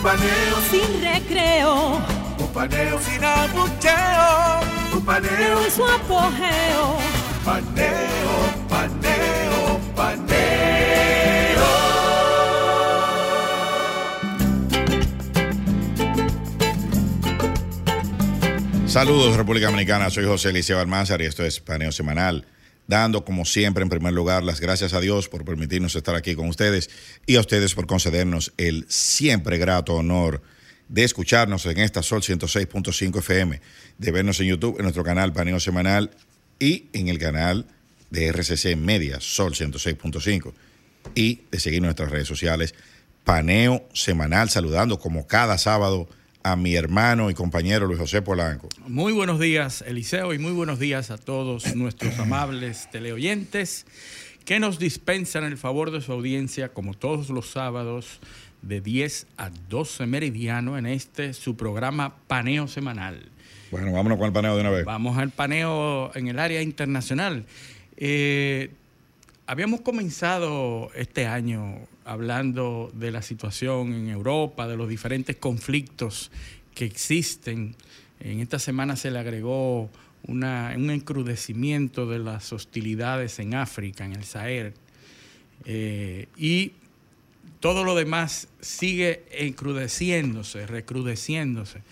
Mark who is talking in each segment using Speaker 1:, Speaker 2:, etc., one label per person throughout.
Speaker 1: Un paneo
Speaker 2: Sin recreo.
Speaker 1: Un paneo sin abucheo. Un paneo
Speaker 2: En su apogeo.
Speaker 1: Paneo, paneo, paneo.
Speaker 3: Saludos República Dominicana, soy José Eliseo Almanzar y esto es Paneo Semanal, dando como siempre en primer lugar las gracias a Dios por permitirnos estar aquí con ustedes y a ustedes por concedernos el siempre grato honor de escucharnos en esta Sol 106.5 FM, de vernos en YouTube, en nuestro canal Paneo Semanal y en el canal de RCC Media, Sol 106.5 y de seguir nuestras redes sociales, Paneo Semanal, saludando como cada sábado a mi hermano y compañero Luis José Polanco.
Speaker 4: Muy buenos días, Eliseo, y muy buenos días a todos nuestros amables teleoyentes que nos dispensan el favor de su audiencia, como todos los sábados, de 10 a 12 meridiano en este su programa Paneo Semanal.
Speaker 3: Bueno, vámonos con el paneo de una vez.
Speaker 4: Vamos al paneo en el área internacional. Eh, habíamos comenzado este año hablando de la situación en Europa, de los diferentes conflictos que existen. En esta semana se le agregó un encrudecimiento de las hostilidades en África, en el Sahel. Eh, y todo lo demás sigue encrudeciéndose, recrudeciéndose.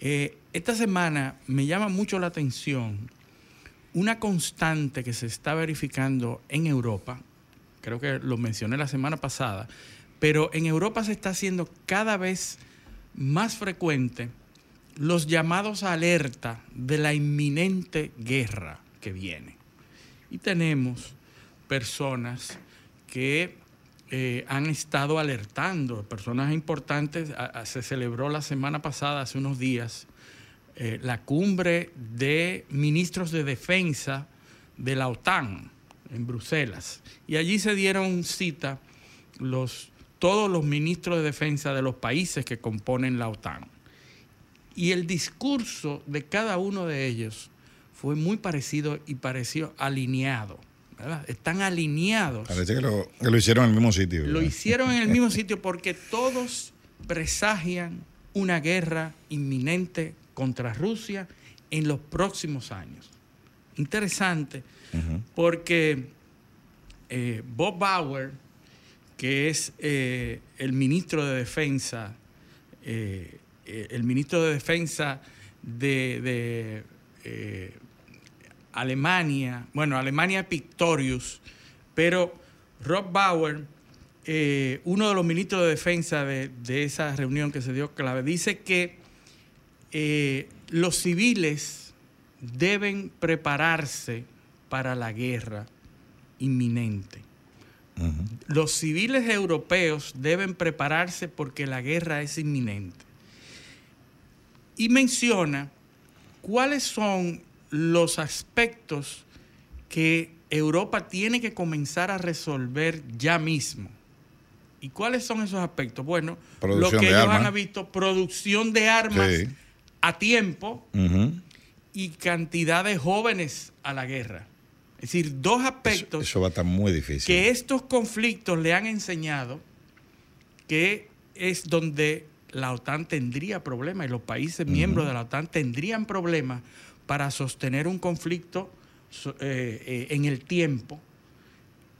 Speaker 4: Eh, esta semana me llama mucho la atención una constante que se está verificando en Europa, creo que lo mencioné la semana pasada, pero en Europa se está haciendo cada vez más frecuente los llamados a alerta de la inminente guerra que viene. Y tenemos personas que eh, han estado alertando, personas importantes. Se celebró la semana pasada, hace unos días, eh, la cumbre de ministros de defensa de la OTAN en Bruselas. Y allí se dieron cita los, todos los ministros de defensa de los países que componen la OTAN. Y el discurso de cada uno de ellos fue muy parecido y pareció alineado. ¿verdad? Están alineados.
Speaker 3: Parece que lo, que lo hicieron en el mismo sitio.
Speaker 4: Lo hicieron en el mismo sitio porque todos presagian una guerra inminente contra Rusia en los próximos años. Interesante porque eh, Bob Bauer, que es eh, el ministro de Defensa, eh, el ministro de Defensa de, de, Alemania, bueno, Alemania Pictorius, pero Rob Bauer, uno de los ministros de defensa de, de esa reunión que se dio clave, dice que los civiles deben prepararse para la guerra inminente. Los civiles europeos deben prepararse porque la guerra es inminente. Y menciona cuáles son los aspectos que Europa tiene que comenzar a resolver ya mismo. ¿Y cuáles son esos aspectos? Bueno,
Speaker 3: Producción
Speaker 4: lo que ellos
Speaker 3: armas.
Speaker 4: han visto, producción de armas
Speaker 3: Sí.
Speaker 4: a tiempo. Y cantidad de jóvenes a la guerra. Es decir, dos aspectos
Speaker 3: eso va a estar muy difícil.
Speaker 4: que estos conflictos le han enseñado que es donde la OTAN tendría problemas y los países miembros de la OTAN tendrían problemas para sostener un conflicto eh, eh, en el tiempo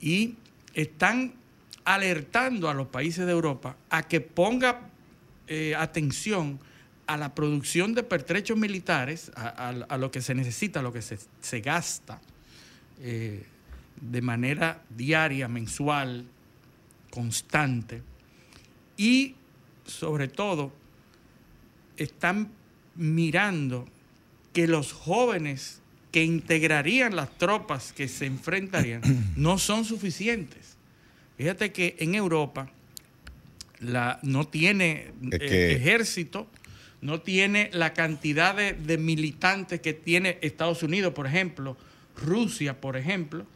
Speaker 4: y están alertando a los países de Europa a que ponga eh, atención a la producción de pertrechos militares, a, a- a lo que se necesita, a lo que se, se gasta eh, de manera diaria, mensual, constante. Y sobre todo, están mirando que los jóvenes que integrarían las tropas que se enfrentarían no son suficientes. Fíjate que en Europa la, no tiene eh, ejército, no tiene la cantidad de, militantes que tiene Estados Unidos, por ejemplo, Rusia, por ejemplo.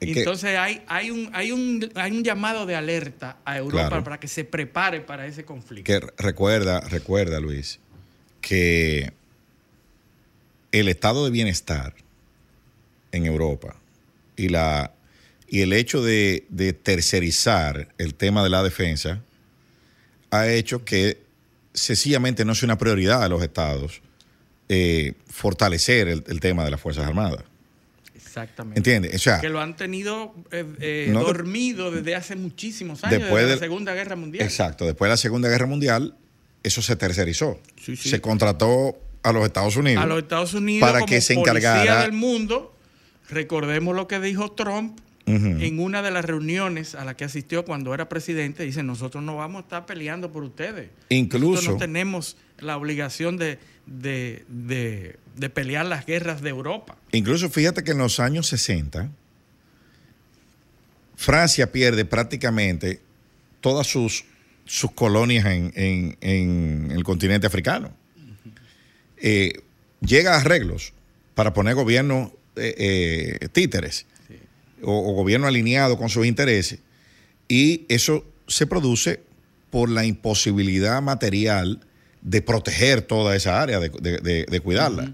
Speaker 4: Entonces hay, hay, un, hay, un, hay un llamado de alerta a Europa para que se prepare para ese conflicto.
Speaker 3: Que recuerda, recuerda, Luis, que el estado de bienestar en Europa y la y el hecho de, tercerizar el tema de la defensa ha hecho que sencillamente no sea una prioridad de los estados eh, fortalecer el, tema de las Fuerzas Armadas.
Speaker 4: Exactamente.
Speaker 3: ¿Entiendes?
Speaker 4: que lo han tenido eh, eh, dormido desde hace muchísimos años, después de la Segunda Guerra Mundial.
Speaker 3: Exacto, después de la Segunda Guerra Mundial, eso se tercerizó. Se contrató a los Estados Unidos.
Speaker 4: A los Estados Unidos
Speaker 3: para que se encargara
Speaker 4: del mundo. Recordemos lo que dijo Trump en una de las reuniones a la que asistió cuando era presidente, dice, nosotros no vamos a estar peleando por ustedes.
Speaker 3: Incluso...
Speaker 4: Nosotros no tenemos la obligación de, de, pelear las guerras de Europa.
Speaker 3: Incluso fíjate que en los años 60, Francia pierde prácticamente todas sus, sus colonias en, el continente africano. Eh, llega a arreglos para poner gobiernos eh, eh, títeres o, gobierno alineado con sus intereses, y eso se produce por la imposibilidad material de proteger toda esa área, de, cuidarla.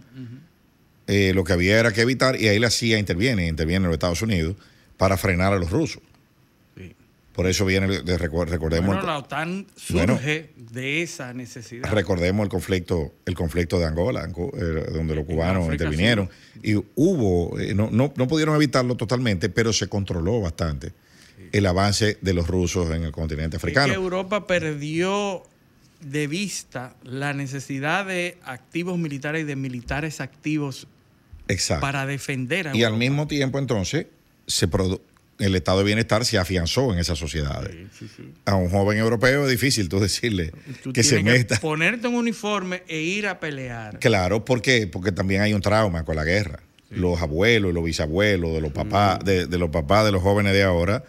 Speaker 3: Eh, lo que había era que evitar, y ahí la CIA interviene, interviene los Estados Unidos, para frenar a los rusos. Por eso viene, de, recordemos...
Speaker 4: Bueno, la OTAN surge de esa necesidad.
Speaker 3: Recordemos el conflicto, el conflicto de Angola, eh, donde los cubanos intervinieron. Y hubo, eh, no, no, pudieron evitarlo totalmente, pero se controló bastante el avance de los rusos en el continente africano.
Speaker 4: Europa perdió de vista la necesidad de activos militares y de militares activos para defender a
Speaker 3: Y al mismo tiempo, entonces, se, el estado de bienestar se afianzó en esas sociedades. A un joven europeo es difícil tú decirle que se meta.
Speaker 4: ponerte un uniforme e ir a pelear.
Speaker 3: Claro, ¿por qué? Porque también hay un trauma con la guerra. Los abuelos y los bisabuelos de los papás, de, los papás de los jóvenes de ahora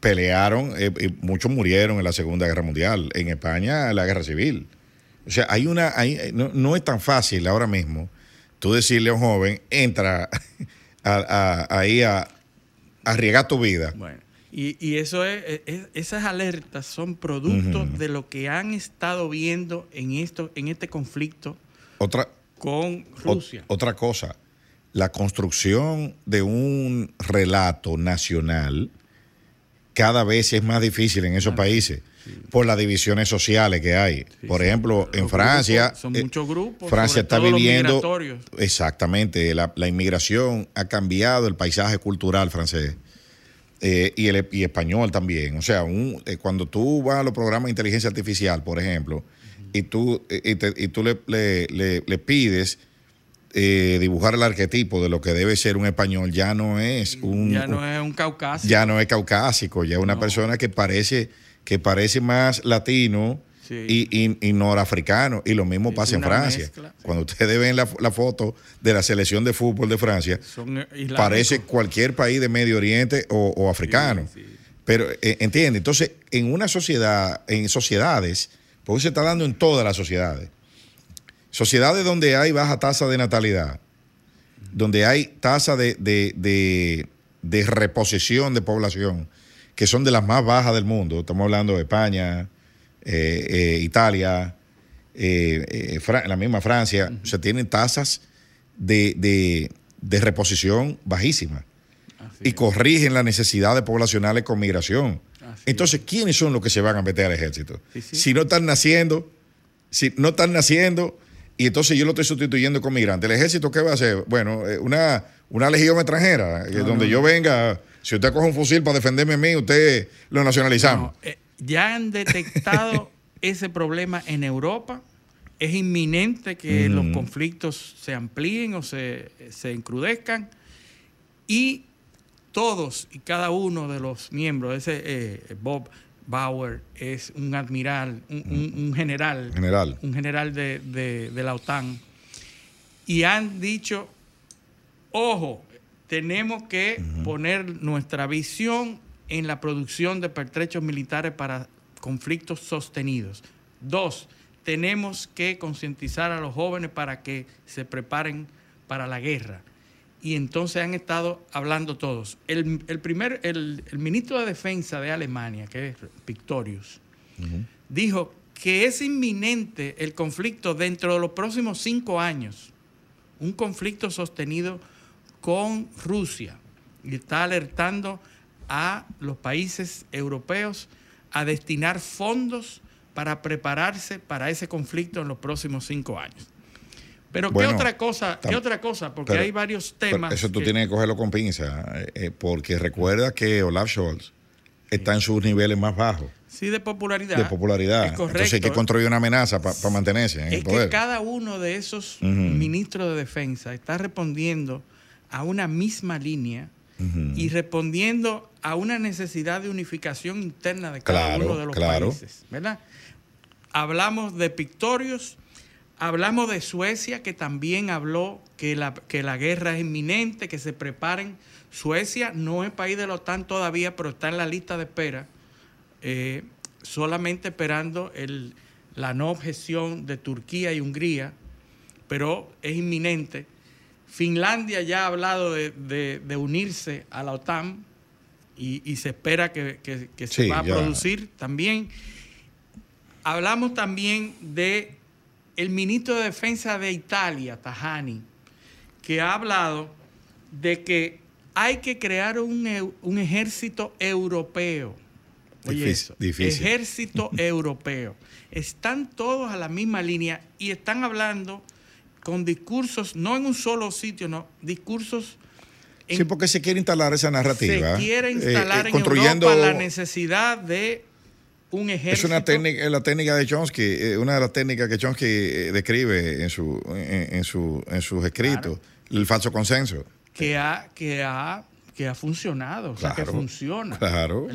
Speaker 3: pelearon, eh, y muchos murieron en la Segunda Guerra Mundial, en España en la Guerra Civil. O sea, hay una, hay, no, es tan fácil ahora mismo tú decirle a un joven, entra ahí a, arriesgar tu vida.
Speaker 4: Bueno, y, eso es, esas alertas son productos de lo que han estado viendo en esto, en este conflicto
Speaker 3: otra,
Speaker 4: con Rusia.
Speaker 3: otra cosa, la construcción de un relato nacional cada vez es más difícil en esos países por las divisiones sociales que hay. por ejemplo, en Francia,
Speaker 4: son eh, muchos grupos.
Speaker 3: Francia está viviendo exactamente la, inmigración ha cambiado el paisaje cultural francés. Eh, y, el, y español también. O sea, un, eh, cuando tú vas a los programas de inteligencia artificial, por ejemplo, y tú, y, tú le, le, pides dibujar el arquetipo de lo que debe ser un español, ya no es un...
Speaker 4: Ya no es un caucásico.
Speaker 3: Ya no es caucásico, ya es una persona que parece que parece más latino y, norafricano. Y lo mismo pasa en Francia. Cuando ustedes ven la, foto de la selección de fútbol de Francia, parece cualquier país de Medio Oriente o, africano. Pero, eh, entiende, entonces, en una sociedad, en sociedades, porque se está dando en todas las sociedades, sociedades donde hay baja tasa de natalidad, donde hay tasa de, de reposición de población, que son de las más bajas del mundo. Estamos hablando de España, eh, eh, Italia, eh, la misma Francia. O sea, tienen tasas de, reposición bajísimas. y corrigen las necesidades poblacionales con migración. Entonces, ¿quiénes son los que se van a meter al ejército? Si no están naciendo, si no están naciendo, y entonces yo lo estoy sustituyendo con migrantes. ¿El ejército qué va a hacer? Bueno, una, una legión extranjera, donde yo venga si usted coge un fusil para defenderme a mí, usted lo nacionalizamos.
Speaker 4: Eh, ya han detectado ese problema en Europa. Es inminente que los conflictos se amplíen o se, se encrudezcan. Y todos y cada uno de los miembros, ese eh, Bob Bauer es un admiral, un, general,
Speaker 3: general,
Speaker 4: un general de, de, la OTAN, y han dicho, ojo, tenemos que poner nuestra visión en la producción de pertrechos militares para, conflictos sostenidos. Dos, tenemos que concientizar a los jóvenes para que se preparen para la guerra. Y entonces han estado hablando todos. El, primer, el, ministro de Defensa de Alemania, que es Pictorius, dijo que es inminente el conflicto dentro de los próximos cinco años, un conflicto sostenido con Rusia. Y está alertando a los países europeos a destinar fondos para prepararse para ese conflicto en los próximos cinco años. Pero ¿qué otra cosa? ¿Qué otra cosa? Porque hay varios temas.
Speaker 3: Eso tú tienes que cogerlo con pinza, eh, eh, porque recuerda que Olaf Scholz está en sus niveles más bajos.
Speaker 4: Sí, de popularidad.
Speaker 3: De popularidad. Entonces hay que construir una amenaza para mantenerse en
Speaker 4: es el poder. que cada uno de esos ministros de defensa está respondiendo a una misma línea y respondiendo a una necesidad de unificación interna de cada uno de los países. ¿verdad? Hablamos de Pictorios, hablamos de Suecia, que también habló que la, que la guerra es inminente, que se preparen. Suecia no es país de la OTAN todavía, pero está en la lista de espera, eh, solamente esperando el, la no objeción de Turquía y Hungría, pero es inminente. Finlandia ya ha hablado de, unirse a la OTAN y, se espera que, se va a producir también. Hablamos también de el ministro de Defensa de Italia, Tajani, que ha hablado de que hay que crear un, ejército europeo. Oye, eso, ejército europeo. Están todos a la misma línea y están hablando con discursos, no en un solo sitio, no, discursos...
Speaker 3: sí, porque se quiere instalar esa narrativa.
Speaker 4: Se quiere instalar eh, en construyendo, Europa la necesidad de un ejército.
Speaker 3: Es una técnica, la técnica de Chomsky, eh, una de las técnicas que Chomsky eh, describe en, su, en, su, en sus escritos, el falso consenso.
Speaker 4: Que ha, que ha, que ha funcionado, o sea, que funciona.
Speaker 3: Claro.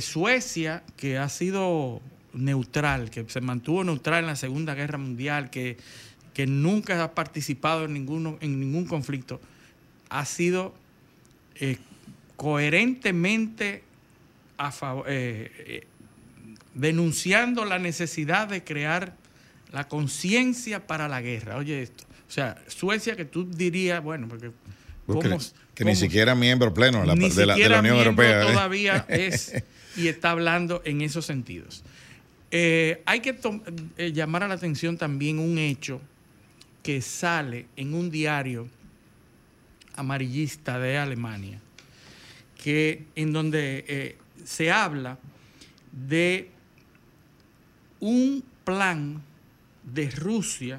Speaker 4: Suecia, que ha sido neutral, que se mantuvo neutral en la Segunda Guerra Mundial, que que nunca ha participado en, ninguno, en ningún conflicto, ha sido eh, coherentemente eh, eh, denunciando la necesidad de crear la conciencia para la guerra. Oye esto. O sea, Suecia que tú dirías, bueno, porque...
Speaker 3: que, ni siquiera miembro pleno de la, de la, Unión Europea.
Speaker 4: Todavía es y está hablando en esos sentidos. hay que llamar a la atención también un hecho que sale en un diario amarillista de Alemania, que, en donde eh, se habla de un plan de Rusia,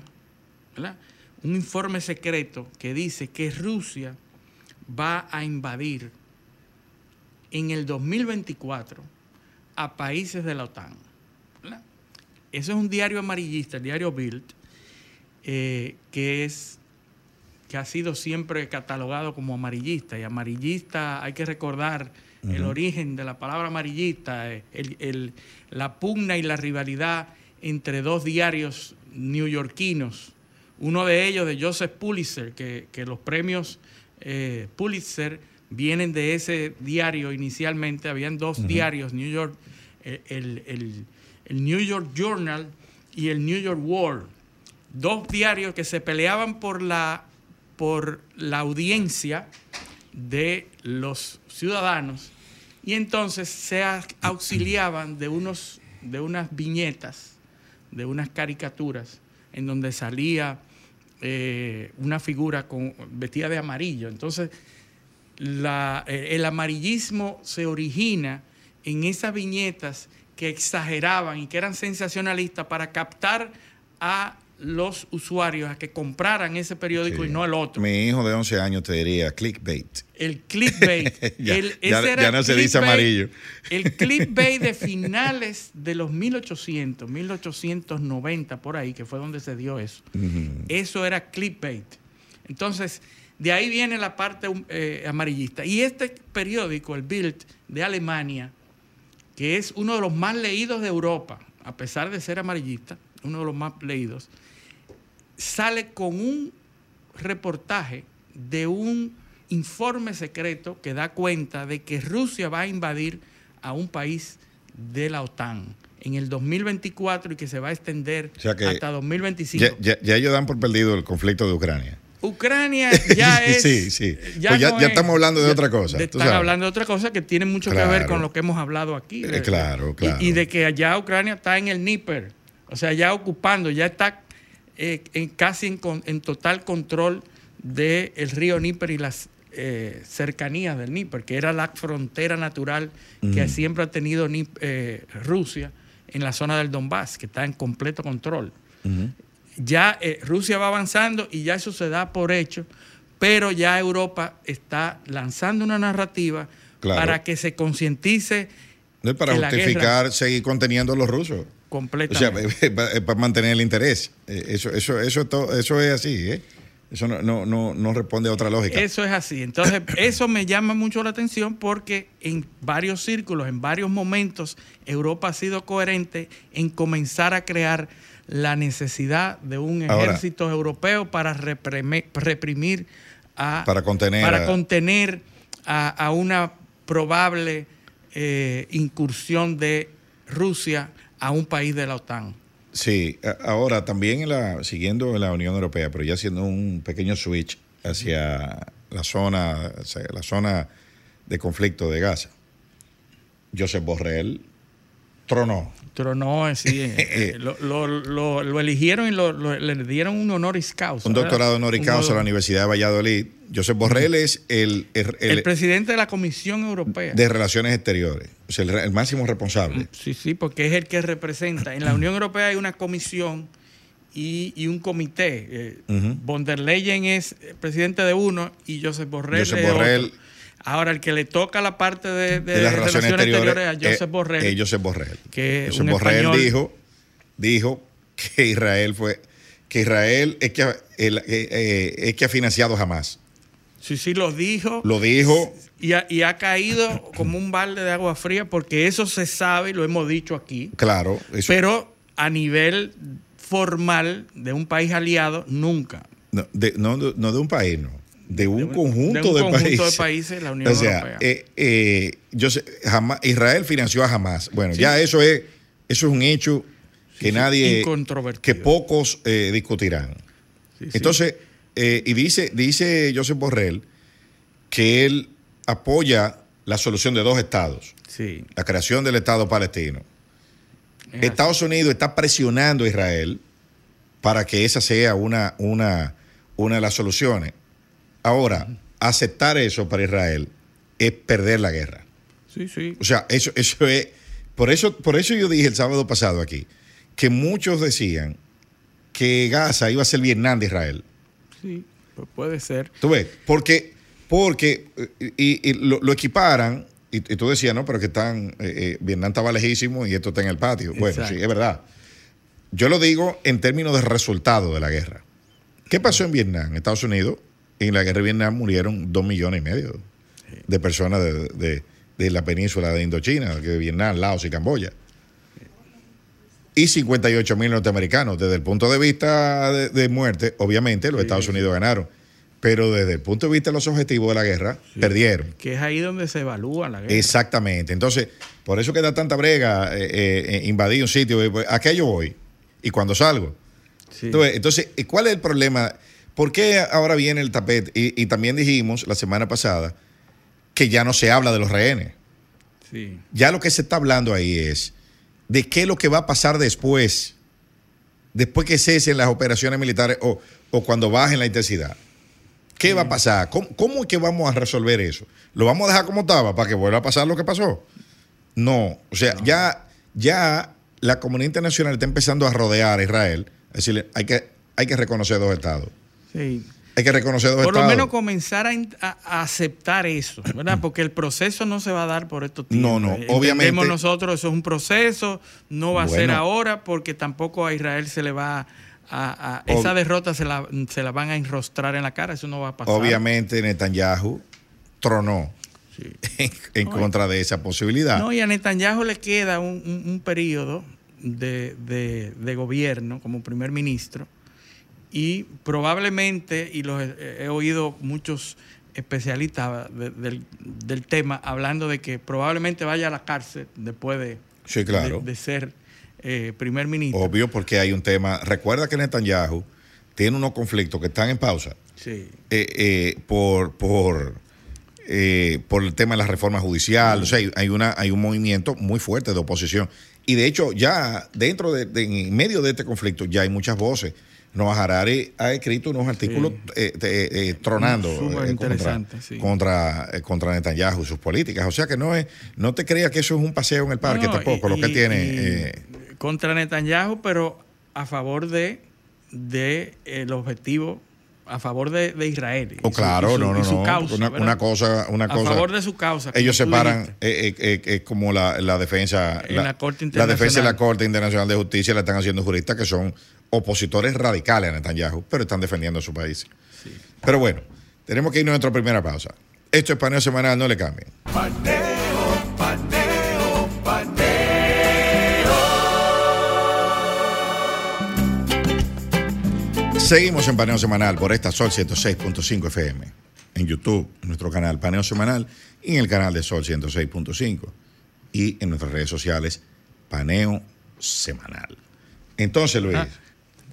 Speaker 4: un informe secreto que dice que Rusia va a invadir en el 2024 a países de la OTAN. Eso es un diario amarillista, el diario Bild, eh, que es que ha sido siempre catalogado como amarillista. Y amarillista, hay que recordar el origen de la palabra amarillista, eh, el, la pugna y la rivalidad entre dos diarios neoyorquinos. Uno de ellos de Joseph Pulitzer, que, los premios eh, Pulitzer vienen de ese diario inicialmente. Habían dos diarios, New York, el, el New York Journal y el New York World dos diarios que se peleaban por la, por la audiencia de los ciudadanos y entonces se auxiliaban de, unos, de unas viñetas, de unas caricaturas en donde salía eh, una figura vestida de amarillo. Entonces, eh, el amarillismo se origina en esas viñetas que exageraban y que eran sensacionalistas para captar a los usuarios a que compraran ese periódico y no el otro.
Speaker 3: Mi hijo de 11 años te diría clickbait.
Speaker 4: El clickbait.
Speaker 3: ya, no se dice amarillo.
Speaker 4: El clickbait de finales de los 1800, 1890, por ahí, que fue donde se dio eso. Eso era clickbait. Entonces, de ahí viene la parte eh, amarillista. Y este periódico, el Bild de Alemania, que es uno de los más leídos de Europa, a pesar de ser amarillista, uno de los más leídos, sale con un reportaje de un informe secreto que da cuenta de que Rusia va a invadir a un país de la OTAN en el 2024 y que se va a extender
Speaker 3: O sea que
Speaker 4: hasta 2025.
Speaker 3: Ya, ya- ya ellos dan por perdido el conflicto de Ucrania.
Speaker 4: Ucrania ya es.
Speaker 3: Sí, sí. Pues ya- ya
Speaker 4: no
Speaker 3: estamos hablando de otra cosa,
Speaker 4: Están
Speaker 3: sabes.
Speaker 4: hablando de otra cosa que tiene mucho que
Speaker 3: Claro.
Speaker 4: ver con lo que hemos hablado aquí.
Speaker 3: Eh, claro,
Speaker 4: Y-
Speaker 3: claro.
Speaker 4: Y, de que allá Ucrania está en el Níper. O sea, ya ocupando, ya está eh, en, casi en, con- en total control del río Níper y las eh, cercanías del Níper, que era la frontera natural que siempre ha tenido eh, Rusia en la zona del Donbass, que está en completo control ya eh, Rusia va avanzando y ya eso se da por hecho, pero ya Europa está lanzando una narrativa
Speaker 3: Claro.
Speaker 4: para que se concientice
Speaker 3: No es para justificar seguir conteniendo a los rusos. O sea,
Speaker 4: completamente.
Speaker 3: para, para mantener el interés. Eh, Eso, eso, eso, eso es así, ¿eh? Eso no, no, no, no responde a otra lógica.
Speaker 4: Eso es así. Entonces, eso me llama mucho la atención porque en varios círculos, en varios momentos, Europa ha sido coherente en comenzar a crear la necesidad de un
Speaker 3: Ahora-
Speaker 4: ejército europeo para reprimir a
Speaker 3: Para contener
Speaker 4: para
Speaker 3: a-
Speaker 4: contener a, a una probable eh, incursión de Rusia a un país de la OTAN.
Speaker 3: Sí, ahora también en la, siguiendo en la Unión Europea, pero ya haciendo un pequeño switch hacia la zona, hacia la zona de conflicto de Gaza. Josep Borrell tronó.
Speaker 4: Tronó, sí, eh, lo, lo- lo- lo eligieron y lo- lo- le dieron un honoris causa.
Speaker 3: Un
Speaker 4: ¿verdad?
Speaker 3: doctorado honoris causa en la Universidad de Valladolid. Josep Borrell es el, el-
Speaker 4: El,
Speaker 3: el-
Speaker 4: presidente de la Comisión Europea.
Speaker 3: de Relaciones Exteriores, o sea, el, máximo responsable.
Speaker 4: Sí, sí, porque es el que representa. En la Unión Europea hay una comisión y, y un comité. Eh. Von der Leyen es presidente de uno y Josep Borrell
Speaker 3: Josep
Speaker 4: de
Speaker 3: Borrell.
Speaker 4: otro. Ahora, el que le toca la parte de, de
Speaker 3: de las relaciones, exteriores,
Speaker 4: a Josep
Speaker 3: eh,
Speaker 4: Borrell.
Speaker 3: eh, Josep Borrell.
Speaker 4: que
Speaker 3: Josep
Speaker 4: un
Speaker 3: Borrell
Speaker 4: español-
Speaker 3: dijo, dijo que Israel fue que Israel es que, el- eh, eh, es que ha financiado jamás.
Speaker 4: Sí, sí, lo dijo.
Speaker 3: Lo dijo,
Speaker 4: Y ha, y ha caído como un balde de agua fría porque eso se sabe y lo hemos dicho aquí.
Speaker 3: claro. eso-
Speaker 4: Pero a nivel formal de un país aliado, nunca.
Speaker 3: no, de, no, no de un país, no. De un,
Speaker 4: De un-
Speaker 3: conjunto,
Speaker 4: de un
Speaker 3: de,
Speaker 4: conjunto
Speaker 3: países.
Speaker 4: de países, la Unión
Speaker 3: o sea,
Speaker 4: Europea.
Speaker 3: eh, eh, yo sé, jamás, Israel financió a Hamas. Bueno, ya eso es, eso es un hecho que
Speaker 4: Sí,
Speaker 3: nadie, que pocos eh, discutirán.
Speaker 4: Sí.
Speaker 3: Entonces, y dice, dice Josep Borrell que él apoya la solución de dos estados,
Speaker 4: Sí.
Speaker 3: la creación del Estado palestino.
Speaker 4: es así.
Speaker 3: Estados Unidos está presionando a Israel para que esa sea una, una, una de las soluciones. Ahora, aceptar eso para Israel es perder la guerra.
Speaker 4: Sí, sí.
Speaker 3: O sea, eso, eso es. Por eso, por eso yo dije el sábado pasado aquí que muchos decían que Gaza iba a ser Vietnam de Israel.
Speaker 4: Sí, pues puede ser.
Speaker 3: ¿Tú ves? Porque, porque y, y lo, lo equiparan, y, y tú decías, no, pero que están, eh, eh, Vietnam estaba lejísimo y esto está en el patio. Bueno, sí, es verdad. Yo lo digo en términos de resultado de la guerra. ¿Qué pasó en Vietnam? Estados Unidos, en la guerra de Vietnam murieron dos millones y medio de personas de, de- de la península de Indochina, que Vietnam, Laos y Camboya. Y 58 mil norteamericanos. Desde el punto de vista de, de muerte, obviamente los Estados Unidos ganaron. Pero desde el punto de vista de los objetivos de la guerra, perdieron.
Speaker 4: Que es ahí donde se evalúa la guerra.
Speaker 3: Exactamente. Entonces, por eso que da tanta brega eh, eh, invadir un sitio. eh, pues, ¿A qué yo voy? Y cuando salgo. Entonces, ¿y ¿cuál es el problema? ¿Por qué ahora viene el tapete? Y, y también dijimos la semana pasada que ya no se habla de los rehenes.
Speaker 4: Sí.
Speaker 3: Ya lo que se está hablando ahí es de qué es lo que va a pasar después, después que cesen las operaciones militares o, o cuando bajen la intensidad. ¿Qué va a pasar? ¿Cómo, cómo es que vamos a resolver eso? ¿Lo vamos a dejar como estaba para que vuelva a pasar lo que pasó? No, o sea, ya, ya la comunidad internacional está empezando a rodear a Israel, es decirle, hay que, hay que reconocer dos estados.
Speaker 4: Sí.
Speaker 3: Hay que reconocer
Speaker 4: Por lo menos comenzar a, aceptar eso, ¿verdad? Porque el proceso no se va a dar por estos tiempos.
Speaker 3: No, no,
Speaker 4: Eh, Entendemos
Speaker 3: obviamente-
Speaker 4: nosotros, eso es un proceso, no va a ser ahora porque tampoco a Israel se le va a... esa derrota se la, se la van a enrostrar en la cara, eso no va a pasar.
Speaker 3: Obviamente Netanyahu tronó
Speaker 4: Sí.
Speaker 3: en, en contra de esa posibilidad.
Speaker 4: No, y a Netanyahu le queda un, un- un periodo de, de- de gobierno como primer ministro y probablemente, y los he, he oído muchos especialistas de- del, del tema hablando de que probablemente vaya a la cárcel después de,
Speaker 3: Sí, claro.
Speaker 4: de, de ser eh, primer ministro.
Speaker 3: Obvio, porque hay un tema. Recuerda que Netanyahu tiene unos conflictos que están en pausa
Speaker 4: Sí.
Speaker 3: eh, eh, por, por, eh, por el tema de la reforma judicial. O sea, hay, hay una, hay un movimiento muy fuerte de oposición. Y de hecho, ya dentro de, de- en medio de este conflicto, ya hay muchas voces. Noah Harari ha escrito unos artículos eh, eh, eh, tronando eh, contra,
Speaker 4: sí.
Speaker 3: contra, contra Netanyahu y sus políticas. O sea que no es, no te creas que eso es un paseo en el parque
Speaker 4: No,
Speaker 3: tampoco,
Speaker 4: y-
Speaker 3: lo que
Speaker 4: y-
Speaker 3: tiene.
Speaker 4: y contra Netanyahu, pero a favor de, de el objetivo, a favor de, de Israel.
Speaker 3: Oh, claro,
Speaker 4: su-
Speaker 3: no, no,
Speaker 4: su causa,
Speaker 3: una, cosa, una
Speaker 4: a
Speaker 3: cosa.
Speaker 4: favor de su causa.
Speaker 3: Ellos separan, eh, eh, eh, es como la, la defensa,
Speaker 4: En la Corte
Speaker 3: la defensa de la
Speaker 4: Internacional.
Speaker 3: Corte Internacional de Justicia la están haciendo juristas que son opositores radicales a Netanyahu, pero están defendiendo su país. Pero bueno, tenemos que irnos a nuestra primera pausa. Esto es paneo semanal, no le cambien.
Speaker 1: Paneo, paneo, paneo.
Speaker 3: Seguimos en Paneo Semanal por esta Sol 106.5 FM. En YouTube, en nuestro canal Paneo Semanal y en el canal de Sol 106.5. Y en nuestras redes sociales, Paneo Semanal. Entonces, Luis,
Speaker 4: Ah,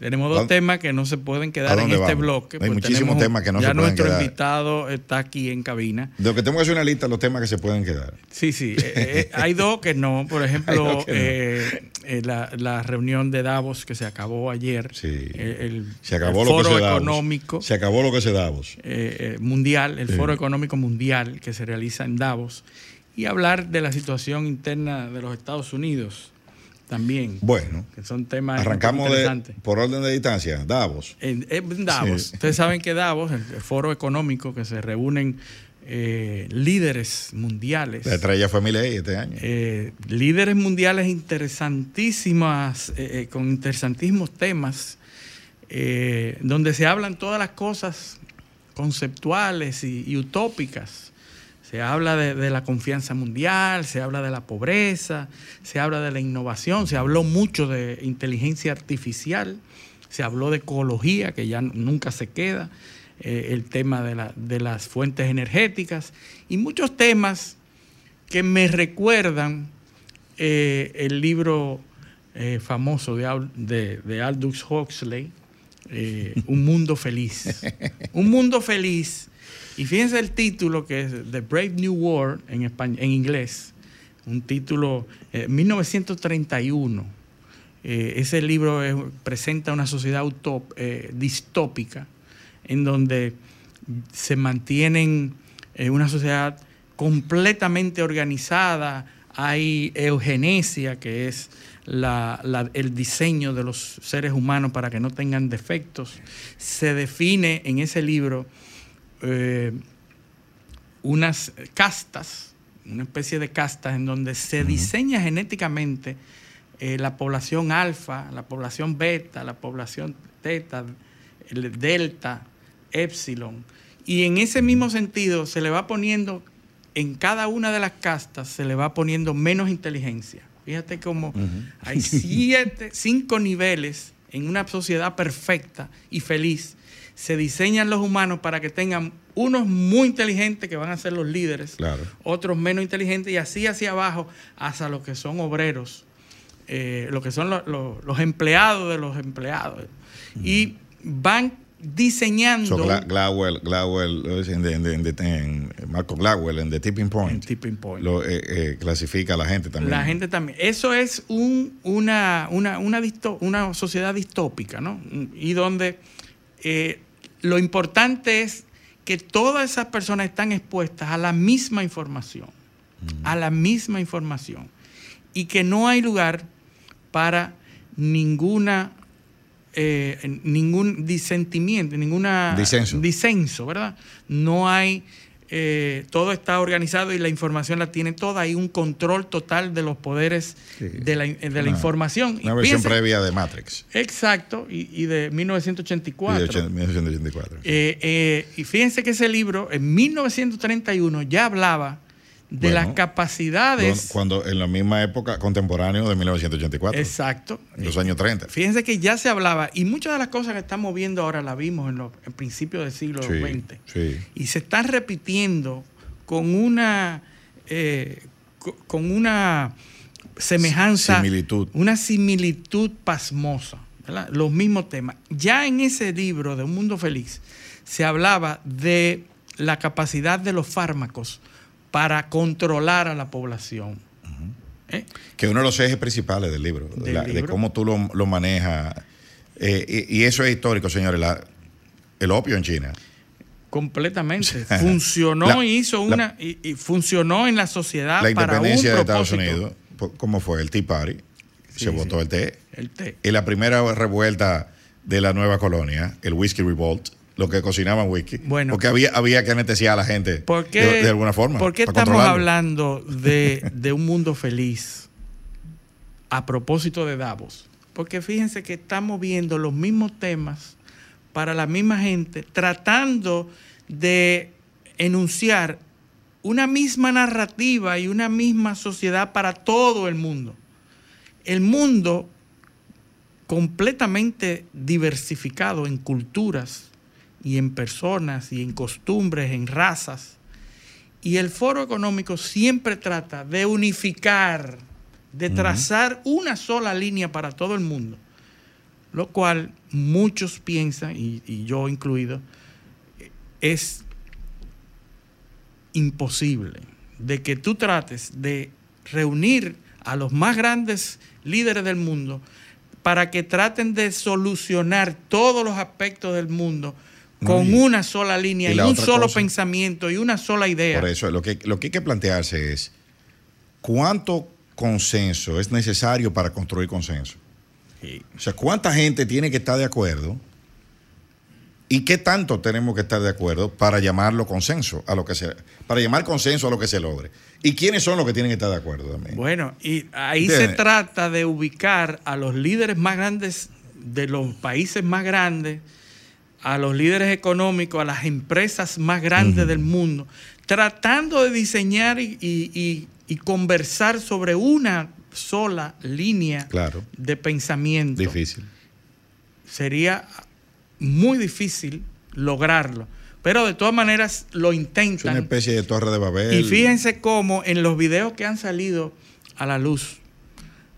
Speaker 4: Tenemos
Speaker 3: ¿A
Speaker 4: dos temas que no se pueden
Speaker 3: ¿A
Speaker 4: quedar en este
Speaker 3: vamos?
Speaker 4: bloque.
Speaker 3: Hay
Speaker 4: pues
Speaker 3: muchísimos temas que no
Speaker 4: ya
Speaker 3: se pueden
Speaker 4: nuestro
Speaker 3: quedar.
Speaker 4: invitado está aquí en cabina.
Speaker 3: de lo que tengo que hacer una lista de los temas que se pueden quedar.
Speaker 4: Sí, sí. eh, eh, hay dos que no. Por ejemplo,
Speaker 3: que no.
Speaker 4: eh, eh, la, la reunión de Davos que se acabó ayer.
Speaker 3: Sí.
Speaker 4: eh, el,
Speaker 3: Se acabó
Speaker 4: el
Speaker 3: lo que
Speaker 4: foro
Speaker 3: se Davos.
Speaker 4: económico
Speaker 3: Se acabó lo que se Davos.
Speaker 4: eh, eh, mundial, el
Speaker 3: Sí.
Speaker 4: foro económico mundial que se realiza en Davos. Y hablar de la situación interna de los Estados Unidos también.
Speaker 3: Bueno,
Speaker 4: que son temas
Speaker 3: arrancamos de, por orden de distancia. Davos.
Speaker 4: En, en Davos.
Speaker 3: Sí.
Speaker 4: Ustedes saben que Davos, el, el foro económico que se reúnen eh, líderes mundiales.
Speaker 3: La estrella fue Milei este año.
Speaker 4: eh, líderes mundiales interesantísimas, eh, eh, con interesantísimos temas, donde se hablan todas las cosas conceptuales y, y utópicas. Se habla de, la confianza mundial, se habla de la pobreza, se habla de la innovación, se habló mucho de inteligencia artificial, se habló de ecología, que ya nunca se queda, eh, el tema de, la- de las fuentes energéticas y muchos temas que me recuerdan eh, el libro eh, famoso de, Al- de, de Aldous Huxley, Un Mundo Feliz. Un Mundo Feliz. Y fíjense el título que es The Brave New World en, español, en inglés. Un título, eh, 1931. Eh, ese libro es- presenta una sociedad eh, distópica en donde se mantienen eh, una sociedad completamente organizada, hay eugenesia, que es la- el diseño de los seres humanos para que no tengan defectos. Se define en ese libro eh, unas castas, una especie de castas en donde se diseña genéticamente eh, la población alfa, la población beta, la población teta, el delta, epsilon. Y en ese mismo sentido se le va poniendo, en cada una de las castas se le va poniendo menos inteligencia. Fíjate cómo hay siete, cinco niveles en una sociedad perfecta y feliz. Se diseñan los humanos para que tengan unos muy inteligentes que van a ser los líderes,
Speaker 3: Claro.
Speaker 4: otros menos inteligentes y así hacia abajo hasta los que son obreros, eh, lo que son lo- lo- los empleados de los empleados. Y van diseñando
Speaker 3: So, en, en en de- en- Marco Gladwell en The Tipping
Speaker 4: en
Speaker 3: Point,
Speaker 4: tipping point.
Speaker 3: lo eh, eh, clasifica a la gente también.
Speaker 4: La gente también. Eso es un- una, una, una, disto- una sociedad distópica, ¿no? Y donde eh, lo importante es que todas esas personas están expuestas a la misma información, a la misma información, y que no hay lugar para ninguna eh, ningún disentimiento, ninguna
Speaker 3: Disenso.
Speaker 4: disenso, ¿verdad? No hay, eh, todo está organizado y la información la tiene toda, hay un control total de los poderes
Speaker 3: Sí.
Speaker 4: de la, de la
Speaker 3: Una-
Speaker 4: información.
Speaker 3: Una
Speaker 4: Y
Speaker 3: versión previa de Matrix.
Speaker 4: Exacto, y, y de
Speaker 3: y
Speaker 4: 1984.
Speaker 3: de 80 1984.
Speaker 4: Eh, eh, y fíjense que ese libro en 1931 ya hablaba de
Speaker 3: Bueno,
Speaker 4: las capacidades.
Speaker 3: Cuando en la misma época contemporánea de 1984.
Speaker 4: Exacto.
Speaker 3: Los años 30.
Speaker 4: Fíjense que ya se hablaba, y muchas de las cosas que estamos viendo ahora las vimos en los en principios del siglo
Speaker 3: Sí,
Speaker 4: XX.
Speaker 3: sí.
Speaker 4: Y se están repitiendo con una, eh, co- con una semejanza,
Speaker 3: Similitud.
Speaker 4: una similitud pasmosa, ¿verdad? los mismos temas. Ya en ese libro de Un Mundo Feliz se hablaba de la capacidad de los fármacos para controlar a la población. ¿Eh?
Speaker 3: Que uno de los ejes principales del libro, de, cómo tú lo, lo manejas. Eh, y, y eso es histórico, señores. la- el opio en China.
Speaker 4: Completamente. Funcionó
Speaker 3: La-
Speaker 4: y hizo una y, y funcionó en la sociedad
Speaker 3: la
Speaker 4: para un
Speaker 3: independencia de Estados. Unidos, ¿cómo fue? El Tea Party.
Speaker 4: Sí,
Speaker 3: se votó
Speaker 4: sí.
Speaker 3: el té.
Speaker 4: El té.
Speaker 3: Y la primera revuelta de la nueva colonia, el Whisky Revolt, lo que cocinaban whisky.
Speaker 4: Bueno.
Speaker 3: Porque había, había que anestesiar a la gente
Speaker 4: ¿Por qué,
Speaker 3: de, de alguna forma.
Speaker 4: ¿Por qué estamos hablando de, de un mundo feliz a propósito de Davos? Porque fíjense que estamos viendo los mismos temas para la misma gente, tratando de enunciar una misma narrativa y una misma sociedad para todo el mundo. El mundo completamente diversificado en culturas y en personas y en costumbres, en razas. Y el foro económico siempre trata de unificar, de trazar una sola línea para todo el mundo, lo cual muchos piensan, y, y yo incluido, es imposible de que tú trates de reunir a los más grandes líderes del mundo para que traten de solucionar todos los aspectos del mundo con una sola línea
Speaker 3: y
Speaker 4: un solo
Speaker 3: cosa-
Speaker 4: pensamiento y una sola idea.
Speaker 3: Por eso, lo que, lo que hay que plantearse es cuánto consenso es necesario para construir consenso.
Speaker 4: Sí.
Speaker 3: O sea, cuánta gente tiene que estar de acuerdo y qué tanto tenemos que estar de acuerdo para llamarlo consenso a lo que se, para llamar consenso a lo que se logre. ¿Y quiénes son los que tienen que estar de acuerdo también?
Speaker 4: Bueno, y ahí
Speaker 3: ¿Entiendes?
Speaker 4: se trata de ubicar a los líderes más grandes de los países más grandes, a los líderes económicos, a las empresas más grandes del mundo, tratando de diseñar y, y- y- y conversar sobre una sola línea
Speaker 3: Claro.
Speaker 4: de pensamiento.
Speaker 3: Difícil.
Speaker 4: Sería muy difícil lograrlo, pero de todas maneras lo
Speaker 3: Es una
Speaker 4: intentan.
Speaker 3: especie de torre de Babel.
Speaker 4: Y fíjense cómo en los videos que han salido a la luz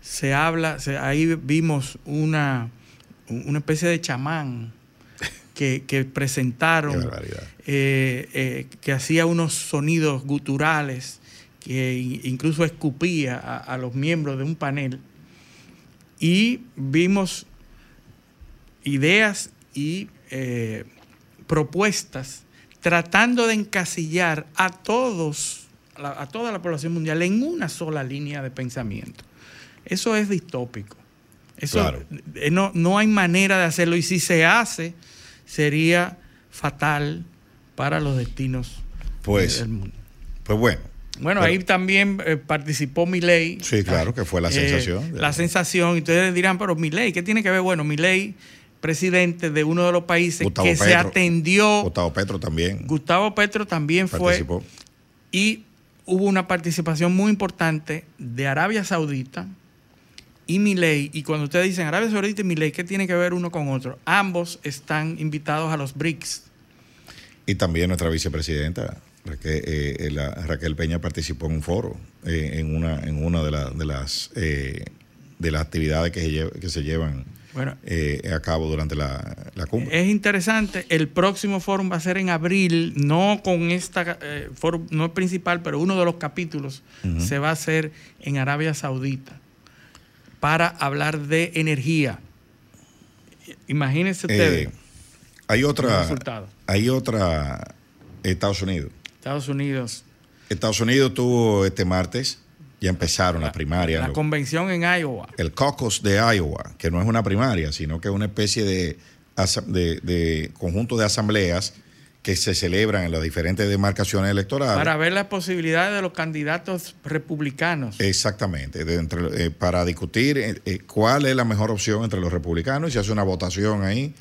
Speaker 4: se habla, se- ahí vimos una, una especie de chamán que, presentaron, eh, eh, que hacía unos sonidos guturales, que incluso escupía a, a los miembros de un panel. Y vimos ideas y eh, propuestas tratando de encasillar a todos, a, toda la población mundial en una sola línea de pensamiento. Eso es distópico. Eso
Speaker 3: Claro.
Speaker 4: no, no hay manera de hacerlo y si se hace sería fatal para los destinos
Speaker 3: Pues-
Speaker 4: del mundo.
Speaker 3: Pues bueno.
Speaker 4: Bueno,
Speaker 3: Pero-
Speaker 4: ahí también eh, participó Milei.
Speaker 3: Sí, claro, que fue la
Speaker 4: Eh,
Speaker 3: sensación.
Speaker 4: la sensación. Y ustedes dirán, pero Milei, ¿qué tiene que ver? Bueno, Milei, presidente de uno de los países
Speaker 3: Gustavo
Speaker 4: que se atendió.
Speaker 3: Gustavo Petro también
Speaker 4: Gustavo Petro también fue.
Speaker 3: participó.
Speaker 4: Y hubo una participación muy importante de Arabia Saudita y Milei. Y cuando ustedes dicen Arabia Saudita y Milei, ¿qué tiene que ver uno con otro? Ambos están invitados a los BRICS.
Speaker 3: Y también nuestra vicepresidenta, Raquel, eh, la- Raquel Peña, participó en un foro, eh, en una, en una de, la- de las eh, de las actividades que se, lle- que se llevan
Speaker 4: Bueno,
Speaker 3: a cabo durante la, la cumbre.
Speaker 4: Es interesante. El próximo foro va a ser en abril, no con esta foro, no el principal, pero uno de los capítulos se va a hacer en Arabia Saudita para hablar de energía. Imagínense ustedes
Speaker 3: Eh, hay
Speaker 4: los
Speaker 3: otra, hay otra, Estados Unidos.
Speaker 4: Estados Unidos,
Speaker 3: Estados Unidos tuvo este martes, ya empezaron las primarias,
Speaker 4: la
Speaker 3: lo-
Speaker 4: convención en Iowa.
Speaker 3: el caucus de Iowa, que no es una primaria, sino que es una especie de, asa- de, de conjunto de asambleas que se celebran en las diferentes demarcaciones electorales.
Speaker 4: Para ver las posibilidades de los candidatos republicanos.
Speaker 3: Exactamente, de entre- eh, para discutir eh, eh, cuál es la mejor opción entre los republicanos y se hace una votación ahí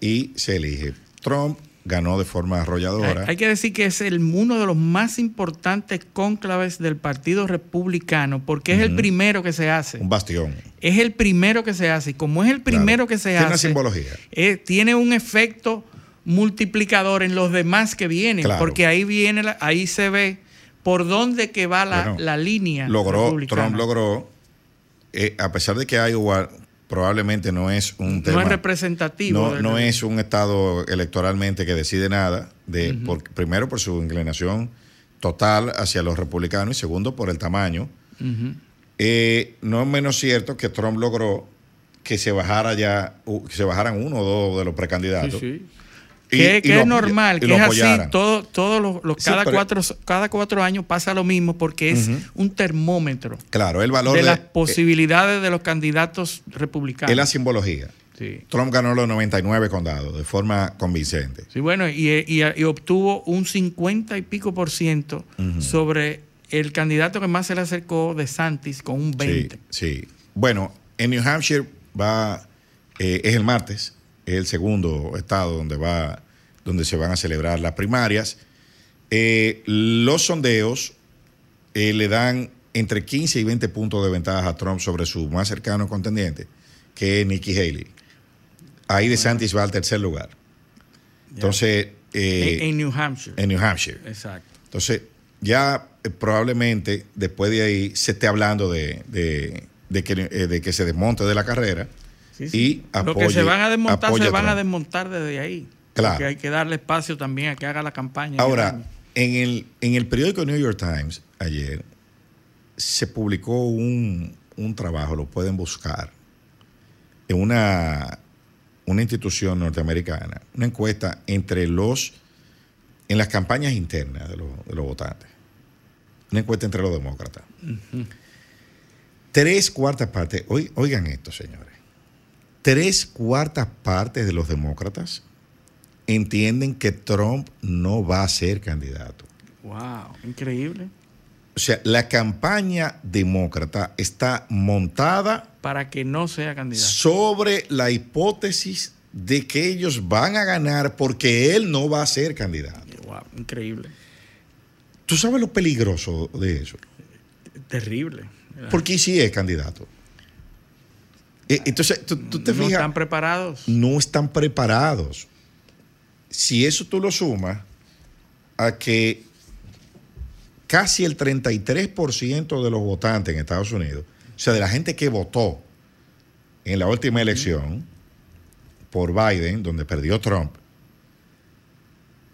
Speaker 3: y se elige. Trump ganó de forma arrolladora.
Speaker 4: hay que decir que es el, uno de los más importantes cónclaves del Partido Republicano, porque es el primero que se hace.
Speaker 3: un bastión.
Speaker 4: Es el primero que se hace. Y como es el primero
Speaker 3: Claro.
Speaker 4: que se
Speaker 3: Tiene una
Speaker 4: hace,
Speaker 3: simbología.
Speaker 4: eh, tiene un efecto multiplicador en los demás que vienen.
Speaker 3: Claro.
Speaker 4: Porque ahí viene, la- ahí se ve por dónde que va la,
Speaker 3: Bueno,
Speaker 4: la línea.
Speaker 3: Logró,
Speaker 4: republicana.
Speaker 3: Trump logró eh, a pesar de que Iowa probablemente no es un tema.
Speaker 4: No es representativo.
Speaker 3: No, es un estado electoralmente que decide nada, de, por- primero por su inclinación total hacia los republicanos y segundo por el tamaño. Eh, no es menos cierto que Trump logró que se bajara ya, que se bajaran uno o dos de los precandidatos.
Speaker 4: Sí, sí. Que
Speaker 3: y
Speaker 4: que
Speaker 3: lo
Speaker 4: es normal, que es así, todo, todos los, los-
Speaker 3: Sí,
Speaker 4: cada,
Speaker 3: pero-
Speaker 4: cuatro, cada cuatro años pasa lo mismo porque es un termómetro
Speaker 3: Claro, el valor
Speaker 4: de
Speaker 3: de,
Speaker 4: las
Speaker 3: eh,
Speaker 4: posibilidades de los candidatos republicanos.
Speaker 3: es la simbología.
Speaker 4: Sí.
Speaker 3: Trump ganó los 99 condados de forma convincente.
Speaker 4: Sí, bueno, y, y- y obtuvo un 50 y pico por ciento sobre el candidato que más se le acercó de Santis con un 20.
Speaker 3: Sí, sí. Bueno, en New Hampshire va, eh, es el martes, es el segundo estado donde va, donde se van a celebrar las primarias. Eh, los sondeos eh, le dan entre 15 y 20 puntos de ventaja a Trump sobre su más cercano contendiente, que es Nikki Haley. Ahí de Santis va al tercer lugar. Entonces, eh,
Speaker 4: en, en New Hampshire.
Speaker 3: en New Hampshire.
Speaker 4: Exacto.
Speaker 3: Entonces, ya probablemente después de ahí se esté hablando de, de- de que, de que se desmonte de la carrera
Speaker 4: Sí,
Speaker 3: y.
Speaker 4: Lo que se van a desmontar, se van a desmontar desde ahí.
Speaker 3: Claro.
Speaker 4: Porque hay que darle espacio también a que haga la campaña.
Speaker 3: Ahora, en el, en el periódico New York Times ayer se publicó un, un trabajo, lo pueden buscar, en una, una institución norteamericana, una encuesta entre los, en las campañas internas de los, de los votantes, una encuesta entre los demócratas. Tres cuartas partes, oi- oigan esto, señores, tres cuartas partes de los demócratas entienden que Trump no va a ser candidato.
Speaker 4: Wow, increíble.
Speaker 3: O sea, la campaña demócrata está montada
Speaker 4: Para que no sea candidato.
Speaker 3: sobre la hipótesis de que ellos van a ganar porque él no va a ser candidato.
Speaker 4: Wow, increíble.
Speaker 3: ¿Tú sabes lo peligroso de eso?
Speaker 4: Terrible.
Speaker 3: Porque si es candidato. Eh, Entonces, tú, tú te
Speaker 4: no
Speaker 3: fijas,
Speaker 4: están preparados.
Speaker 3: no están preparados. Si eso tú lo sumas a que casi el 33% de los votantes en Estados Unidos, o sea, de la gente que votó en la última elección por Biden, donde perdió Trump,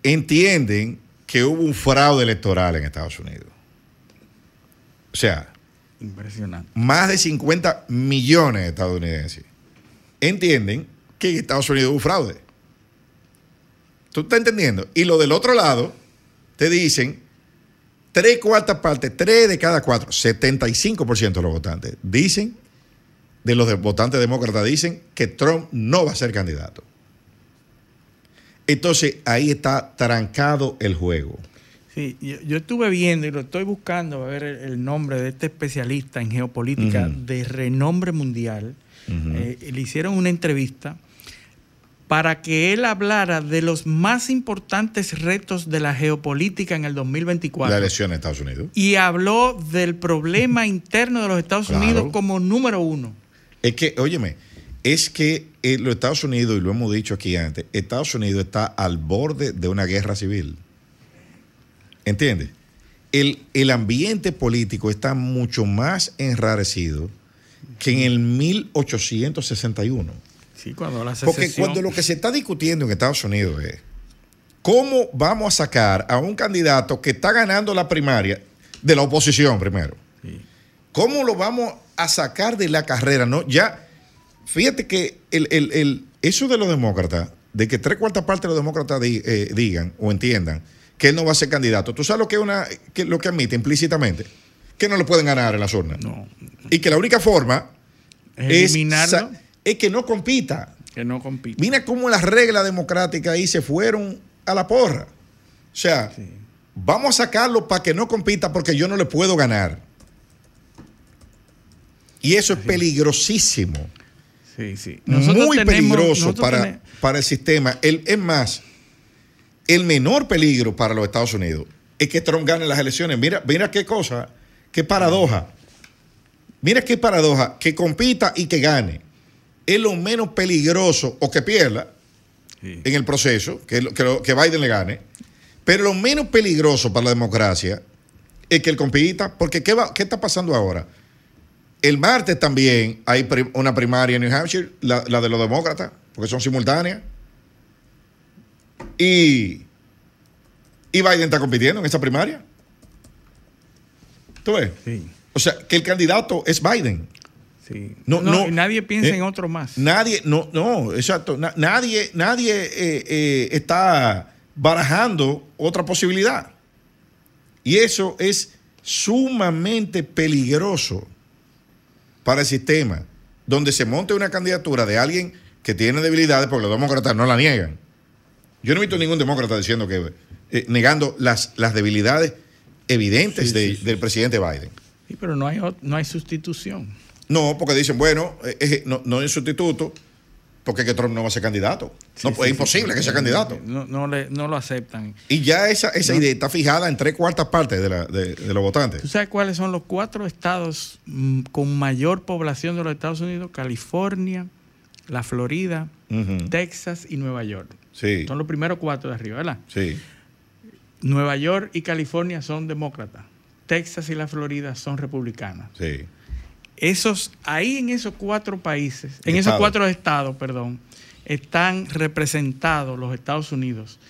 Speaker 3: entienden que hubo un fraude electoral en Estados Unidos. O sea,
Speaker 4: Impresionante.
Speaker 3: más de 50 millones de estadounidenses entienden que Estados Unidos hubo un fraude. ¿Tú estás entendiendo? Y lo del otro lado, te dicen, tres cuartas partes, tres de cada cuatro, 75% de los votantes, dicen, de los votantes demócratas, dicen que Trump no va a ser candidato. Entonces, ahí está trancado el juego.
Speaker 4: Sí, yo, yo estuve viendo y lo estoy buscando a ver el, el nombre de este especialista en geopolítica de renombre mundial.
Speaker 3: Ujú.
Speaker 4: Eh, le hicieron una entrevista para que él hablara de los más importantes retos de la geopolítica en el 2024.
Speaker 3: La elección en Estados Unidos.
Speaker 4: Y habló del problema interno de los Estados
Speaker 3: Claro.
Speaker 4: Unidos como número uno.
Speaker 3: Es que, óyeme, es que eh, los Estados Unidos, y lo hemos dicho aquí antes, Estados Unidos está al borde de una guerra civil. ¿Entiendes? El, el ambiente político está mucho más enrarecido que en el 1861.
Speaker 4: Sí, cuando la
Speaker 3: Porque cuando lo que se está discutiendo en Estados Unidos es cómo vamos a sacar a un candidato que está ganando la primaria de la oposición primero.
Speaker 4: Sí.
Speaker 3: ¿Cómo lo vamos a sacar de la carrera? No, ya, fíjate que el, el- el- eso de los demócratas, de que tres cuartas partes de los demócratas di- eh, digan o entiendan que él no va a ser candidato, ¿tú sabes lo que, una, que, lo que admite implícitamente? Que no le pueden ganar en las urnas.
Speaker 4: No.
Speaker 3: Y que la única forma es,
Speaker 4: Eliminarlo,
Speaker 3: es que no compita.
Speaker 4: que no compite.
Speaker 3: Mira cómo las reglas democráticas ahí se fueron a la porra. O sea,
Speaker 4: Sí.
Speaker 3: vamos a sacarlo para que no compita porque yo no le puedo ganar. Y eso es peligrosísimo.
Speaker 4: Sí, sí.
Speaker 3: muy
Speaker 4: tenemos-
Speaker 3: peligroso
Speaker 4: nosotros
Speaker 3: para, para el sistema. El, es más, el menor peligro para los Estados Unidos es que Trump gane las elecciones. Mira, mira qué cosa, qué paradoja. Mira qué paradoja, que compita y que gane. Es lo menos peligroso, o que pierda
Speaker 4: Sí.
Speaker 3: en el proceso, que, que, Biden le gane. Pero lo menos peligroso para la democracia es que él compita, porque ¿qué, va- qué está pasando ahora? El martes también hay una primaria en New Hampshire, la, la de los demócratas, porque son simultáneas. Y, y Biden está compitiendo en esa primaria. ¿Tú ves?
Speaker 4: Sí,
Speaker 3: O sea, que el candidato es Biden.
Speaker 4: sí.
Speaker 3: No, no,
Speaker 4: nadie piensa
Speaker 3: eh,
Speaker 4: en otro más.
Speaker 3: Nadie, no, no, exacto. na- nadie nadie eh, eh, está barajando otra posibilidad. Y eso es sumamente peligroso para el sistema, donde se monte una candidatura de alguien que tiene debilidades, porque los demócratas no la niegan. Yo no he visto ningún demócrata diciendo que, eh, negando las, las debilidades evidentes
Speaker 4: Sí,
Speaker 3: de-
Speaker 4: sí, sí.
Speaker 3: del presidente Biden.
Speaker 4: Sí, pero no hay, no hay sustitución.
Speaker 3: No, porque dicen, bueno, eh, eh, no, no es sustituto, porque es que Trump no va a ser candidato. no, es imposible que sea candidato.
Speaker 4: No, no, le- no lo aceptan.
Speaker 3: Y ya esa, esa idea está fijada en tres cuartas partes de, la- de- de los votantes.
Speaker 4: ¿Tú sabes cuáles son los cuatro estados mm, con mayor población de los Estados Unidos? California, la Florida. Texas y Nueva York.
Speaker 3: Sí,
Speaker 4: Son los primeros cuatro de arriba, ¿verdad?
Speaker 3: sí.
Speaker 4: Nueva York y California son demócratas. Texas y la Florida son republicanas.
Speaker 3: Sí.
Speaker 4: Esos, ahí en esos cuatro países, en esos cuatro estados, perdón, están representados los Estados Unidos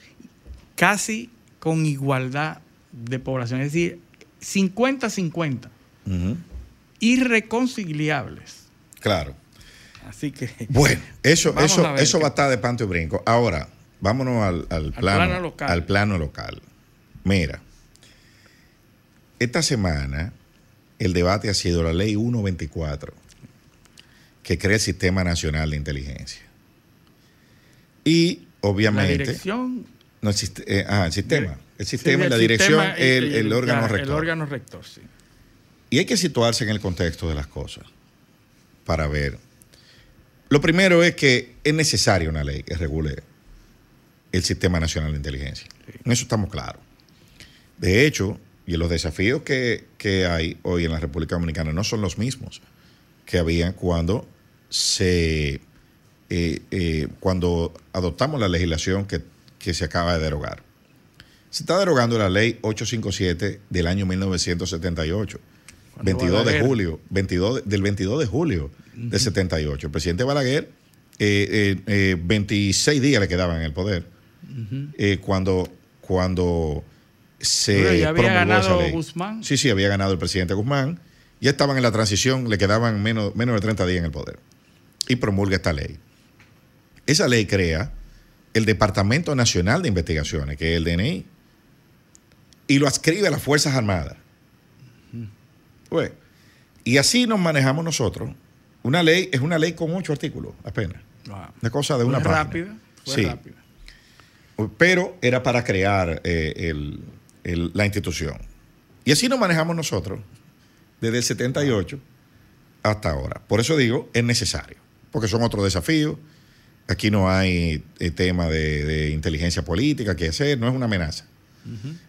Speaker 4: casi con igualdad de población, es decir, 50-50,
Speaker 3: Ujú.
Speaker 4: irreconciliables.
Speaker 3: Claro.
Speaker 4: Así que
Speaker 3: Bueno, eso, eso,
Speaker 4: ver
Speaker 3: eso va a estar de panto y brinco. Ahora, vámonos al, al plano,
Speaker 4: plano local.
Speaker 3: al plano local. Mira, esta semana el debate ha sido la ley 124, que crea el Sistema Nacional de Inteligencia. Y,
Speaker 4: la
Speaker 3: obviamente,
Speaker 4: dirección...
Speaker 3: no, el, eh, ah, el sistema, el sistema
Speaker 4: sí,
Speaker 3: la
Speaker 4: el
Speaker 3: dirección,
Speaker 4: sistema
Speaker 3: el, el órgano
Speaker 4: la-
Speaker 3: rector.
Speaker 4: El órgano rector, sí.
Speaker 3: Y hay que situarse en el contexto de las cosas para ver. Lo primero es que es necesaria una ley que regule el Sistema Nacional de Inteligencia. En eso estamos claros. De hecho, y los desafíos que, que hay hoy en la República Dominicana no son los mismos que habían cuando se eh, eh, cuando adoptamos la legislación que, que se acaba de derogar. Se está derogando la ley 857 del año 1978.
Speaker 4: Cuando
Speaker 3: 22 de julio, 22 de- del 22 de julio de 78. El presidente Balaguer, eh, eh, eh, 26 días le quedaban en el poder eh, cuando, cuando se
Speaker 4: Pero ya había
Speaker 3: promulgó
Speaker 4: ganado
Speaker 3: esa ley.
Speaker 4: Guzmán.
Speaker 3: Sí, sí, había ganado el presidente Guzmán. Ya estaban en la transición, le quedaban menos, menos de 30 días en el poder. Y promulga esta ley. Esa ley crea el Departamento Nacional de Investigaciones, que es el DNI, y lo adscribe a las Fuerzas Armadas. Pues, y así nos manejamos nosotros. Una ley es una ley con ocho artículos apenas.
Speaker 4: Wow.
Speaker 3: Una cosa de una
Speaker 4: Fue
Speaker 3: página.
Speaker 4: rápida, fue
Speaker 3: Sí.
Speaker 4: rápida.
Speaker 3: Pero era para crear eh, el- el- la institución. Y así nos manejamos nosotros desde el 78 hasta ahora. Por eso digo, es necesario, porque son otros desafíos. Aquí no hay eh, tema de, de inteligencia política que hacer, no es una amenaza.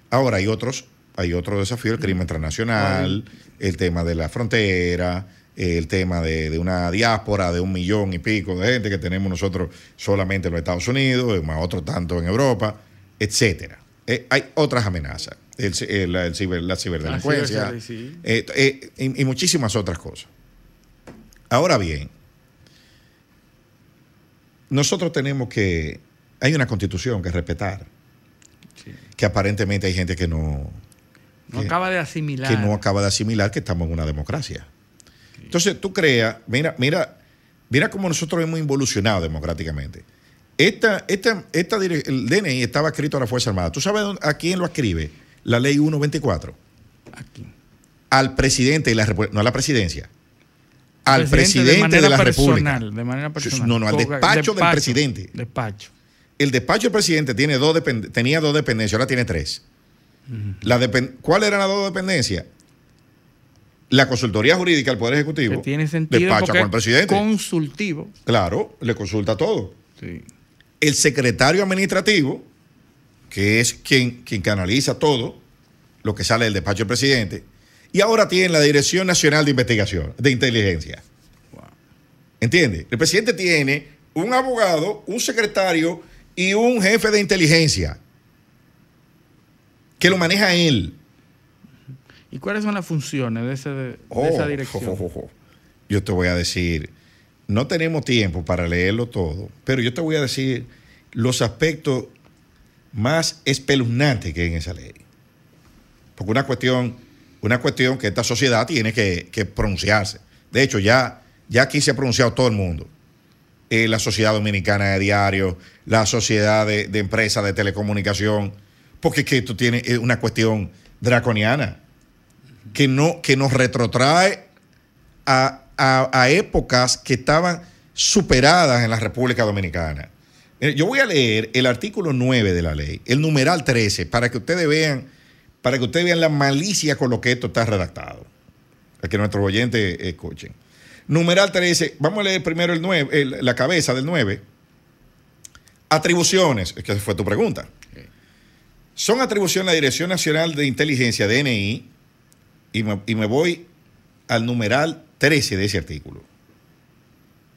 Speaker 3: Ahora hay otros, hay otros desafíos, el crimen transnacional, el tema de la frontera, el tema de, de una diáspora de un millón y pico de gente que tenemos nosotros solamente en los Estados Unidos, más otro tanto en Europa, etcétera. Eh, hay otras amenazas, el ci- el- el ciber- la ciberdelincuencia
Speaker 4: Ah, sí.
Speaker 3: eh, eh, y, y muchísimas otras cosas. Ahora bien, nosotros tenemos que, hay una constitución que respetar,
Speaker 4: Sí.
Speaker 3: que aparentemente hay gente que no,
Speaker 4: No
Speaker 3: que-
Speaker 4: acaba de asimilar.
Speaker 3: que no acaba de asimilar que estamos en una democracia. Entonces tú creas, mira, mira, mira cómo nosotros hemos involucionado democráticamente. Esta, esta, esta el DNI estaba escrito a la Fuerza Armada. ¿Tú sabes a quién lo escribe? La ley 124.
Speaker 4: Aquí.
Speaker 3: Al presidente de la República, no a la presidencia. Al presidente, de,
Speaker 4: manera
Speaker 3: la República.
Speaker 4: personal, De manera personal.
Speaker 3: No, no, al despacho del presidente.
Speaker 4: Despacho.
Speaker 3: El despacho del presidente tiene dos tenía dos dependencias, ahora tiene tres. La depen- ¿Cuál eran las dos dependencias? La consultoría jurídica del Poder
Speaker 4: Que
Speaker 3: Ejecutivo
Speaker 4: tiene sentido
Speaker 3: despacha
Speaker 4: porque
Speaker 3: con el presidente.
Speaker 4: consultivo.
Speaker 3: Claro, le consulta todo.
Speaker 4: Sí.
Speaker 3: El secretario administrativo, que es quien, quien canaliza todo lo que sale del despacho del presidente, y ahora tiene la Dirección Nacional de Investigación, de Inteligencia.
Speaker 4: Wow.
Speaker 3: ¿Entiende? El presidente tiene un abogado, un secretario y un jefe de inteligencia que lo maneja él.
Speaker 4: ¿Y cuáles son las funciones de, ese, de
Speaker 3: Oh,
Speaker 4: esa dirección?
Speaker 3: yo te voy a decir, no tenemos tiempo para leerlo todo, pero yo te voy a decir los aspectos más espeluznantes que hay en esa ley. Porque una cuestión, una cuestión que esta sociedad tiene que, que pronunciarse. De hecho, ya, ya aquí se ha pronunciado todo el mundo. Eh, la Sociedad Dominicana de Diario, la Sociedad de, de Empresas de Telecomunicación, porque es que esto tiene una cuestión draconiana que, no, que nos retrotrae a, a, a épocas que estaban superadas en la República Dominicana. Eh, Yo voy a leer el artículo 9 de la ley, el numeral 13, para que ustedes vean, para que ustedes vean la malicia con lo que esto está redactado. Para que nuestros oyentes escuchen. Numeral 13, vamos a leer primero el 9, el- la cabeza del 9. Atribuciones, es que esa fue tu pregunta. Son atribuciones de la Dirección Nacional de Inteligencia, DNI, y me, voy al numeral 13 de ese artículo,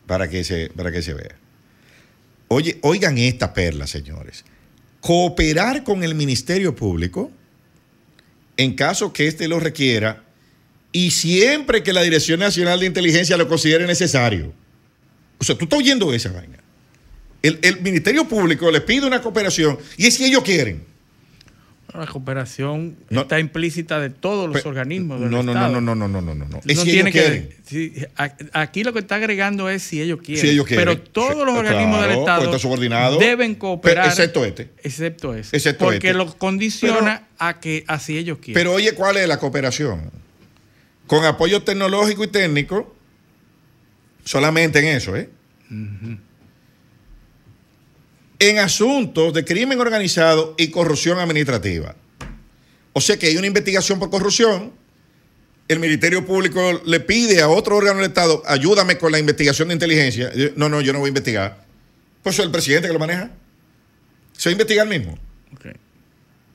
Speaker 3: para que se, para que se vea. Oye, oigan esta perla, señores. Cooperar con el Ministerio Público en caso que éste lo requiera y siempre que la Dirección Nacional de Inteligencia lo considere necesario. O sea, tú estás oyendo esa vaina. El, el Ministerio Público le pide una cooperación y es si ellos quieren.
Speaker 4: La cooperación
Speaker 3: No.
Speaker 4: está implícita de todos los organismos del
Speaker 3: no, no, no,
Speaker 4: Estado.
Speaker 3: no, no, no, no, no, no.
Speaker 4: No
Speaker 3: Es si
Speaker 4: tiene
Speaker 3: ellos
Speaker 4: que- aquí lo que está agregando es si ellos quieren.
Speaker 3: Si ellos quieren.
Speaker 4: Pero todos
Speaker 3: Sí,
Speaker 4: los organismos
Speaker 3: claro,
Speaker 4: del Estado
Speaker 3: pues está subordinado.
Speaker 4: deben cooperar.
Speaker 3: Pero excepto este.
Speaker 4: Excepto ese.
Speaker 3: Excepto
Speaker 4: porque
Speaker 3: este.
Speaker 4: lo condiciona a que así ellos quieren.
Speaker 3: Pero oye, ¿cuál es la cooperación? Con apoyo tecnológico y técnico, solamente en eso, ¿eh? En asuntos de crimen organizado y corrupción administrativa. O sea que hay una investigación por corrupción, el Ministerio Público le pide a otro órgano del Estado, ayúdame con la investigación de inteligencia. No, no, yo no voy a investigar. Pues es el presidente que lo maneja. Se va a investigar mismo.
Speaker 4: Ok.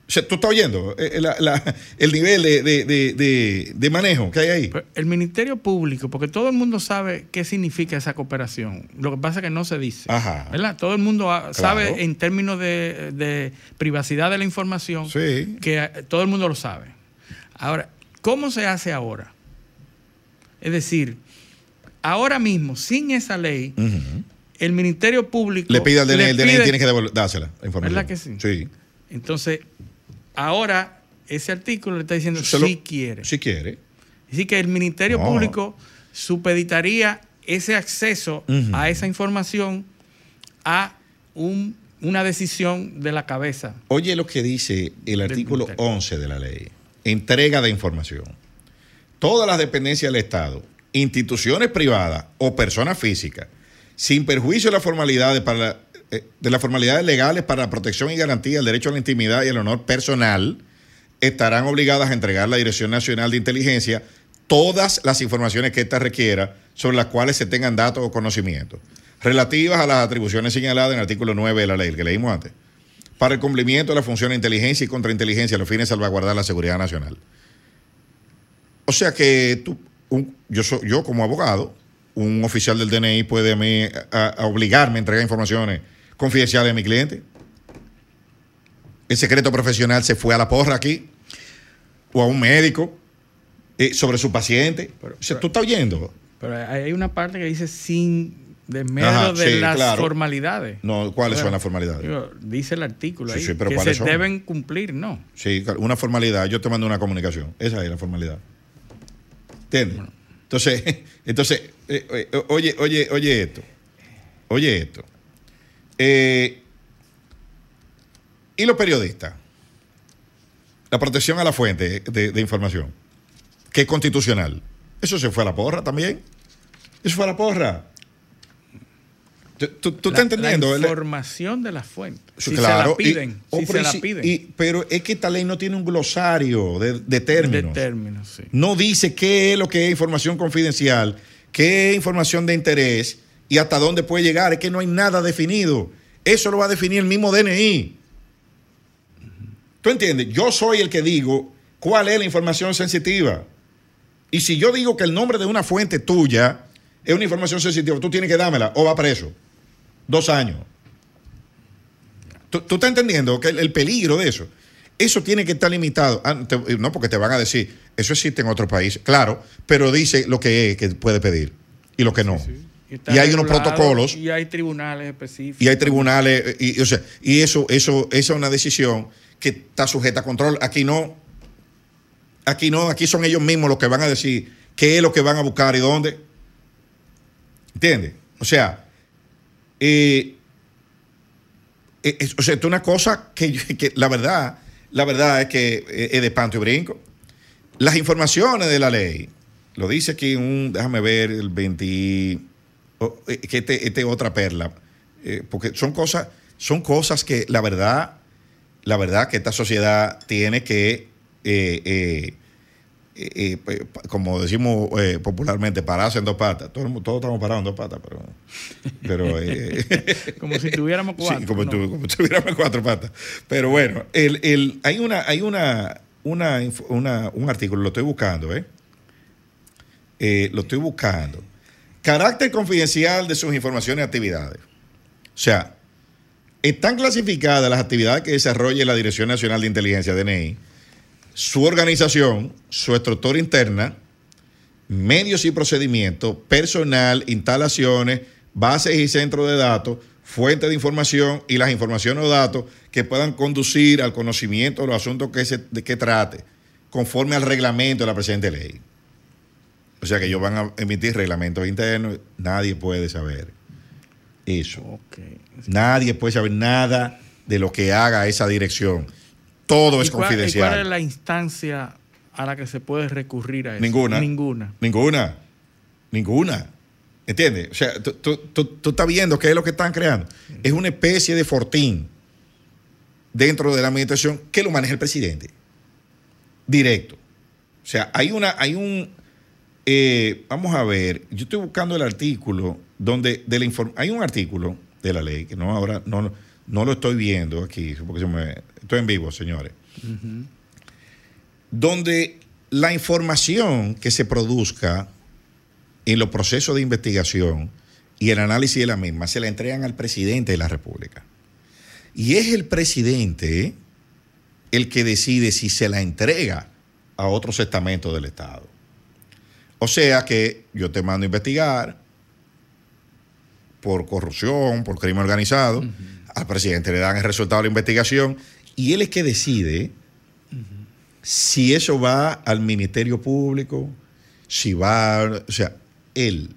Speaker 3: O sea, tú estás oyendo eh, la- la- el nivel de, de- de- manejo que hay ahí.
Speaker 4: El Ministerio Público, porque todo el mundo sabe qué significa esa cooperación. Lo que pasa es que no se dice.
Speaker 3: Ajá.
Speaker 4: ¿verdad? Todo el mundo
Speaker 3: Claro.
Speaker 4: sabe en términos de, privacidad de la información
Speaker 3: Sí.
Speaker 4: que eh, todo el mundo lo sabe. Ahora, ¿cómo se hace ahora? Es decir, ahora mismo, sin esa ley, el Ministerio Público
Speaker 3: Le pide al DNI, el DNI tiene que dársela la información.
Speaker 4: ¿Verdad que sí?
Speaker 3: Sí.
Speaker 4: Entonces, ahora ese artículo le está diciendo si quiere.
Speaker 3: Si quiere.
Speaker 4: Así que el Ministerio
Speaker 3: No.
Speaker 4: Público supeditaría ese acceso a esa información a un- una decisión de la cabeza.
Speaker 3: Oye lo que dice el artículo
Speaker 4: Ministerio.
Speaker 3: 11 de la ley. Entrega de información. Todas las dependencias del Estado, instituciones privadas o personas físicas, sin perjuicio de las formalidades para la- de las formalidades legales para la protección y garantía del derecho a la intimidad y el honor personal, estarán obligadas a entregar a la Dirección Nacional de Inteligencia todas las informaciones que ésta requiera sobre las cuales se tengan datos o conocimientos, relativas a las atribuciones señaladas en el artículo 9 de la ley, que leímos antes, para el cumplimiento de la función de inteligencia y contrainteligencia a los fines de salvaguardar la seguridad nacional. O sea que tú, yo, yo como abogado, un oficial del DNI puede a mí obligarme a entregar informaciones confidenciales a mi cliente. El secreto profesional se fue a la porra aquí, o a un médico, eh, sobre su paciente. o sea, tú estás oyendo.
Speaker 4: Pero hay una parte que dice sin desmedro de
Speaker 3: sí,
Speaker 4: las
Speaker 3: claro.
Speaker 4: formalidades.
Speaker 3: No, ¿cuáles
Speaker 4: Bueno,
Speaker 3: son las formalidades?
Speaker 4: digo, dice el artículo
Speaker 3: Sí,
Speaker 4: ahí
Speaker 3: sí, pero
Speaker 4: que
Speaker 3: ¿cuáles
Speaker 4: se
Speaker 3: son?
Speaker 4: deben cumplir, ¿no?
Speaker 3: Sí, una formalidad. Yo te mando una comunicación. Esa es la formalidad. ¿Entiendes? Entonces, entonces eh, eh, oye, oye, oye esto. Oye esto. Eh, ¿Y los periodistas? La protección a la fuente de, de información, que es constitucional. Eso se fue a la porra también. Eso fue a la porra. ¿Tú, tú-
Speaker 4: La-
Speaker 3: estás entendiendo?
Speaker 4: La información de la fuente.
Speaker 3: Sí,
Speaker 4: Si
Speaker 3: claro,
Speaker 4: se
Speaker 3: y-
Speaker 4: la piden.
Speaker 3: oh,
Speaker 4: si
Speaker 3: pero
Speaker 4: se la piden.
Speaker 3: y- pero es que esta ley no tiene un glosario de, de
Speaker 4: de
Speaker 3: términos.
Speaker 4: términos, sí.
Speaker 3: no dice qué es lo que es información confidencial, qué es información de interés y hasta dónde puede llegar. Es que no hay nada definido. Eso lo va a definir el mismo DNI. ¿Tú entiendes? Yo soy el que digo cuál es la información sensitiva. Y si yo digo que el nombre de una fuente tuya es una información sensitiva, tú tienes que dármela o va preso. Dos años. ¿Tú, tú estás entendiendo que el, el peligro de eso? Eso tiene que estar limitado. Ah, te- no porque te van a decir, eso existe en otros países. Claro, pero dice lo que es que puede pedir. y lo que no.
Speaker 4: está
Speaker 3: Y hay unos protocolos.
Speaker 4: Y hay tribunales específicos.
Speaker 3: Y hay tribunales, y, y, o sea, y eso, eso, esa es una decisión que está sujeta a control. Aquí no, aquí no, aquí son ellos mismos los que van a decir qué es lo que van a buscar y dónde. ¿Entiendes? O sea, eh, eh, es- o sea, esto es una cosa que, que la verdad, la verdad es que eh, es de panto y brinco. Las informaciones de la ley, lo dice aquí un, déjame ver, el 20, oh, eh, que este, este es otra perla, eh, porque son cosas, son cosas que la verdad, la verdad que esta sociedad tiene que, eh, eh, eh, eh, eh, pa- como decimos eh, popularmente, pararse en dos patas. Todos, todos estamos parados en dos patas, pero, pero eh,
Speaker 4: Como si tuviéramos cuatro.
Speaker 3: Sí, como,
Speaker 4: ¿no?
Speaker 3: tu- como tuviéramos cuatro patas. Pero bueno, el, el- hay una, hay una, una, una- un artículo, lo estoy buscando, ¿eh? Eh, Lo estoy buscando. Carácter confidencial de sus informaciones y actividades. O sea, están clasificadas las actividades que desarrolla la Dirección Nacional de Inteligencia, DNI, su organización, su estructura interna, medios y procedimientos, personal, instalaciones, bases y centros de datos, fuentes de información y las informaciones o datos que puedan conducir al conocimiento de los asuntos que, se, que trate, conforme al reglamento de la presente ley. O sea que ellos van a emitir reglamentos internos, nadie puede saber eso. Nadie puede saber nada de lo que haga esa dirección. Todo es
Speaker 4: ¿Y cuál- ¿Y
Speaker 3: confidencial.
Speaker 4: cuál es la instancia a la que se puede recurrir a eso?
Speaker 3: Ninguna.
Speaker 4: Ninguna.
Speaker 3: Ninguna. Ninguna. ¿Entiendes? O sea, tú, tú- tú- tú estás viendo qué es lo que están creando. Es una especie de fortín dentro de la administración que lo maneja el presidente. Directo. O sea, hay una, hay un. Eh, vamos a ver, yo estoy buscando el artículo donde de la inform- hay un artículo de la ley que no ahora no, no lo estoy viendo aquí porque me- estoy en vivo, señores donde la información que se produzca en los procesos de investigación y el análisis de la misma se la entregan al presidente de la República. Y es el presidente el que decide si se la entrega a otros estamentos del Estado. O sea que yo te mando a investigar por corrupción, por crimen organizado, al presidente le dan el resultado de la investigación y él es que decide si eso va al Ministerio Público, si va, o sea, él.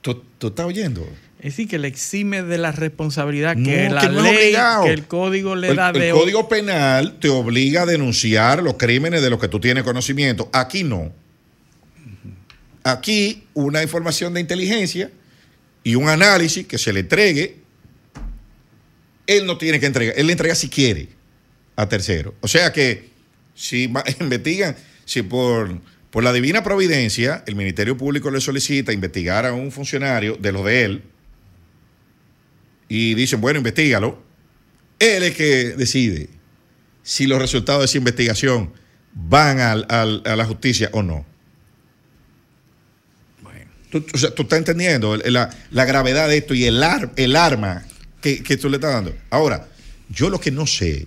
Speaker 3: ¿Tú, tú estás oyendo?
Speaker 4: Es decir, que le exime de la responsabilidad
Speaker 3: No,
Speaker 4: que la
Speaker 3: que no
Speaker 4: ley, que el código le
Speaker 3: El,
Speaker 4: da
Speaker 3: el
Speaker 4: de...
Speaker 3: Código Penal te obliga a denunciar los crímenes de los que tú tienes conocimiento. Aquí no. Aquí una información de inteligencia y un análisis que se le entregue, él no tiene que entregar, él le entrega si quiere a tercero. O sea que si investigan, si por, por la divina providencia el Ministerio Público le solicita investigar a un funcionario de los de él y dicen, bueno, investigalo, él es que decide si los resultados de esa investigación van al- al- a la justicia o no. Tú, o sea, tú estás entendiendo la, la gravedad de esto y el, ar- el arma que, que tú le estás dando. Ahora, yo lo que no sé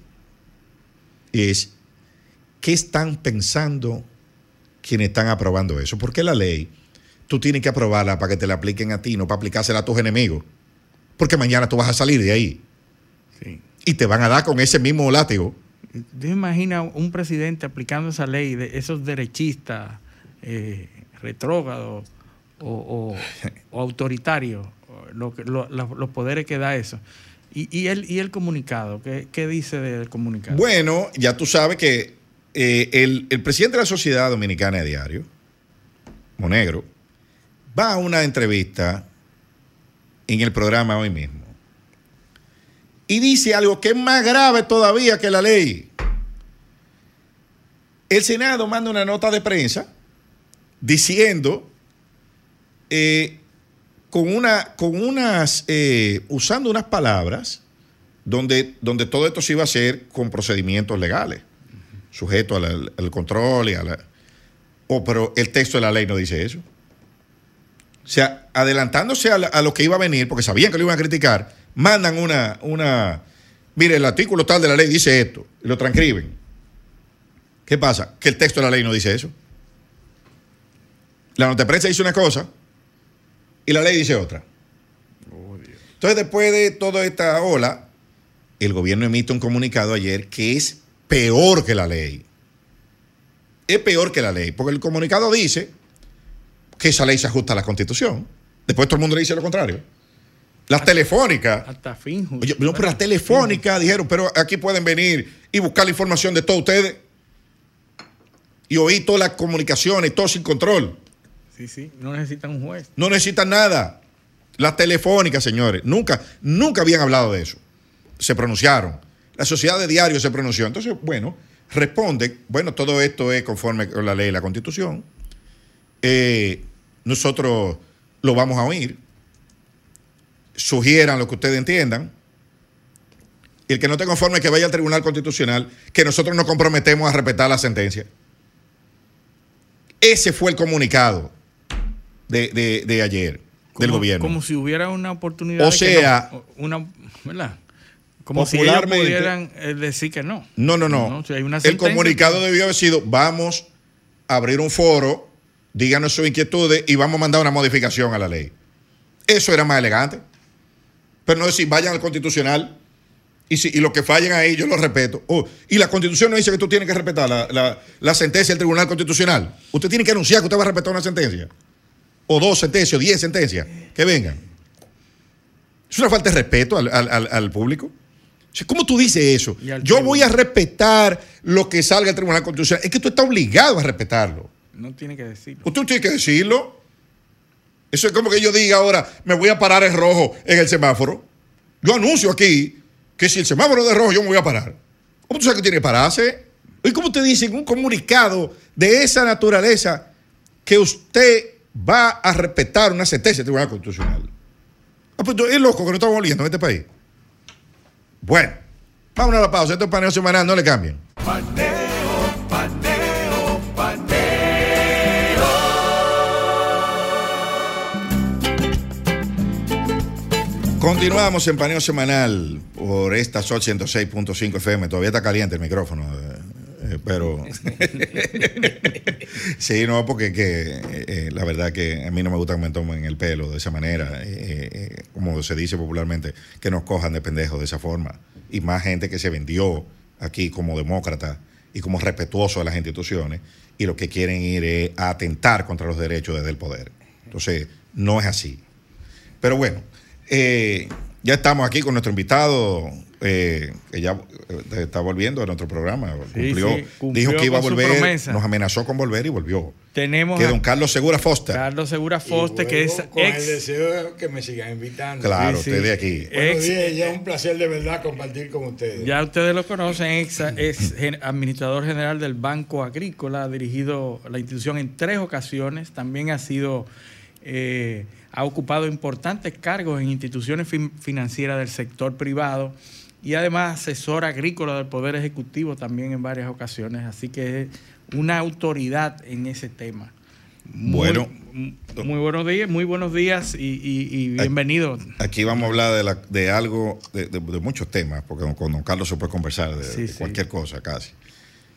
Speaker 3: es qué están pensando quienes están aprobando eso. Porque la ley, tú tienes que aprobarla para que te la apliquen a ti, no para aplicársela a tus enemigos. Porque mañana tú vas a salir de ahí
Speaker 4: Sí.
Speaker 3: y te van a dar con ese mismo látigo.
Speaker 4: ¿Te imaginas un presidente aplicando esa ley de esos derechistas eh, retrógrados o, o- o autoritarios, lo lo- los poderes que da eso? Y, y el, y el comunicado, ¿qué, qué dice del comunicado?
Speaker 3: Bueno, ya tú sabes que eh, el, el presidente de la Sociedad Dominicana de Diario, Monegro, va a una entrevista en el programa hoy mismo y dice algo que es más grave todavía que la ley. El Senado manda una nota de prensa diciendo, eh, con, una, con unas, eh, usando unas palabras, donde, donde todo esto se iba a hacer con procedimientos legales, sujeto al, control y a la... Oh, pero el texto de la ley no dice eso. O sea, adelantándose a, a lo que iba a venir, porque sabían que lo iban a criticar, mandan una, una... Mire, el artículo tal de la ley dice esto, y lo transcriben. ¿Qué pasa? Que el texto de la ley no dice eso. La nota de prensa dice una cosa y la ley dice otra. Entonces, después de toda esta ola, el gobierno emite un comunicado ayer que es peor que la ley. Es peor que la ley, porque el comunicado dice que esa ley se ajusta a la constitución. Después todo el mundo le dice lo contrario. Las telefónicas.
Speaker 4: Hasta fin.
Speaker 3: Oye, no, pero las telefónicas dijeron, pero aquí pueden venir y buscar la información de todos ustedes. Y oír todas las comunicaciones, todo sin control.
Speaker 4: Sí, sí, no necesitan un juez.
Speaker 3: No necesitan nada. Las telefónicas, señores, nunca, nunca habían hablado de eso. Se pronunciaron. La sociedad de diario se pronunció. Entonces, bueno, responde, bueno, todo esto es conforme con la ley y la constitución. Eh, nosotros lo vamos a oír. Sugieran lo que ustedes entiendan. Y el que no esté conforme que vaya al Tribunal Constitucional, que nosotros nos comprometemos a respetar la sentencia. Ese fue el comunicado de, de- de ayer del gobierno.
Speaker 4: Como si hubiera una oportunidad.
Speaker 3: O
Speaker 4: de que
Speaker 3: sea,
Speaker 4: no- una, ¿verdad? Como si ellos pudieran eh, decir que no.
Speaker 3: No, no, no.
Speaker 4: si hay una
Speaker 3: el comunicado debió haber sido, vamos a abrir un foro, díganos sus inquietudes y vamos a mandar una modificación a la ley. Eso era más elegante. Pero no decir, vayan al constitucional y, si, y que fallen ahí yo lo respeto. Oh, y la constitución no dice que tú tienes que respetar la, la- la sentencia del Tribunal Constitucional. Usted tiene que anunciar que usted va a respetar una sentencia. O dos sentencias, o diez sentencias. Que vengan. Es una falta de respeto al, al- público. ¿Cómo tú dices eso? Yo voy a respetar lo que salga del Tribunal Constitucional. Es que tú estás obligado a respetarlo.
Speaker 4: No tiene que decirlo.
Speaker 3: Usted tiene que decirlo. Eso es como que yo diga ahora, me voy a parar en rojo en el semáforo. Yo anuncio aquí que si el semáforo es de rojo, yo me voy a parar. ¿Cómo tú sabes que tiene que pararse? ¿Y cómo te dicen un comunicado de esa naturaleza que usted va a respetar una sentencia del Tribunal Constitucional? Ah, pues, es loco que no estamos oliendo en este país. Bueno, vámonos a la pausa. Esto es paneo semanal, no le cambien. Continuamos en paneo semanal por esta Sol 106.5 FM. Todavía está caliente el micrófono, eh, eh, pero. sí, no, porque que, eh, la verdad que a mí no me gusta que me tomen el pelo de esa manera, como se dice popularmente, que nos cojan de pendejos de esa forma. Y más gente que se vendió aquí como demócrata y como respetuoso de las instituciones y lo que quieren ir es a atentar contra los derechos desde el poder. Entonces, no es así. Pero bueno, eh, ya estamos aquí con nuestro invitado, eh, que ya eh, está volviendo a nuestro programa.
Speaker 4: Sí,
Speaker 3: cumplió,
Speaker 4: sí, cumplió
Speaker 3: dijo que iba a volver, nos amenazó con volver y volvió.
Speaker 4: Tenemos
Speaker 3: Que
Speaker 4: a
Speaker 3: don Carlos Segura Foster.
Speaker 4: Carlos Segura
Speaker 5: Y
Speaker 4: Foster, que es
Speaker 5: con el
Speaker 4: ex.
Speaker 5: deseo de que me sigan invitando.
Speaker 3: Claro,
Speaker 4: Sí,
Speaker 3: usted de aquí.
Speaker 5: Buenos días, ya es un placer de verdad compartir con ustedes.
Speaker 4: Ya ustedes lo conocen, ex, administrador general del Banco Agrícola, ha dirigido la institución en tres ocasiones, también ha sido, eh, ha ocupado importantes cargos en instituciones fin- financieras del sector privado y además asesor agrícola del Poder Ejecutivo también en varias ocasiones, así que es una autoridad en ese tema. Muy-
Speaker 3: Bueno.
Speaker 4: muy buenos días, muy buenos días y, y- y bienvenido.
Speaker 3: Aquí vamos a hablar de, la- de algo, de, de- de muchos temas, porque con- don Carlos se puede conversar de,
Speaker 4: Sí,
Speaker 3: de
Speaker 4: sí.
Speaker 3: cualquier cosa casi.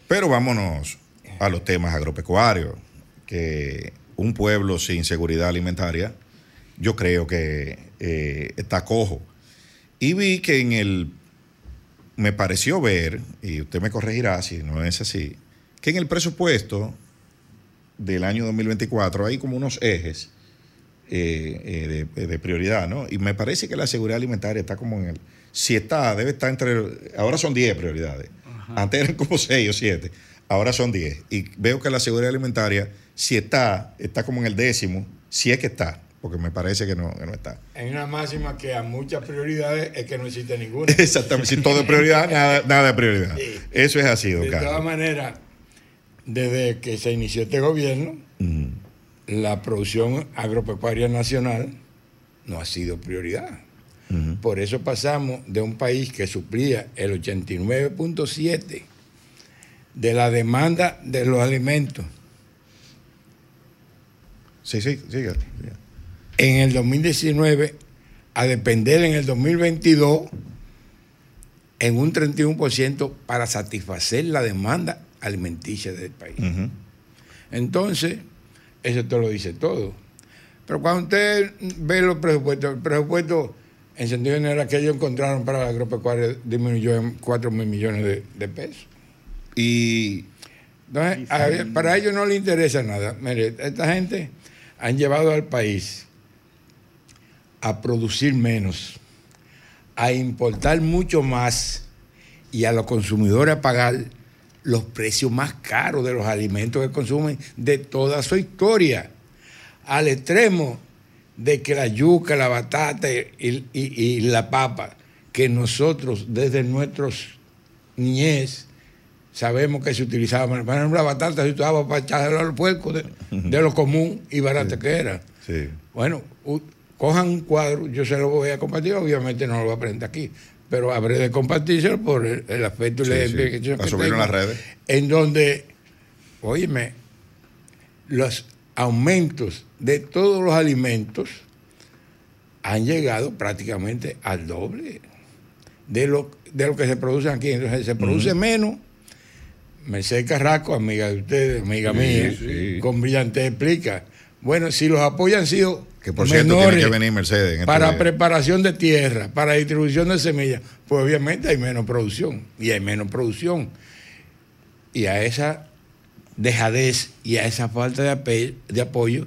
Speaker 3: Pero vámonos a los temas agropecuarios, que un pueblo sin seguridad alimentaria, yo creo que eh, está cojo. Y vi que en el, me pareció ver, y usted me corregirá si no es así, que en el presupuesto del año 2024 hay como unos ejes eh, eh, de, de prioridad, ¿no? Y me parece que la seguridad alimentaria está como en el... Si está, debe estar entre... Ahora son 10 prioridades. Antes eran como 6 o 7. Ahora son 10. Y veo que la seguridad alimentaria, si está, está como en el décimo, si es que está, porque me parece que no, que no está.
Speaker 5: Hay una máxima que a muchas prioridades es que no existe ninguna.
Speaker 3: Exactamente. Si todo es prioridad, nada, nada es prioridad.
Speaker 5: Sí.
Speaker 3: Eso es así,
Speaker 5: De todas maneras, desde que se inició este gobierno, la producción agropecuaria nacional no ha sido prioridad. Por eso pasamos de un país que suplía el 89.7 de la demanda de los alimentos
Speaker 3: Sí, sí, siga. siga.
Speaker 5: En el 2019 a depender en el 2022 en un 31% para satisfacer la demanda alimenticia del país. Entonces, eso te lo dice todo. Pero cuando usted ve los presupuestos, el presupuesto en sentido general que ellos encontraron para la agropecuaria disminuyó en 4 mil millones de, de pesos.
Speaker 3: Y
Speaker 5: Entonces, a- para ellos no les interesa nada. Mire, esta gente han llevado al país a producir menos, a importar mucho más y a los consumidores a pagar los precios más caros de los alimentos que consumen de toda su historia, al extremo de que la yuca, la batata y, y- y la papa, que nosotros desde nuestros niñez sabemos que se utilizaba, por ejemplo, la batata se usaba para echarle a los puercos de, de lo común y barata que era.
Speaker 3: sí.
Speaker 5: Bueno, cojan un cuadro, yo se lo voy a compartir, obviamente no lo voy a presentar aquí, pero habré de compartírselo por el, el aspecto
Speaker 3: Sí, sí.
Speaker 5: identificación
Speaker 3: A
Speaker 5: que
Speaker 3: subirlo en las redes.
Speaker 5: En donde, óyeme, los aumentos de todos los alimentos han llegado prácticamente al doble de lo, de lo que se produce aquí. Entonces se produce menos. Mercedes Carrasco, amiga de ustedes, amiga
Speaker 3: Sí,
Speaker 5: mía,
Speaker 3: sí.
Speaker 5: con brillante explica. Bueno, si los apoyos han sido
Speaker 3: Que por cierto tiene que venir Mercedes. en estos
Speaker 5: para preparación de tierra, para distribución de semillas, pues obviamente hay menos producción y hay menos producción. Y a esa dejadez y a esa falta de, ape- de apoyo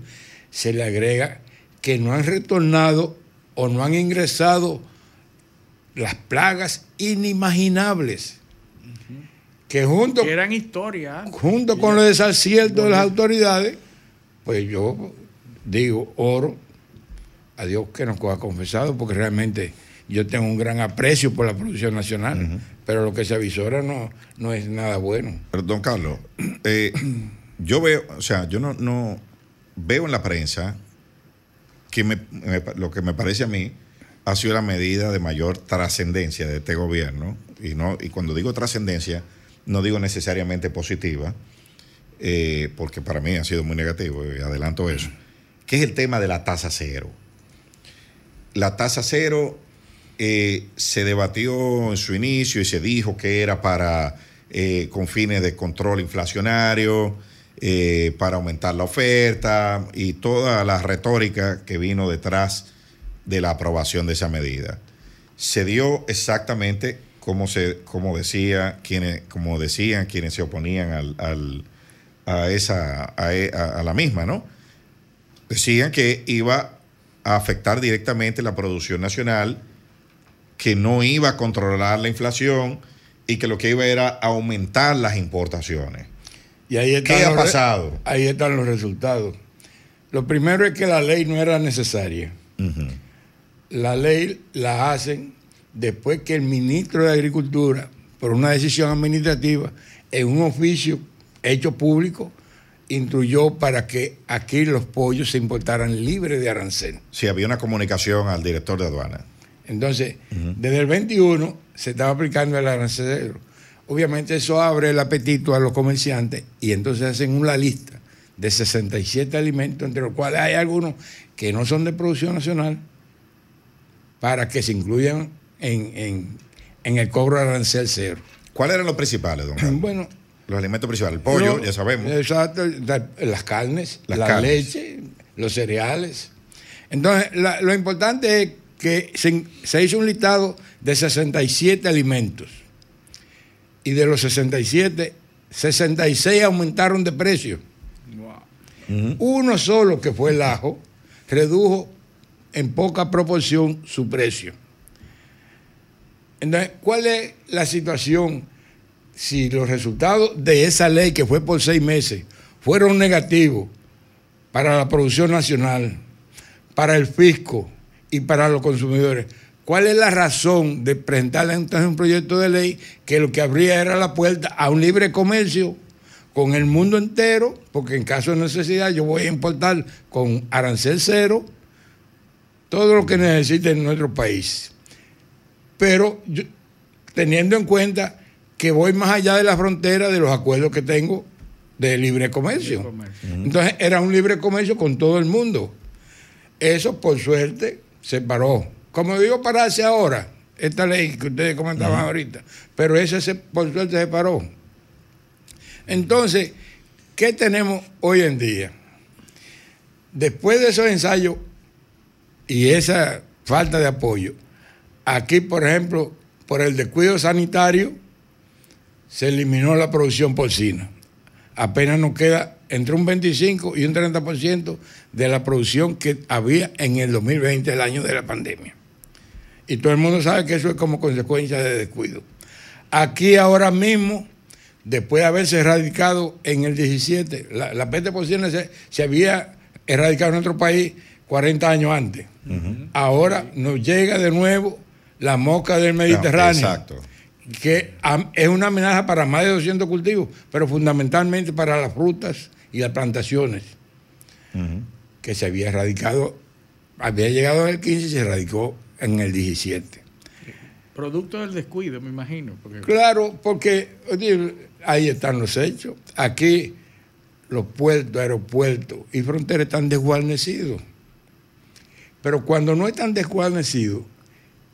Speaker 5: se le agrega que no han retornado o no han ingresado las plagas inimaginables que junto
Speaker 4: Que eran historias.
Speaker 5: junto con los desaciertos de las autoridades, pues yo digo, oro a Dios que nos coja confesado, porque realmente yo tengo un gran aprecio por la producción nacional, pero lo que se avisora no, no es nada bueno.
Speaker 3: Pero, don Carlos, eh, yo veo, o sea, yo no, no veo en la prensa que me- me- lo que me parece a mí ha sido la medida de mayor trascendencia de este gobierno. Y, no, y cuando digo trascendencia, no digo necesariamente positiva, eh, porque para mí ha sido muy negativo, y adelanto eso, que es el tema de la tasa cero. La tasa cero eh, se debatió en su inicio y se dijo que era para eh, con fines de control inflacionario, eh, para aumentar la oferta y toda la retórica que vino detrás de la aprobación de esa medida. Se dio exactamente como se, como decía quienes, como decían quienes se oponían a esa, a la misma, ¿no? Decían que iba a afectar directamente la producción nacional, que no iba a controlar la inflación y que lo que iba era aumentar las importaciones.
Speaker 5: Y ahí
Speaker 3: ¿Qué ha pasado?
Speaker 5: Ahí están los resultados. Lo primero es que la ley no era necesaria. La ley la hacen después que el ministro de Agricultura, por una decisión administrativa, en un oficio hecho público, instruyó para que aquí los pollos se importaran libres de arancel.
Speaker 3: Sí, había una comunicación al director de aduana.
Speaker 5: Entonces, desde el 21 se estaba aplicando el arancel. Obviamente eso abre el apetito a los comerciantes y entonces hacen una lista de 67 alimentos, entre los cuales hay algunos que no son de producción nacional, para que se incluyan en, en- en el cobro de arancel cero.
Speaker 3: ¿Cuáles eran los principales, don?
Speaker 5: Bueno,
Speaker 3: Los alimentos principales. El pollo,
Speaker 5: lo-
Speaker 3: ya sabemos.
Speaker 5: Exacto, la- las carnes,
Speaker 3: Las
Speaker 5: la
Speaker 3: carnes.
Speaker 5: leche, los cereales. Entonces, la- lo importante es que se, se hizo un listado de 67 alimentos. Y de los 67, 66 aumentaron de precio. Uno solo, que fue el ajo, redujo en poca proporción su precio. Entonces, ¿cuál es la situación si los resultados de esa ley, que fue por seis meses, fueron negativos para la producción nacional, para el fisco y para los consumidores? ¿Cuál es la razón de presentarle entonces un proyecto de ley que lo que abría era la puerta a un libre comercio con el mundo entero? Porque en caso de necesidad yo voy a importar con arancel cero todo lo que necesite en nuestro país. Pero teniendo en cuenta que voy más allá de la frontera de los acuerdos que tengo de libre comercio.
Speaker 4: comercio.
Speaker 5: Entonces era un libre comercio con todo el mundo. Eso, por suerte, se paró. Como digo, pararse ahora, esta ley que ustedes comentaban ahorita, pero ese, se- por suerte, se paró. Entonces, ¿qué tenemos hoy en día? Después de esos ensayos y esa falta de apoyo, aquí, por ejemplo, por el descuido sanitario, se eliminó la producción porcina. Apenas nos queda entre un 25 y un 30% de la producción que había en el 2020, el año de la pandemia. Y todo el mundo sabe que eso es como consecuencia de descuido. Aquí ahora mismo, después de haberse erradicado en el 17, la, la peste porcina se, se había erradicado en nuestro país 40 años antes. Ahora nos llega de nuevo la mosca del Mediterráneo.
Speaker 3: Exacto.
Speaker 5: Que es una amenaza para más de 200 cultivos, pero fundamentalmente para las frutas y las plantaciones, que se había erradicado, había llegado en el 15 y se erradicó en el 17.
Speaker 4: Producto del descuido, me imagino. Porque
Speaker 5: Claro, porque ahí están los hechos. Aquí los puertos, aeropuertos y fronteras están desguarnecidos. Pero cuando no están desguarnecidos,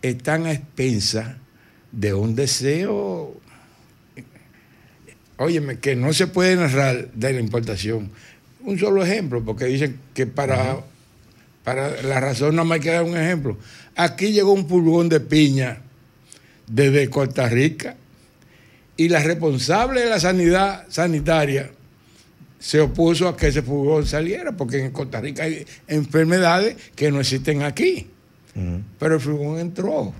Speaker 5: están a expensas de un deseo, óyeme, que no se puede narrar de la importación. Un solo ejemplo, porque dicen que para, para la razón no me queda un ejemplo. Aquí llegó un pulgón de piña desde Costa Rica y la responsable de la sanidad sanitaria se opuso a que ese furgón saliera, porque en Costa Rica hay enfermedades que no existen aquí. Pero el furgón entró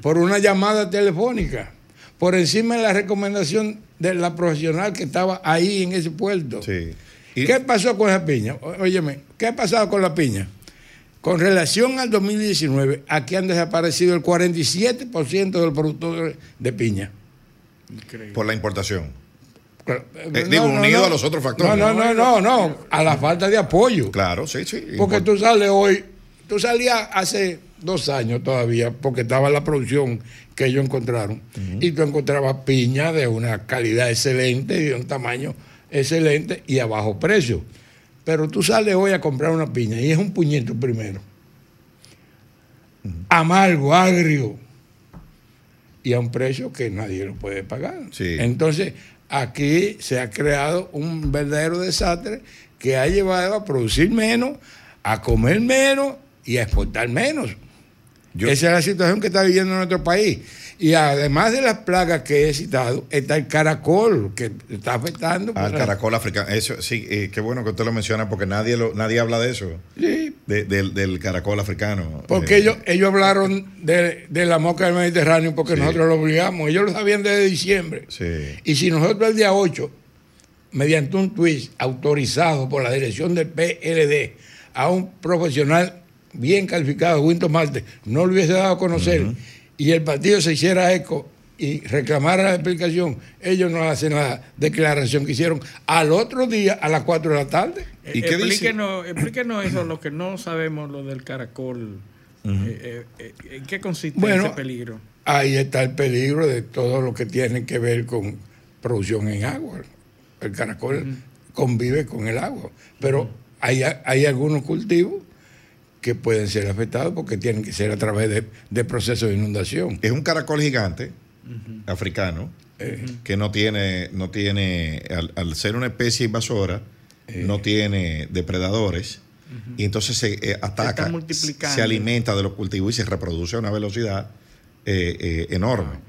Speaker 5: por una llamada telefónica, por encima de la recomendación de la profesional que estaba ahí en ese puerto.
Speaker 3: Sí. Y-
Speaker 5: ¿Qué pasó con la piña? Óyeme, ¿qué ha pasado con la piña? Con relación al 2019, aquí han desaparecido el 47% del productor de piña.
Speaker 4: increíble.
Speaker 3: Por la importación. Eh, digo, unido a los otros factores.
Speaker 5: No, no, no, no, no, a la falta de apoyo.
Speaker 3: Claro, sí, sí.
Speaker 5: Porque
Speaker 3: Import-
Speaker 5: tú sales hoy, tú salías hace dos años todavía, porque estaba la producción que ellos encontraron, y tú encontrabas piña de una calidad excelente y de un tamaño excelente y a bajo precio. Pero tú sales hoy a comprar una piña y es un puñeto primero. Amargo, agrio. Y a un precio que nadie lo puede pagar.
Speaker 3: Sí.
Speaker 5: Entonces, aquí se ha creado un verdadero desastre que ha llevado a producir menos, a comer menos y a exportar menos.
Speaker 3: Yo-
Speaker 5: Esa es la situación que está viviendo nuestro país. Y además de las plagas que he citado, está el caracol que está afectando.
Speaker 3: Al
Speaker 5: pues,
Speaker 3: caracol africano. Eso, sí, eh, qué bueno que usted lo menciona porque nadie lo, nadie habla de eso.
Speaker 5: Sí,
Speaker 3: de- del, del caracol africano.
Speaker 5: porque
Speaker 3: Eh,
Speaker 5: ellos, ellos hablaron de, de la mosca del Mediterráneo porque
Speaker 3: Sí.
Speaker 5: nosotros lo obligamos. Ellos lo sabían desde diciembre.
Speaker 3: Sí.
Speaker 5: Y si nosotros el día 8, mediante un tweet autorizado por la dirección del PLD a un profesional bien calificado, Winton Marte, no lo hubiese dado a conocer y el partido se hiciera eco y reclamara la explicación, ellos no hacen la declaración que hicieron al otro día a las 4 de la tarde.
Speaker 3: ¿Y
Speaker 4: Eh,
Speaker 3: qué dice?
Speaker 4: explíquenos, explíquenos eso, lo que no sabemos, lo del caracol. Eh, eh, eh, ¿En qué consiste
Speaker 5: Bueno,
Speaker 4: ese peligro?
Speaker 5: Ahí está el peligro de todo lo que tiene que ver con producción en agua. El caracol convive con el agua, pero hay, hay algunos cultivos que pueden ser afectados porque tienen que ser a través de, de procesos de inundación.
Speaker 3: Es un caracol gigante africano
Speaker 5: Eh,
Speaker 3: que no tiene, no tiene al, al ser una especie invasora, no tiene depredadores y entonces se eh, ataca, se alimenta de los cultivos y se reproduce a una velocidad eh, eh, enorme.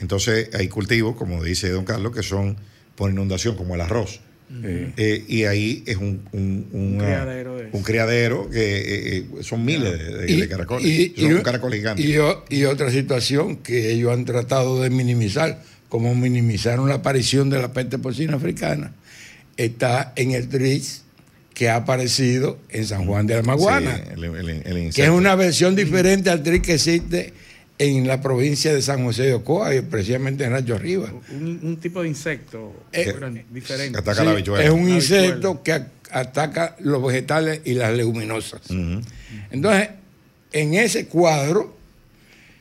Speaker 3: Entonces hay cultivos, como dice don Carlos, que son por inundación, como el arroz.
Speaker 5: Eh,
Speaker 3: Eh, y ahí es un, un,
Speaker 4: criadero
Speaker 3: un criadero que eh, eh, son miles de, de- de caracoles.
Speaker 5: y-
Speaker 3: son
Speaker 5: y-
Speaker 3: un caracol gigante.
Speaker 5: y otra situación que ellos han tratado de minimizar, como minimizaron la aparición de la peste porcina africana, está en el TRIS que ha aparecido en San Juan de la Maguana,
Speaker 3: Sí, el- el- el
Speaker 5: que es una versión diferente al TRIS que existe en la provincia de San José de Ocoa, y precisamente en Rancho Arriba.
Speaker 4: Un, un tipo de insecto
Speaker 5: Eh,
Speaker 4: pero diferente.
Speaker 3: Ataca
Speaker 5: Sí,
Speaker 3: la habichuela.
Speaker 5: es un
Speaker 4: La
Speaker 5: insecto que a- ataca los vegetales y las leguminosas. Entonces, en ese cuadro,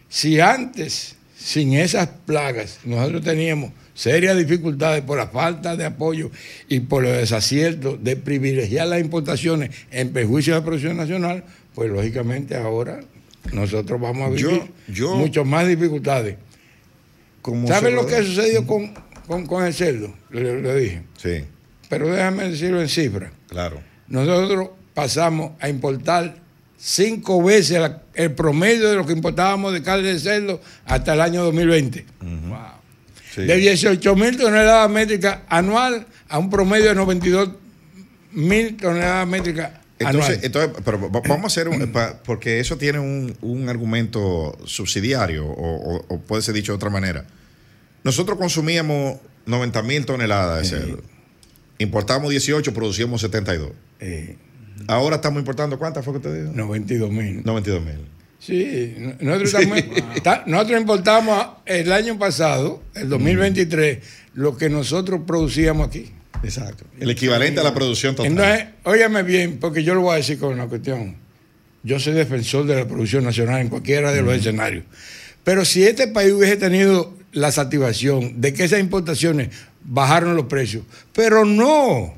Speaker 5: si antes, sin esas plagas, nosotros teníamos serias dificultades por la falta de apoyo y por los desaciertos de privilegiar las importaciones en perjuicio de la producción nacional, pues lógicamente ahora nosotros vamos a vivir
Speaker 3: yo-
Speaker 5: mucho más dificultades.
Speaker 3: Como
Speaker 5: ¿Sabes lo que sucedido con, con- con el cerdo? Le, le dije.
Speaker 3: Sí,
Speaker 5: Pero déjame decirlo en cifras.
Speaker 3: claro.
Speaker 5: Nosotros pasamos a importar cinco veces la- el promedio de lo que importábamos de carne de cerdo hasta el año 2020.
Speaker 3: Sí.
Speaker 5: De 18 mil toneladas métricas anual a un promedio de 92 mil toneladas métricas
Speaker 3: Entonces, entonces, pero va- vamos a hacer un, porque eso tiene un, un argumento subsidiario o, o- o puede ser dicho de otra manera. Nosotros consumíamos 90 mil toneladas de cerdo. Importamos 18, producíamos 72.
Speaker 5: Eh,
Speaker 3: Ahora estamos importando, ¿cuántas fue que usted dijo?
Speaker 5: 92 mil.
Speaker 3: 92 mil.
Speaker 5: Sí, nosotros, estamos- ta- nosotros importamos el año pasado, el 2023, lo que nosotros producíamos aquí.
Speaker 3: Exacto. El equivalente a la producción total.
Speaker 5: Entonces, óyame bien, porque yo lo voy a decir con una cuestión. Yo soy defensor de la producción nacional en cualquiera de los escenarios. Pero si este país hubiese tenido la satisfacción de que esas importaciones bajaron los precios, pero no.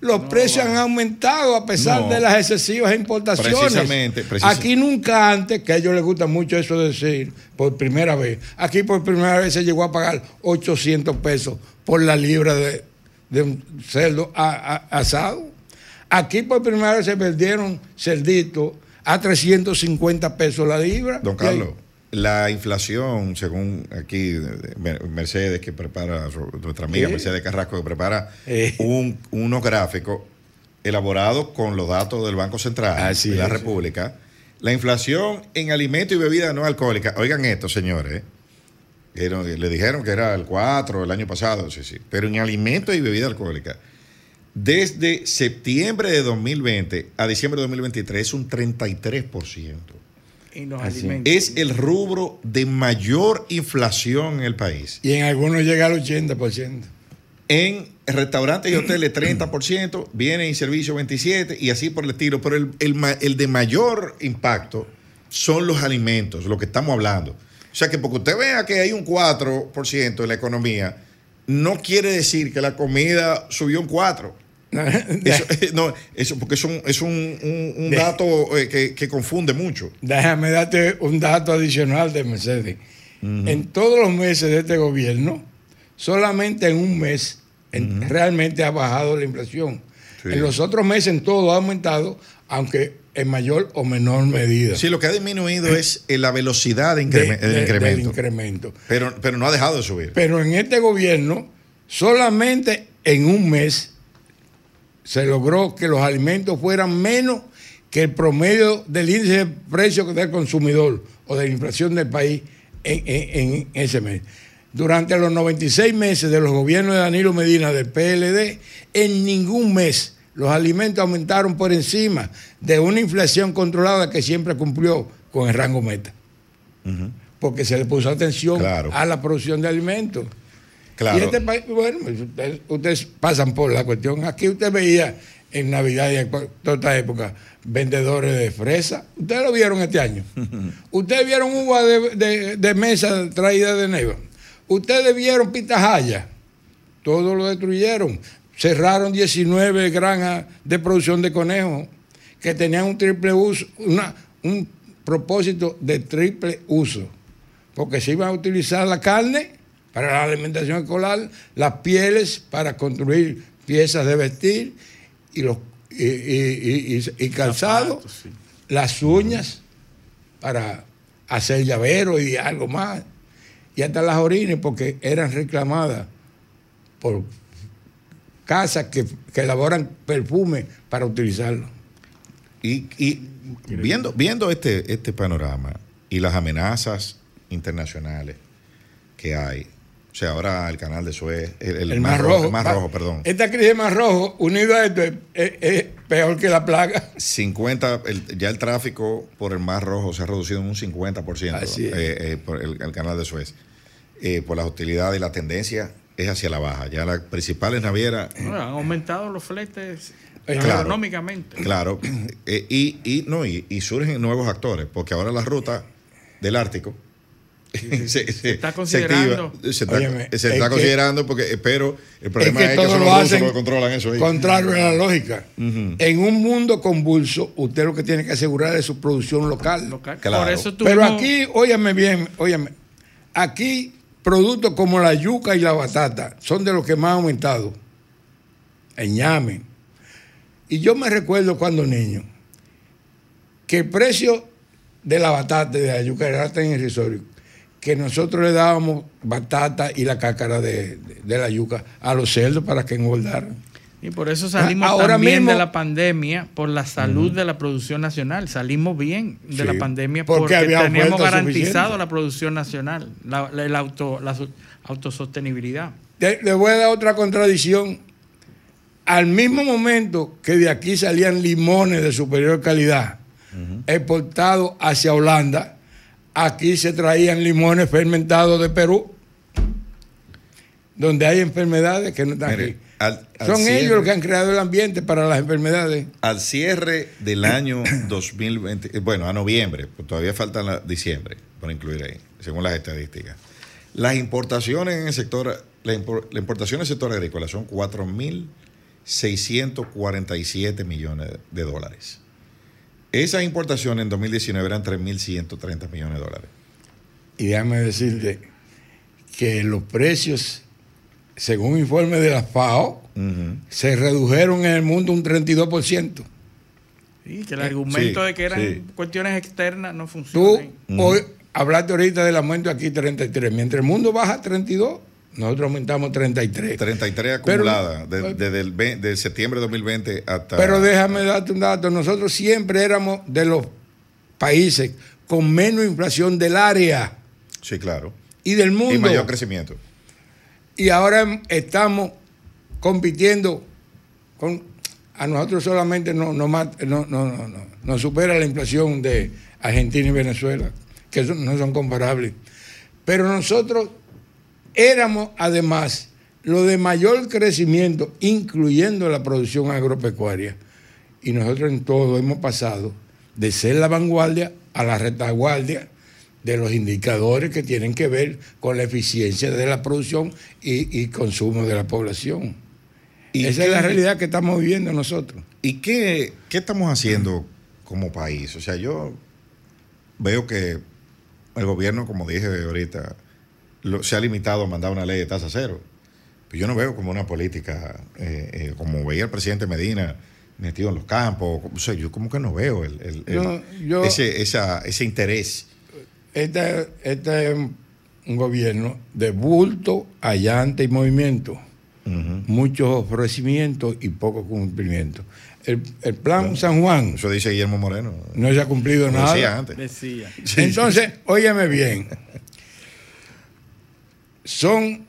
Speaker 5: Los precios han aumentado a pesar
Speaker 3: No.
Speaker 5: de las excesivas importaciones.
Speaker 3: Precisamente, precisa-
Speaker 5: Aquí nunca antes, que a ellos les gusta mucho eso de decir, por primera vez. Aquí por primera vez se llegó a pagar 800 pesos por la libra de, de un cerdo a- a- asado. Aquí por primera vez se perdieron cerditos a 350 pesos la libra.
Speaker 3: Don Carlos, la inflación, según aquí de Mercedes, que prepara, nuestra amiga
Speaker 5: ¿Eh?
Speaker 3: Mercedes Carrasco, que prepara
Speaker 5: Eh.
Speaker 3: un- unos gráficos elaborados con los datos del Banco Central
Speaker 5: Así
Speaker 3: de la
Speaker 5: es.
Speaker 3: República. La inflación en alimentos y bebidas no alcohólicas. Oigan esto, señores. Era- le dijeron que era el 4 el año pasado, sí, sí. Pero en alimentos y bebidas alcohólicas, desde septiembre de 2020 a diciembre de 2023 es un 33%.
Speaker 4: Y los alimentos.
Speaker 3: Es el rubro de mayor inflación en el país.
Speaker 5: Y en algunos llega al 80%.
Speaker 3: En restaurantes y hoteles 30%, bienes y servicios 27% y así por el estilo. Pero el, el de mayor impacto son los alimentos, lo que estamos hablando. O sea que porque usted vea que hay un 4% en la economía, no quiere decir que la comida subió un 4%. Eso, no, eso porque es un, es un, un- dato eh, que, que confunde mucho.
Speaker 5: Déjame darte un dato adicional de Mercedes. En todos los meses de este gobierno, solamente en un mes en- realmente ha bajado la inflación.
Speaker 3: Sí.
Speaker 5: En los otros meses en todo ha aumentado, aunque en mayor o menor medida.
Speaker 3: Sí, lo que ha disminuido es eh, la velocidad de
Speaker 5: de-
Speaker 3: increme-
Speaker 5: de-
Speaker 3: del incremento.
Speaker 5: del incremento.
Speaker 3: Pero, pero no ha dejado de subir.
Speaker 5: Pero en este gobierno, solamente en un mes se logró que los alimentos fueran menos que el promedio del índice de precios del consumidor o de la inflación del país en, en- en ese mes. Durante los 96 meses de los gobiernos de Danilo Medina del PLD, en ningún mes los alimentos aumentaron por encima de una inflación controlada que siempre cumplió con el rango meta. Porque se le puso atención
Speaker 3: Claro.
Speaker 5: a la producción de alimentos.
Speaker 3: Claro.
Speaker 5: Y este país, bueno, pues, ustedes, ustedes pasan por la cuestión. Aquí usted veía en Navidad y en toda esta época vendedores de fresa. Ustedes lo vieron este año. Ustedes vieron uva de, de- de mesa traída de Neiva. Ustedes vieron pitahaya. Todo lo destruyeron. Cerraron 19 granjas de producción de conejos que tenían un triple uso, una- un propósito de triple uso porque se iba a utilizar la carne para la alimentación escolar, las pieles para construir piezas de vestir y los y, y- y- y calzado,
Speaker 4: Zapatos, sí.
Speaker 5: las uñas para hacer llavero y algo más, y hasta las orines porque eran reclamadas por casas que, que elaboran perfume para utilizarlo.
Speaker 3: Y, y viendo, viendo este, este panorama y las amenazas internacionales que hay, o sea, ahora el canal de Suez, el, el
Speaker 5: El
Speaker 3: mar
Speaker 5: Mar
Speaker 3: rojo,
Speaker 5: Rojo.
Speaker 3: el Mar
Speaker 5: Va-
Speaker 3: Rojo, perdón.
Speaker 5: Esta crisis Mar Rojo, unido a esto, es, es- peor que la plaga.
Speaker 3: 50, el- ya el tráfico por el Mar Rojo se ha reducido en un 50%
Speaker 5: Así es.
Speaker 3: eh, eh, por el, el canal de Suez. Eh, por las hostilidades y la tendencia es hacia la baja. Ya las principales navieras
Speaker 4: Bueno, han aumentado los fletes
Speaker 3: Claro.
Speaker 4: económicamente.
Speaker 3: Claro, eh, y, y, no, y, y surgen nuevos actores, porque ahora la ruta del Ártico se, se-
Speaker 4: está
Speaker 3: se
Speaker 4: considerando.
Speaker 3: activa, se está,
Speaker 5: Óyeme,
Speaker 3: se
Speaker 5: es
Speaker 3: está
Speaker 5: que-
Speaker 3: considerando, porque, eh, pero el problema
Speaker 5: es
Speaker 3: es
Speaker 5: que todos
Speaker 3: son
Speaker 5: lo
Speaker 3: los rusos
Speaker 5: hacen
Speaker 3: los que controlan eso ahí.
Speaker 5: contrario a la lógica. En un mundo convulso, usted lo que tiene que asegurar es su producción local.
Speaker 4: Local.
Speaker 3: Claro.
Speaker 4: Por eso
Speaker 5: Pero aquí, óyame bien, óyame, aquí productos como la yuca y la batata son de los que más han aumentado. El ñame. Y Y yo me recuerdo cuando niño que el precio de la batata de la yuca era tan irrisorio que nosotros le dábamos batata y la cácara de, de- de la yuca a los cerdos para que engordaran.
Speaker 4: Y por eso salimos
Speaker 5: Ah, Ahora
Speaker 4: también
Speaker 5: mismo-
Speaker 4: de la pandemia, por la salud de la producción nacional. Salimos bien de
Speaker 5: Sí,
Speaker 4: la pandemia
Speaker 5: porque
Speaker 4: porque, teníamos garantizado
Speaker 5: suficiente.
Speaker 4: la producción nacional, la, la- el auto, la autosostenibilidad.
Speaker 5: Te- Le voy a dar otra contradicción. Al mismo momento que de aquí salían limones de superior calidad exportados hacia Holanda, aquí se traían limones fermentados de Perú, donde hay enfermedades que no están
Speaker 3: Mire,
Speaker 5: aquí.
Speaker 3: Al- al
Speaker 5: Son
Speaker 3: cierre-
Speaker 5: ellos los que han creado el ambiente para las enfermedades.
Speaker 3: Al cierre del año 2020, eh, bueno, a noviembre, pues todavía falta la, diciembre por incluir ahí, según las estadísticas. Las importaciones en el sector, la, impor- la importación sector agrícola son 4.647 millones de dólares. Esas importaciones en 2019 eran 3.130 millones de dólares.
Speaker 5: Y déjame decirte que los precios, según informe de la FAO, se redujeron en el mundo un 32%.
Speaker 4: Sí, que el argumento
Speaker 3: sí,
Speaker 4: de que eran
Speaker 3: sí.
Speaker 4: cuestiones externas no
Speaker 5: Tú
Speaker 4: funciona.
Speaker 5: hoy hablaste ahorita del aumento aquí 33. Mientras el mundo baja 32, nosotros aumentamos 33.
Speaker 3: 33
Speaker 5: Pero-
Speaker 3: acumuladas de- desde el de septiembre de 2020 hasta...
Speaker 5: Pero déjame darte un dato. Nosotros siempre éramos de los países con menos inflación del área
Speaker 3: Sí, claro.
Speaker 5: y del mundo.
Speaker 3: Y mayor crecimiento.
Speaker 5: Y ahora estamos compitiendo con. A nosotros solamente no, no, no, no, no, supera la inflación de Argentina y Venezuela, que son- no son comparables. Pero nosotros éramos además lo de mayor crecimiento, incluyendo la producción agropecuaria. Y nosotros en todo hemos pasado de ser la vanguardia a la retaguardia de los indicadores que tienen que ver con la eficiencia de la producción y, y consumo de la población.
Speaker 3: ¿Y
Speaker 5: Esa
Speaker 3: qué-
Speaker 5: es la realidad que estamos viviendo nosotros.
Speaker 3: ¿Y qué, qué estamos haciendo como país? O sea, yo veo que el gobierno, como dije ahorita, lo- se ha limitado a mandar una ley de tasa cero. Pero yo no veo como una política, eh, eh, como veía el presidente Medina metido en los campos. O sea, yo como que no veo el, el- el-
Speaker 5: Yo- yo-
Speaker 3: ese, esa- ese interés.
Speaker 5: Este, este es un gobierno de bulto, allante y movimiento. Muchos ofrecimientos y poco cumplimiento. El, el plan San Juan
Speaker 3: Eso dice Guillermo Moreno.
Speaker 5: no se ha cumplido
Speaker 3: Lo decía
Speaker 5: nada.
Speaker 3: antes.
Speaker 4: Decía.
Speaker 5: Entonces, óyeme bien. Son,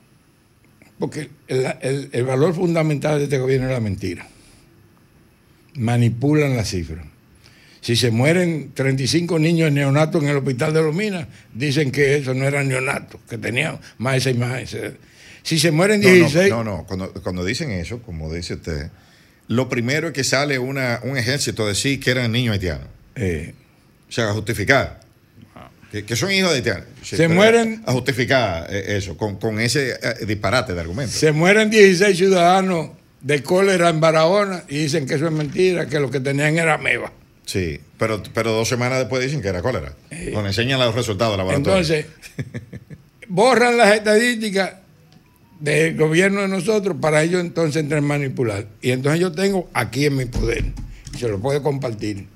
Speaker 5: porque el, el- el valor fundamental de este gobierno es la mentira. Manipulan las cifras. Si se mueren 35 niños neonatos en el hospital de los Minas, dicen que eso no eran neonatos, que tenían más más ese. Si se mueren
Speaker 3: No,
Speaker 5: 16,
Speaker 3: no, no, no. Cuando, cuando dicen eso, como dice usted, lo primero es que sale una, un ejército a decir que eran niños haitianos.
Speaker 5: eh,
Speaker 3: O sea, a justificar. Que, que son hijos de haitianos. Sí,
Speaker 5: Se mueren-
Speaker 3: A justificar eh, eso, con, con ese eh, disparate de argumento.
Speaker 5: se mueren 16 ciudadanos de cólera en Barahona y dicen que eso es mentira, que lo que tenían era meba.
Speaker 3: Sí, pero, pero dos semanas después dicen que era cólera. Cuando enseñan los resultados de laboratorio.
Speaker 5: Entonces, borran las estadísticas del gobierno de nosotros para ellos entonces entrar a manipular. Y entonces yo tengo aquí en mi poder, y se lo puedo compartir,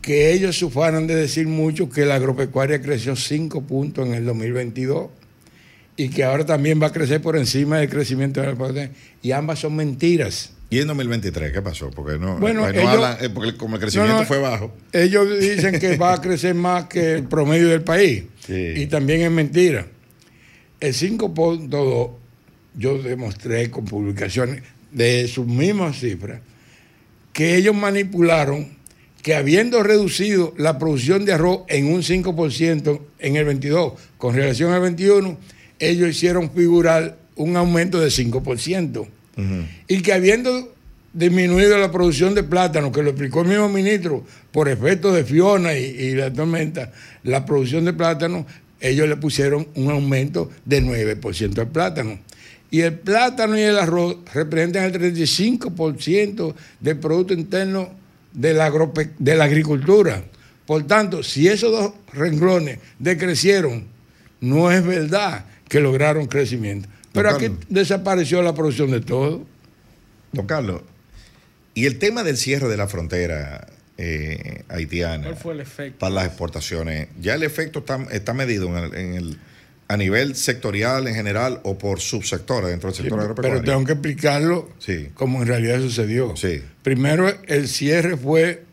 Speaker 5: que ellos sufraron de decir mucho que la agropecuaria creció 5 puntos en el 2022 y que ahora también va a crecer por encima del crecimiento de la población. Y ambas son mentiras.
Speaker 3: ¿Y en 2023 qué pasó? Porque no,
Speaker 5: Bueno,
Speaker 3: no
Speaker 5: ellos-
Speaker 3: hablan, eh, porque como el crecimiento
Speaker 5: no,
Speaker 3: fue bajo.
Speaker 5: Ellos dicen que va a crecer más que el promedio del país.
Speaker 3: Sí.
Speaker 5: Y también es mentira. El 5.2, yo demostré con publicaciones de sus mismas cifras, que ellos manipularon que habiendo reducido la producción de arroz en un 5% en el 22 con relación al 21, ellos hicieron figurar un aumento de 5% Y que habiendo disminuido la producción de plátano, que lo explicó el mismo ministro, por efecto de Fiona y, la tormenta, la producción de plátano, ellos le pusieron un aumento de 9% al plátano. Y el plátano y el arroz representan el 35% del Producto Interno de la, de la agricultura. Por tanto, si esos dos renglones decrecieron, no es verdad que lograron crecimiento. Pero aquí desapareció la producción de todo.
Speaker 3: Don Carlos, Y el tema del cierre de la frontera eh, haitiana
Speaker 4: ¿Cuál fue el efecto?
Speaker 3: para las exportaciones, ¿ya el efecto está, está medido en el, en el- a nivel sectorial en general o por subsectores dentro del
Speaker 5: Sí,
Speaker 3: sector
Speaker 5: pero
Speaker 3: agropecuario?
Speaker 5: tengo que explicarlo
Speaker 3: Sí.
Speaker 5: como en realidad sucedió.
Speaker 3: Sí.
Speaker 5: Primero, el cierre fue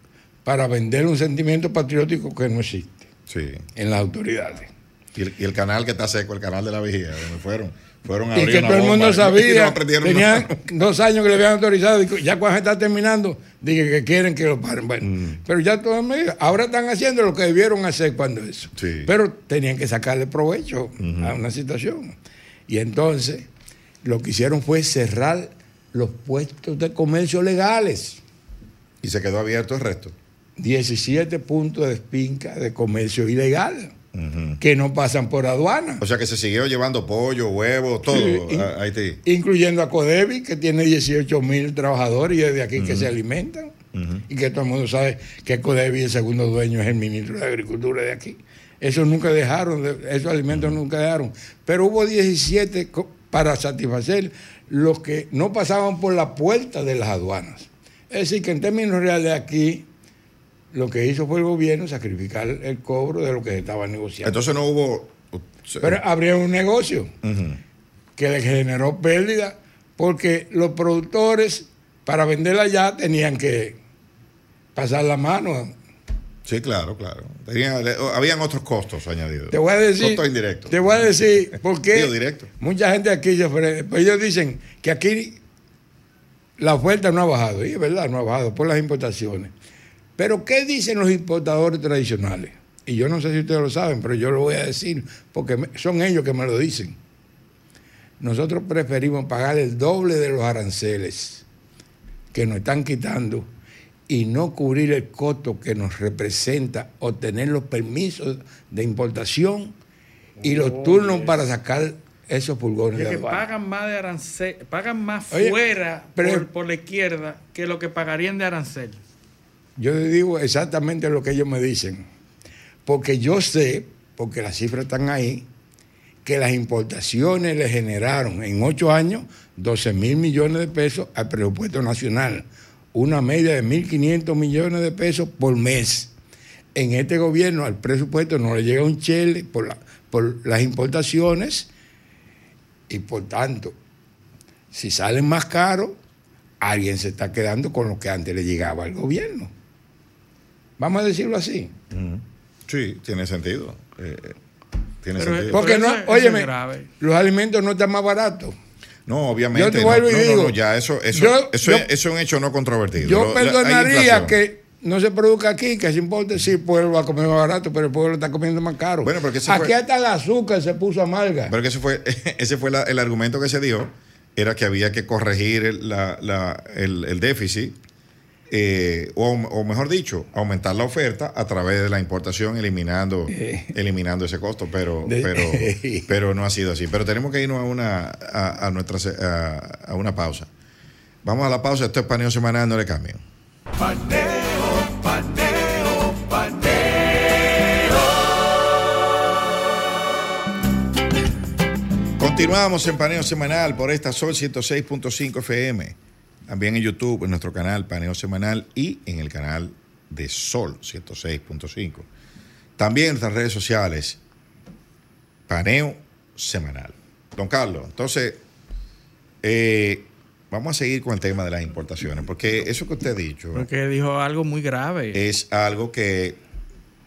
Speaker 5: para vender un sentimiento patriótico que no existe
Speaker 3: Sí.
Speaker 5: en las autoridades.
Speaker 3: Y el, y el canal que está seco, el canal de la vigía, donde fueron, fueron a
Speaker 5: Y que todo el mundo
Speaker 3: y
Speaker 5: sabía, tenían dos años que le habían autorizado, dijo, ya cuando está terminando, dije que quieren que lo paren. Bueno,
Speaker 3: Mm.
Speaker 5: pero ya todo medio, ahora están haciendo lo que debieron hacer cuando eso.
Speaker 3: Sí.
Speaker 5: Pero tenían que sacarle provecho a una situación. Y entonces, lo que hicieron fue cerrar los puestos de comercio legales.
Speaker 3: Y se quedó abierto el resto.
Speaker 5: 17 puntos de espinca de comercio ilegal que no pasan por aduana.
Speaker 3: O sea que se siguió llevando pollo, huevos, todo
Speaker 5: Sí,
Speaker 3: a Haití.
Speaker 5: incluyendo a Codevi, que tiene 18 mil trabajadores y es de aquí que se alimentan. Y que todo el mundo sabe que Codevi, el segundo dueño, es el ministro de Agricultura de aquí. Eso nunca dejaron, de- esos alimentos nunca dejaron. Pero hubo 17 co- para satisfacer los que no pasaban por la puerta de las aduanas. Es decir, que en términos reales aquí, lo que hizo fue el gobierno sacrificar el cobro de lo que se estaba negociando.
Speaker 3: Entonces no hubo.
Speaker 5: Pero abrieron un negocio que le generó pérdida porque los productores para venderla allá tenían que pasar la mano.
Speaker 3: Sí, claro, claro. Tenía- le- habían otros costos añadidos.
Speaker 5: Te voy a decir,
Speaker 3: Costos indirectos.
Speaker 5: te voy a decir por qué
Speaker 3: Digo, directo.
Speaker 5: mucha gente aquí se ofrece. Pues ellos dicen que aquí la oferta no ha bajado, y es verdad, no ha bajado por las importaciones. Pero ¿qué dicen los importadores tradicionales? Y yo no sé si ustedes lo saben, pero yo lo voy a decir porque son ellos que me lo dicen. Nosotros preferimos pagar el doble de los aranceles que nos están quitando y no cubrir el costo que nos representa obtener los permisos de importación y los turnos para sacar esos furgones
Speaker 4: Es
Speaker 5: de
Speaker 4: que
Speaker 5: aduana.
Speaker 4: pagan más de arancel, pagan más
Speaker 5: Oye,
Speaker 4: fuera
Speaker 5: pero-
Speaker 4: por, por la izquierda que lo que pagarían de arancel.
Speaker 5: Yo le digo exactamente lo que ellos me dicen. Porque yo sé, porque las cifras están ahí, que las importaciones le generaron en ocho años 12 mil millones de pesos al presupuesto nacional. Una media de 1.500 millones de pesos por mes. En este gobierno al presupuesto no le llega un chele por, por las importaciones y por tanto, si salen más caros, alguien se está quedando con lo que antes le llegaba al gobierno. Vamos a decirlo así.
Speaker 3: Sí, tiene sentido. Eh, tiene
Speaker 4: Pero-
Speaker 3: sentido.
Speaker 5: Porque no, óyeme, los alimentos no están más baratos.
Speaker 3: No, obviamente.
Speaker 5: Yo te
Speaker 3: no,
Speaker 5: vuelvo y
Speaker 3: no, no,
Speaker 5: digo,
Speaker 3: no, ya eso, eso,
Speaker 5: yo-
Speaker 3: eso,
Speaker 5: yo-
Speaker 3: es, eso es un hecho no controvertido.
Speaker 5: Yo perdonaría que no se produzca aquí, que se importe, sí, el pueblo va a comer más barato, pero el pueblo está comiendo más caro.
Speaker 3: Bueno, porque ese
Speaker 5: aquí
Speaker 3: fue-
Speaker 5: hasta el azúcar se puso amarga.
Speaker 3: Pero que ese fue, ese fue la- el argumento que se dio, era que había que corregir el, la- la- el- el déficit, eh, o, o mejor dicho, aumentar la oferta a través de la importación, eliminando, eliminando ese costo, pero,
Speaker 5: De-
Speaker 3: pero, pero no ha sido así. Pero tenemos que irnos a una, a, a nuestra, a una pausa. Vamos a la pausa, esto es paneo semanal, no le cambien.
Speaker 1: Paneo, paneo, paneo.
Speaker 3: Continuamos en Paneo Semanal por esta Sol 106.5 FM. También en YouTube, en nuestro canal Paneo Semanal y en el canal de Sol 106.5. También en nuestras redes sociales, Paneo Semanal. Don Carlos, entonces, eh, vamos a seguir con el tema de las importaciones, porque eso que usted ha dicho
Speaker 4: Porque dijo algo muy grave.
Speaker 3: es algo que,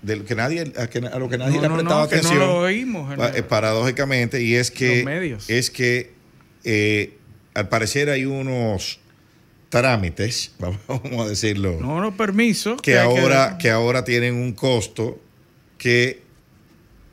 Speaker 3: de lo que nadie, a, que- a lo que nadie
Speaker 4: No,
Speaker 3: le ha prestado
Speaker 4: no, que no
Speaker 3: atención.
Speaker 4: lo oímos
Speaker 3: pa- paradójicamente, y es que,
Speaker 4: Los medios.
Speaker 3: es que eh, al parecer hay unos trámites, vamos a decirlo,
Speaker 4: no, no, permiso.
Speaker 3: que, ahora, que ahora tienen un costo que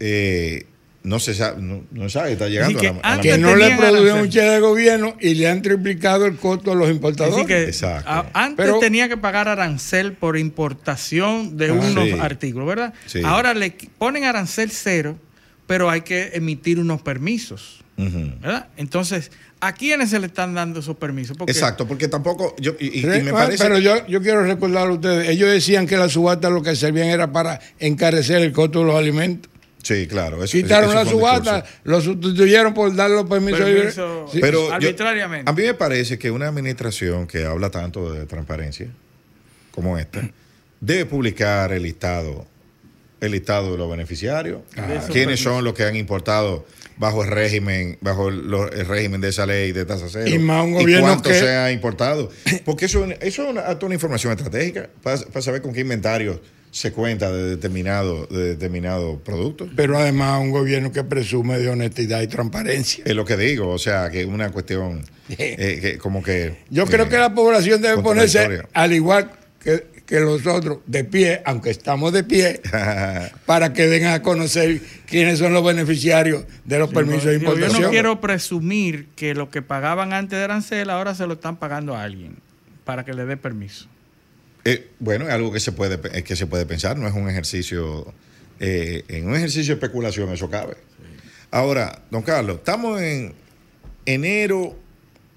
Speaker 3: eh, no se sabe, no, no se sabe, está llegando
Speaker 4: que
Speaker 3: a la, a la
Speaker 5: que no le produjeron
Speaker 4: arancel.
Speaker 5: un chile de gobierno y le han triplicado el costo a los
Speaker 4: Es
Speaker 5: importadores.
Speaker 4: que
Speaker 3: Exacto.
Speaker 4: a- antes
Speaker 5: Pero-
Speaker 4: tenía que pagar arancel por importación de
Speaker 5: Ah,
Speaker 4: unos
Speaker 3: sí.
Speaker 4: artículos, ¿verdad?
Speaker 3: Sí.
Speaker 4: Ahora le ponen arancel cero, pero hay que emitir unos permisos. ¿verdad? Entonces, ¿a quiénes se le están dando esos permisos? Porque
Speaker 3: Exacto, porque tampoco, yo, y, me
Speaker 5: bueno,
Speaker 3: parece...
Speaker 5: Pero yo, yo quiero recordar a ustedes, ellos decían que la subasta lo que servían era para encarecer el costo de los alimentos.
Speaker 3: Sí, claro. eso-
Speaker 5: Quitaron
Speaker 3: eso
Speaker 5: la subasta,
Speaker 3: discurso.
Speaker 5: lo sustituyeron por darle los permisos.
Speaker 4: Permiso
Speaker 5: Sí.
Speaker 3: Pero yo-
Speaker 4: arbitrariamente.
Speaker 3: a mí me parece que una administración que habla tanto de transparencia como esta debe publicar el listado, el listado de los beneficiarios,
Speaker 4: esos
Speaker 3: quiénes son los que han importado bajo el régimen, bajo el, régimen de esa ley de tasa cero.
Speaker 5: Y más un gobierno
Speaker 3: cuánto
Speaker 5: que-
Speaker 3: se ha importado. Porque eso, eso es una, información estratégica para, para saber con qué inventario se cuenta de determinado, de determinado producto.
Speaker 5: Pero además un gobierno que presume de honestidad y transparencia.
Speaker 3: Es lo que digo, o sea, que es una cuestión eh, que como que...
Speaker 5: Yo creo
Speaker 3: eh,
Speaker 5: que la población debe ponerse, al igual que, que los otros, de pie, aunque estamos de pie, para que den a conocer quiénes son los beneficiarios de los permisos de importación.
Speaker 4: Yo no quiero presumir que lo que pagaban antes de arancel ahora se lo están pagando a alguien para que le dé permiso.
Speaker 3: Eh, bueno, es algo que se puede que se puede pensar, no es un ejercicio, eh, en un ejercicio de especulación eso cabe. Ahora, don Carlos, estamos en enero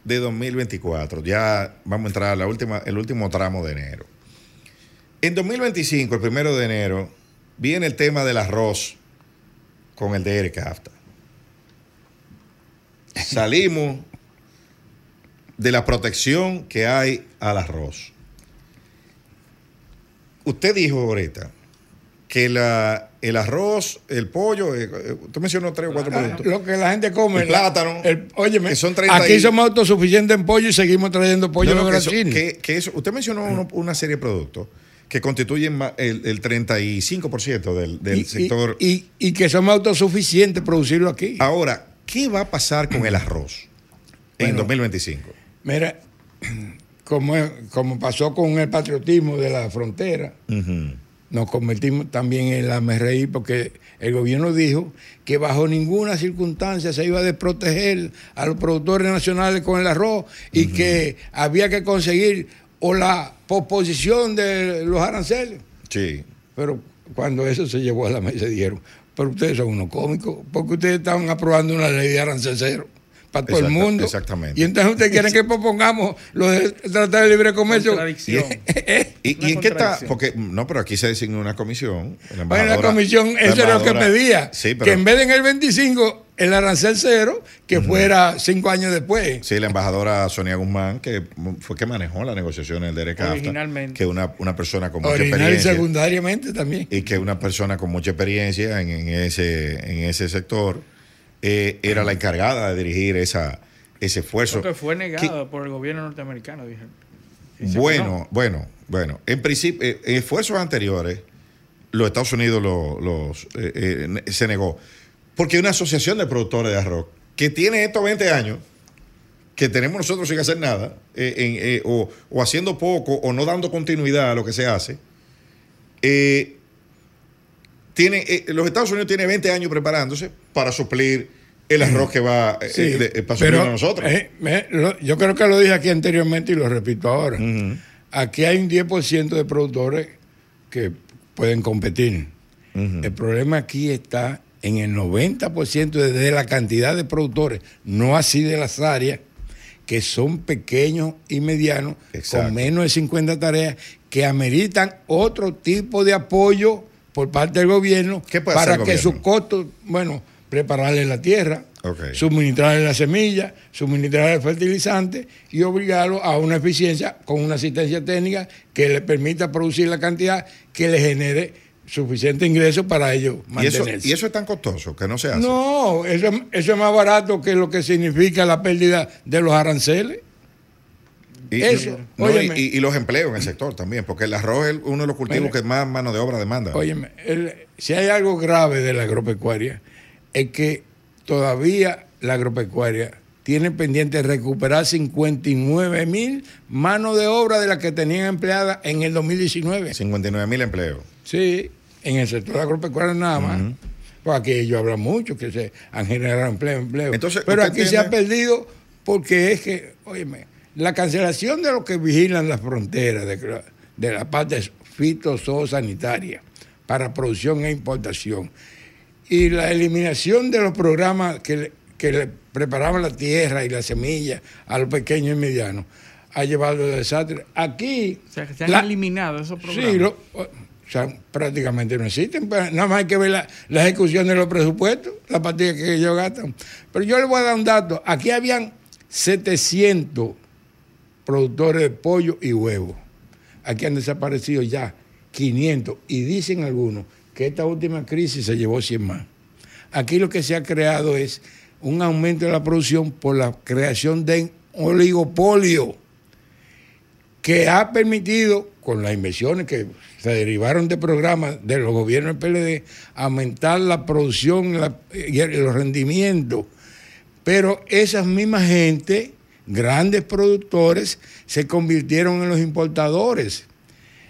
Speaker 3: de 2024, ya vamos a entrar a la última, el último tramo de enero. En 2025, el primero de enero, viene el tema del arroz con el DR CAFTA. Salimos de la protección que hay al arroz. Usted dijo ahorita que la, el arroz, el pollo, eh, eh, usted mencionó tres o cuatro productos.
Speaker 5: Lo que la gente come.
Speaker 3: El plátano,
Speaker 5: el- óyeme,
Speaker 3: que son 30
Speaker 5: aquí
Speaker 3: y-
Speaker 5: somos autosuficientes en pollo y seguimos trayendo pollo
Speaker 3: No, no,
Speaker 5: de
Speaker 3: que eso- que- que eso- usted mencionó uno- una serie de productos que constituyen el, el 35% del, del
Speaker 5: y,
Speaker 3: sector.
Speaker 5: y, y- y que somos autosuficientes producirlo aquí.
Speaker 3: Ahora, ¿qué va a pasar con el arroz en
Speaker 5: Bueno.
Speaker 3: 2025?
Speaker 5: Mira, como, como pasó con el patriotismo de la frontera, nos convertimos también en la reír porque el gobierno dijo que bajo ninguna circunstancia se iba a desproteger a los productores nacionales con el arroz y que había que conseguir o la posposición de los aranceles.
Speaker 3: Sí.
Speaker 5: Pero cuando eso se llevó a la mesa dijeron, pero ustedes son unos cómicos, porque ustedes estaban aprobando una ley de arancel cero para todo el mundo.
Speaker 3: exactamente.
Speaker 5: Y entonces ustedes quieren que propongamos lo del Tratado de Libre Comercio.
Speaker 4: Contradicción.
Speaker 3: ¿Y,
Speaker 4: Una
Speaker 3: y en qué está? Porque, no, pero aquí se designó una comisión. La
Speaker 5: Bueno, la comisión,
Speaker 3: la
Speaker 5: eso era lo que pedía.
Speaker 3: Sí, pero.
Speaker 5: Que en vez de en el 25, el arancel cero, que fuera cinco años después.
Speaker 3: Sí, la embajadora Sonia Guzmán, que fue que manejó las negociaciones del DRCAFTA,
Speaker 4: Originalmente.
Speaker 3: que una, una persona con mucha
Speaker 5: Original y
Speaker 3: experiencia.
Speaker 5: secundariamente también.
Speaker 3: y que una persona con mucha experiencia en, en ese, en ese sector eh, era la encargada de dirigir esa, ese esfuerzo.
Speaker 4: Porque fue negado por el gobierno norteamericano, dije.
Speaker 3: Que-
Speaker 4: que
Speaker 3: bueno,
Speaker 4: no.
Speaker 3: bueno, bueno. En principio, eh, en esfuerzos anteriores, los Estados Unidos lo- los, eh, eh, se negó. Porque hay una asociación de productores de arroz que tiene estos 20 años que tenemos nosotros sin hacer nada, eh, en, eh, o, o haciendo poco, o no dando continuidad a lo que se hace. Eh, tiene, los Estados Unidos tienen 20 años preparándose para suplir el arroz que va
Speaker 5: Sí,
Speaker 3: de- para suplirlo
Speaker 5: pero,
Speaker 3: a nosotros.
Speaker 5: me- lo- yo creo que lo dije aquí anteriormente y lo repito ahora. Aquí hay un 10% de productores que pueden competir. El problema aquí está en el 90% de, la cantidad de productores, no así de las áreas, que son pequeños y medianos,
Speaker 3: Exacto.
Speaker 5: con menos de 50 tareas, que ameritan otro tipo de apoyo por parte del gobierno
Speaker 3: ¿Qué puede
Speaker 5: para que sus costos, bueno, prepararle la tierra,
Speaker 3: Ok.
Speaker 5: suministrarle la semilla, suministrarle el fertilizante y obligarlo a una eficiencia con una asistencia técnica que le permita producir la cantidad que le genere suficiente ingreso para ellos
Speaker 3: y, eso,
Speaker 5: mantenerse.
Speaker 3: y eso es tan costoso que no se hace.
Speaker 5: No, eso, es- eso es más barato que lo que significa la pérdida de los aranceles.
Speaker 3: Y,
Speaker 5: Eso,
Speaker 3: no, y-
Speaker 5: óyeme.
Speaker 3: y, y los empleos en el sector también, porque el arroz es uno de los cultivos
Speaker 5: Mira.
Speaker 3: que más mano de obra demanda.
Speaker 5: Óyeme, el- si hay algo grave de la agropecuaria, es que todavía la agropecuaria tiene pendiente recuperar 59 mil manos de obra de las que tenían empleadas en el 2019.
Speaker 3: 59 mil empleos.
Speaker 5: Sí, en el sector agropecuario nada más. Pues aquí ellos hablan mucho, que se han generado empleo, empleo.
Speaker 3: Entonces,
Speaker 5: Pero
Speaker 3: ¿usted
Speaker 5: aquí se ha perdido porque es que, óyeme, la cancelación de los que vigilan las fronteras, de, la- de la parte fitosanitaria para producción e importación, y la eliminación de los programas que que le preparaban la tierra y la semilla a los pequeños y medianos, ha llevado al desastre. Aquí...
Speaker 4: O sea, que se han
Speaker 5: la-
Speaker 4: eliminado esos programas.
Speaker 5: Sí, lo- sea, prácticamente no existen. Pues, nada más hay que ver la, la ejecución de los presupuestos, la partida que ellos gastan. Pero yo les voy a dar un dato. Aquí habían 700 productores de pollo y huevo. Aquí han desaparecido ya 500 y dicen algunos que esta última crisis se llevó 100 más. Aquí lo que se ha creado es un aumento de la producción por la creación de oligopolio que ha permitido, con las inversiones que se derivaron de programas de los gobiernos del PLD, aumentar la producción y los rendimientos. Pero esas mismas gente, grandes productores, se convirtieron en los importadores.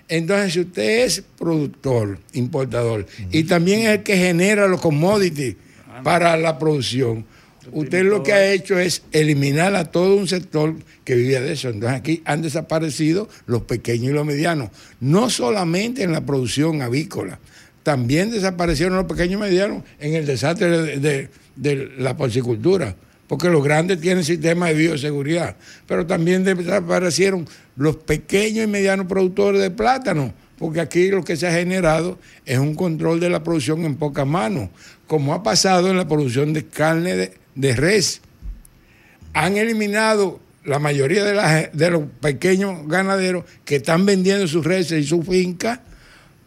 Speaker 5: Entonces, si usted es productor, importador, y también es el que genera los commodities para la producción, usted lo que ha hecho es eliminar a todo un sector que vivía de eso. Entonces, aquí han desaparecido los pequeños y los medianos, no solamente en la producción avícola, también desaparecieron los pequeños y medianos en el desastre de, de la porcicultura porque los grandes tienen sistemas de bioseguridad, pero también desaparecieron los pequeños y medianos productores de plátano, porque aquí lo que se ha generado es un control de la producción en pocas manos, como ha pasado en la producción de carne de, res. Han eliminado la mayoría de, de los pequeños ganaderos que están vendiendo sus reses y sus fincas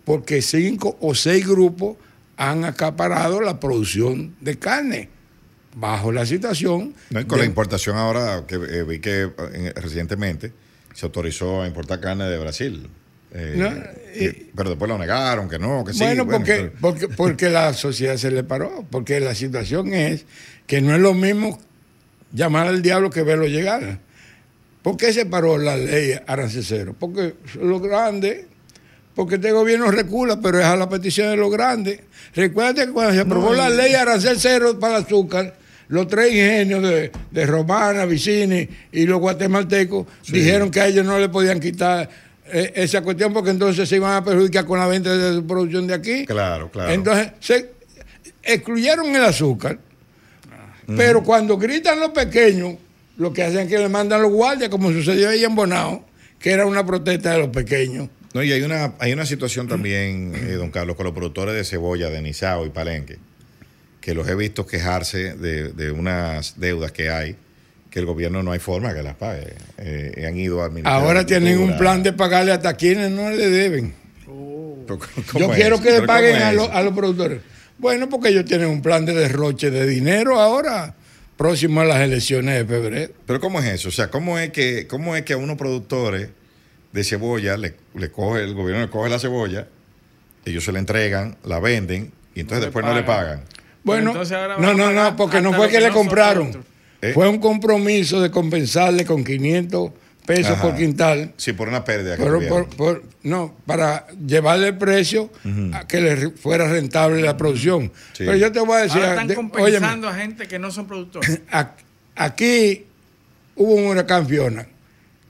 Speaker 5: porque cinco o seis grupos han acaparado la producción de carne bajo la situación.
Speaker 3: con la importación ahora, que eh, vi que eh, recientemente se autorizó a importar carne de Brasil. Eh, pero después lo negaron, que no, que sí.
Speaker 5: Bueno, porque, porque, porque la sociedad se le paró, porque la situación es que no es lo mismo llamar al diablo que verlo llegar. ¿Por qué se paró la ley arancecero? Porque los grandes, porque este gobierno recula, pero es a la petición de los grandes. Recuerda que cuando se aprobó la ley arancel cero para el azúcar, los tres ingenios de, Romana, Vicini y los guatemaltecos dijeron que a ellos no le podían quitar eh, esa cuestión porque entonces se iban a perjudicar con la venta de su producción de aquí.
Speaker 3: Claro, claro.
Speaker 5: Entonces se excluyeron el azúcar, pero cuando gritan los pequeños, lo que hacen es que le mandan los guardias, como sucedió ahí en Bonao, que era una protesta de los pequeños.
Speaker 3: No, y hay una, hay una situación también, eh, don Carlos, con los productores de cebolla de Nizao y Palenque que los he visto quejarse de, unas deudas que hay, que el gobierno no hay forma que las pague. Eh, han ido a
Speaker 5: Ahora tienen un plan de pagarle hasta quienes no le deben. Oh. Yo quiero que le paguen a, a, los productores. Bueno, porque ellos tienen un plan de derroche de dinero ahora, próximo a las elecciones de febrero.
Speaker 3: Pero ¿cómo es eso? O sea, ¿cómo es que, cómo es que a unos productores de cebolla le, coge, el gobierno le coge la cebolla, ellos se la entregan, la venden y entonces después no le pagan?
Speaker 5: Bueno, no, no, no, porque no fue que, le compraron. ¿Eh? Fue un compromiso de compensarle con 500 pesos por quintal.
Speaker 3: Sí, por una pérdida.
Speaker 5: no, para llevarle el precio a que le fuera rentable la producción. Pero yo te voy a decir.
Speaker 4: están compensando a gente que no son productores.
Speaker 5: Aquí hubo un huracán Fiona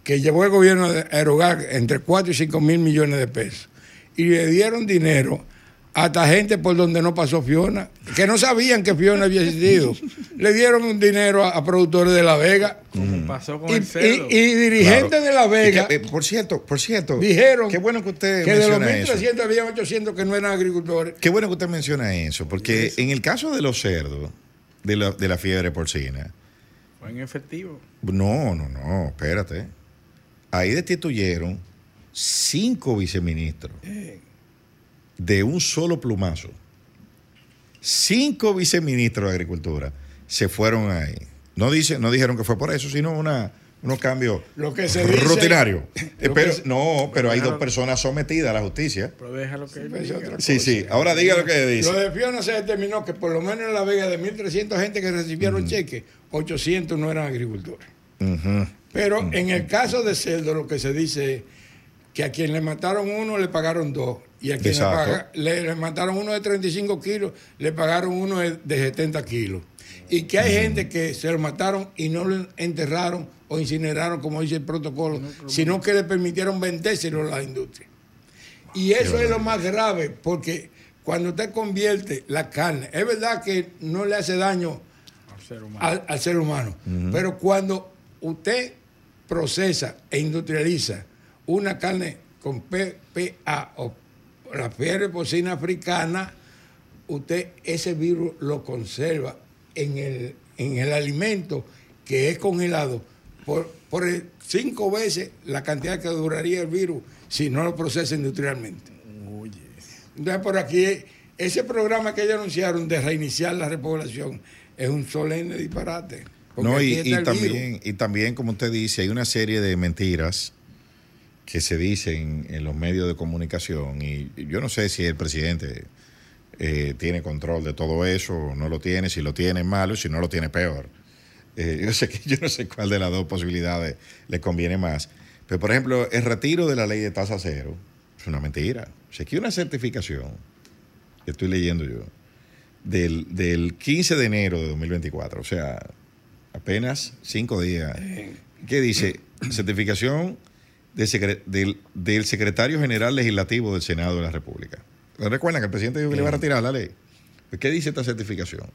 Speaker 5: que llevó el gobierno a erogar entre 4 y 5 mil millones de pesos. Y le dieron dinero hasta gente por donde no pasó Fiona, que no sabían que Fiona había existido. Le dieron un dinero a, productores de La Vega.
Speaker 4: pasó con
Speaker 5: y,
Speaker 4: el
Speaker 5: y, dirigentes de La Vega.
Speaker 3: Eh, por cierto, por cierto.
Speaker 5: Dijeron
Speaker 3: qué bueno que usted
Speaker 5: que de los 1.300 había 800 que no eran agricultores.
Speaker 3: Qué bueno que usted menciona eso, porque en el caso de los cerdos, de la, de la fiebre porcina.
Speaker 4: ¿Fue en efectivo?
Speaker 3: No, no, no, espérate. Ahí destituyeron cinco viceministros. Eh de un solo plumazo, cinco viceministros de Agricultura se fueron ahí. No, dice, no dijeron que fue por eso, sino una, unos cambios
Speaker 5: lo que se
Speaker 3: rutinarios. no, pero hay dos personas sometidas a la justicia.
Speaker 4: Pero déjalo que
Speaker 3: Sí, sí. Ahora diga lo que dice.
Speaker 5: Lo de Fiona se determinó que por lo menos en La Vega de 1.300 gente que recibieron cheques, 800 no eran agricultores. Pero en el caso de Celdo lo que se dice es que a quien le mataron uno le pagaron dos. Y a quien le, mataron uno de 35 kilos, le pagaron uno de, 70 kilos. Y que hay gente que se lo mataron y no lo enterraron o incineraron, como dice el protocolo, sino que le permitieron vendérselo a la industria. Y eso es lo más grave, porque cuando usted convierte la carne, es verdad que no le hace daño al ser humano, pero cuando usted procesa e industrializa una carne con PPA o la fiebre porcina africana, usted ese virus lo conserva en el, en el alimento que es congelado por, por el- cinco veces la cantidad que duraría el virus si no lo procesa industrialmente. Entonces, por aquí, ese programa que ellos anunciaron de reiniciar la repoblación es un solemne disparate.
Speaker 3: No, y, y también,
Speaker 5: virus.
Speaker 3: y también, como usted dice, hay una serie de mentiras que se dicen en los medios de comunicación y yo no sé si el presidente eh, tiene control de todo eso, o no lo tiene, si lo tiene malo, si no lo tiene peor. Eh, yo sé que yo no sé cuál de las dos posibilidades le conviene más. Pero, por ejemplo, el retiro de la ley de tasa cero es una mentira. O sea, aquí una certificación, que estoy leyendo yo, del, del 15 de enero de 2024, o sea, apenas cinco días, que dice certificación de del, del secretario general legislativo del Senado de la República. ¿Recuerdan que el presidente dijo que le iba a retirar la ley? Pues, ¿Qué dice esta certificación?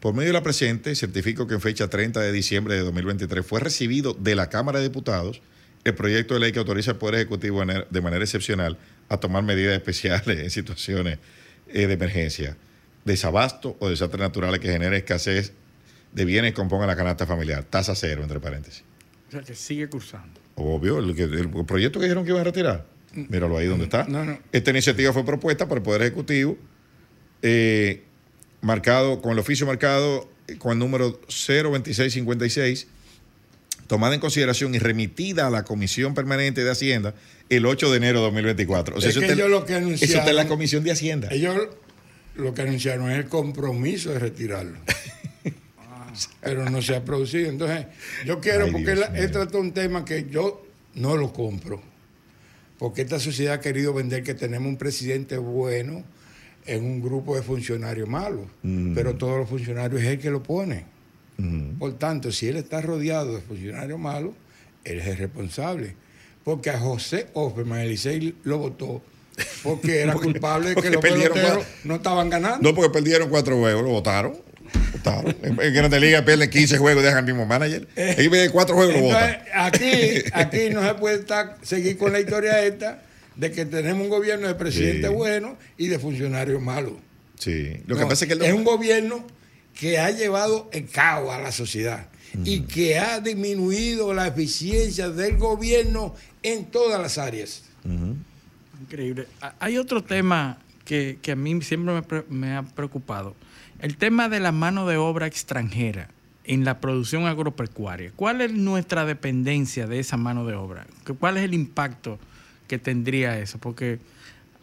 Speaker 3: Por medio de la presente, certifico que en fecha 30 de diciembre de 2023 fue recibido de la Cámara de Diputados el proyecto de ley que autoriza al Poder Ejecutivo de manera- excepcional a tomar medidas especiales en situaciones eh, de emergencia, desabasto o desastres naturales que genere escasez de bienes que compongan la canasta familiar. Tasa cero, entre paréntesis.
Speaker 4: O sea, que sigue cursando.
Speaker 3: Obvio, el, el proyecto que dijeron que iban a retirar. Míralo ahí donde está.
Speaker 5: No, no.
Speaker 3: Esta iniciativa fue propuesta por el Poder Ejecutivo, eh, marcado, con el oficio marcado eh, con el número 02656, tomada en consideración y remitida a la Comisión Permanente de Hacienda el 8 de enero de 2024. O sea,
Speaker 5: Es
Speaker 3: eso
Speaker 5: que
Speaker 3: está-
Speaker 5: ellos lo que
Speaker 3: eso está en la Comisión de Hacienda.
Speaker 5: Ellos lo que anunciaron es el compromiso de retirarlo. Pero no se ha producido. Entonces, yo quiero,
Speaker 3: Ay,
Speaker 5: porque he
Speaker 3: mío.
Speaker 5: tratado un tema que yo no lo compro. Porque esta sociedad ha querido vender que tenemos un presidente bueno en un grupo de funcionarios malos.
Speaker 3: Mm.
Speaker 5: Pero todos los funcionarios es él que lo pone.
Speaker 3: Ujú.
Speaker 5: Por tanto, si él está rodeado de funcionarios malos, él es el responsable. Porque a José Offerman, el Licey lo votó porque era culpable de que
Speaker 3: porque
Speaker 5: los
Speaker 3: perdieron
Speaker 5: peloteros no estaban ganando.
Speaker 3: No, porque perdieron cuatro juegos, lo votaron. En en Grande Liga pierden 15 juegos y dejan al mismo manager. Ellos pierden cuatro juegos
Speaker 5: Entonces, aquí, aquí no se puede estar- seguir con la historia esta de que tenemos un gobierno de presidente
Speaker 3: Sí.
Speaker 5: bueno y de funcionarios malos.
Speaker 3: Sí. Lo que
Speaker 5: No,
Speaker 3: pasa es que
Speaker 5: es un gobierno que ha llevado el caos a la sociedad y que ha disminuido la eficiencia del gobierno en todas las áreas.
Speaker 4: Increíble. Ha- Hay otro tema que, que a mí siempre me, pre- me ha preocupado. El tema de la mano de obra extranjera en la producción agropecuaria. ¿Cuál es nuestra dependencia de esa mano de obra? ¿Qué- ¿Cuál es el impacto que tendría eso? Porque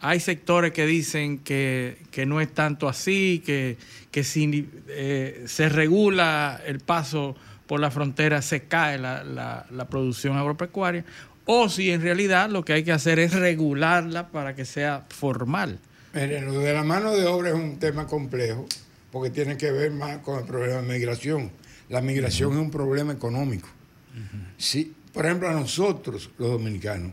Speaker 4: hay sectores que dicen que, que no es tanto así, que, que si eh, se regula el paso por la frontera se cae la, la- la producción agropecuaria, o si en realidad lo que hay que hacer es regularla para que sea formal.
Speaker 5: Miren, lo de la mano de obra es un tema complejo porque tiene que ver más con el problema de migración. La migración es un problema económico. Sí, por ejemplo, a nosotros, los dominicanos,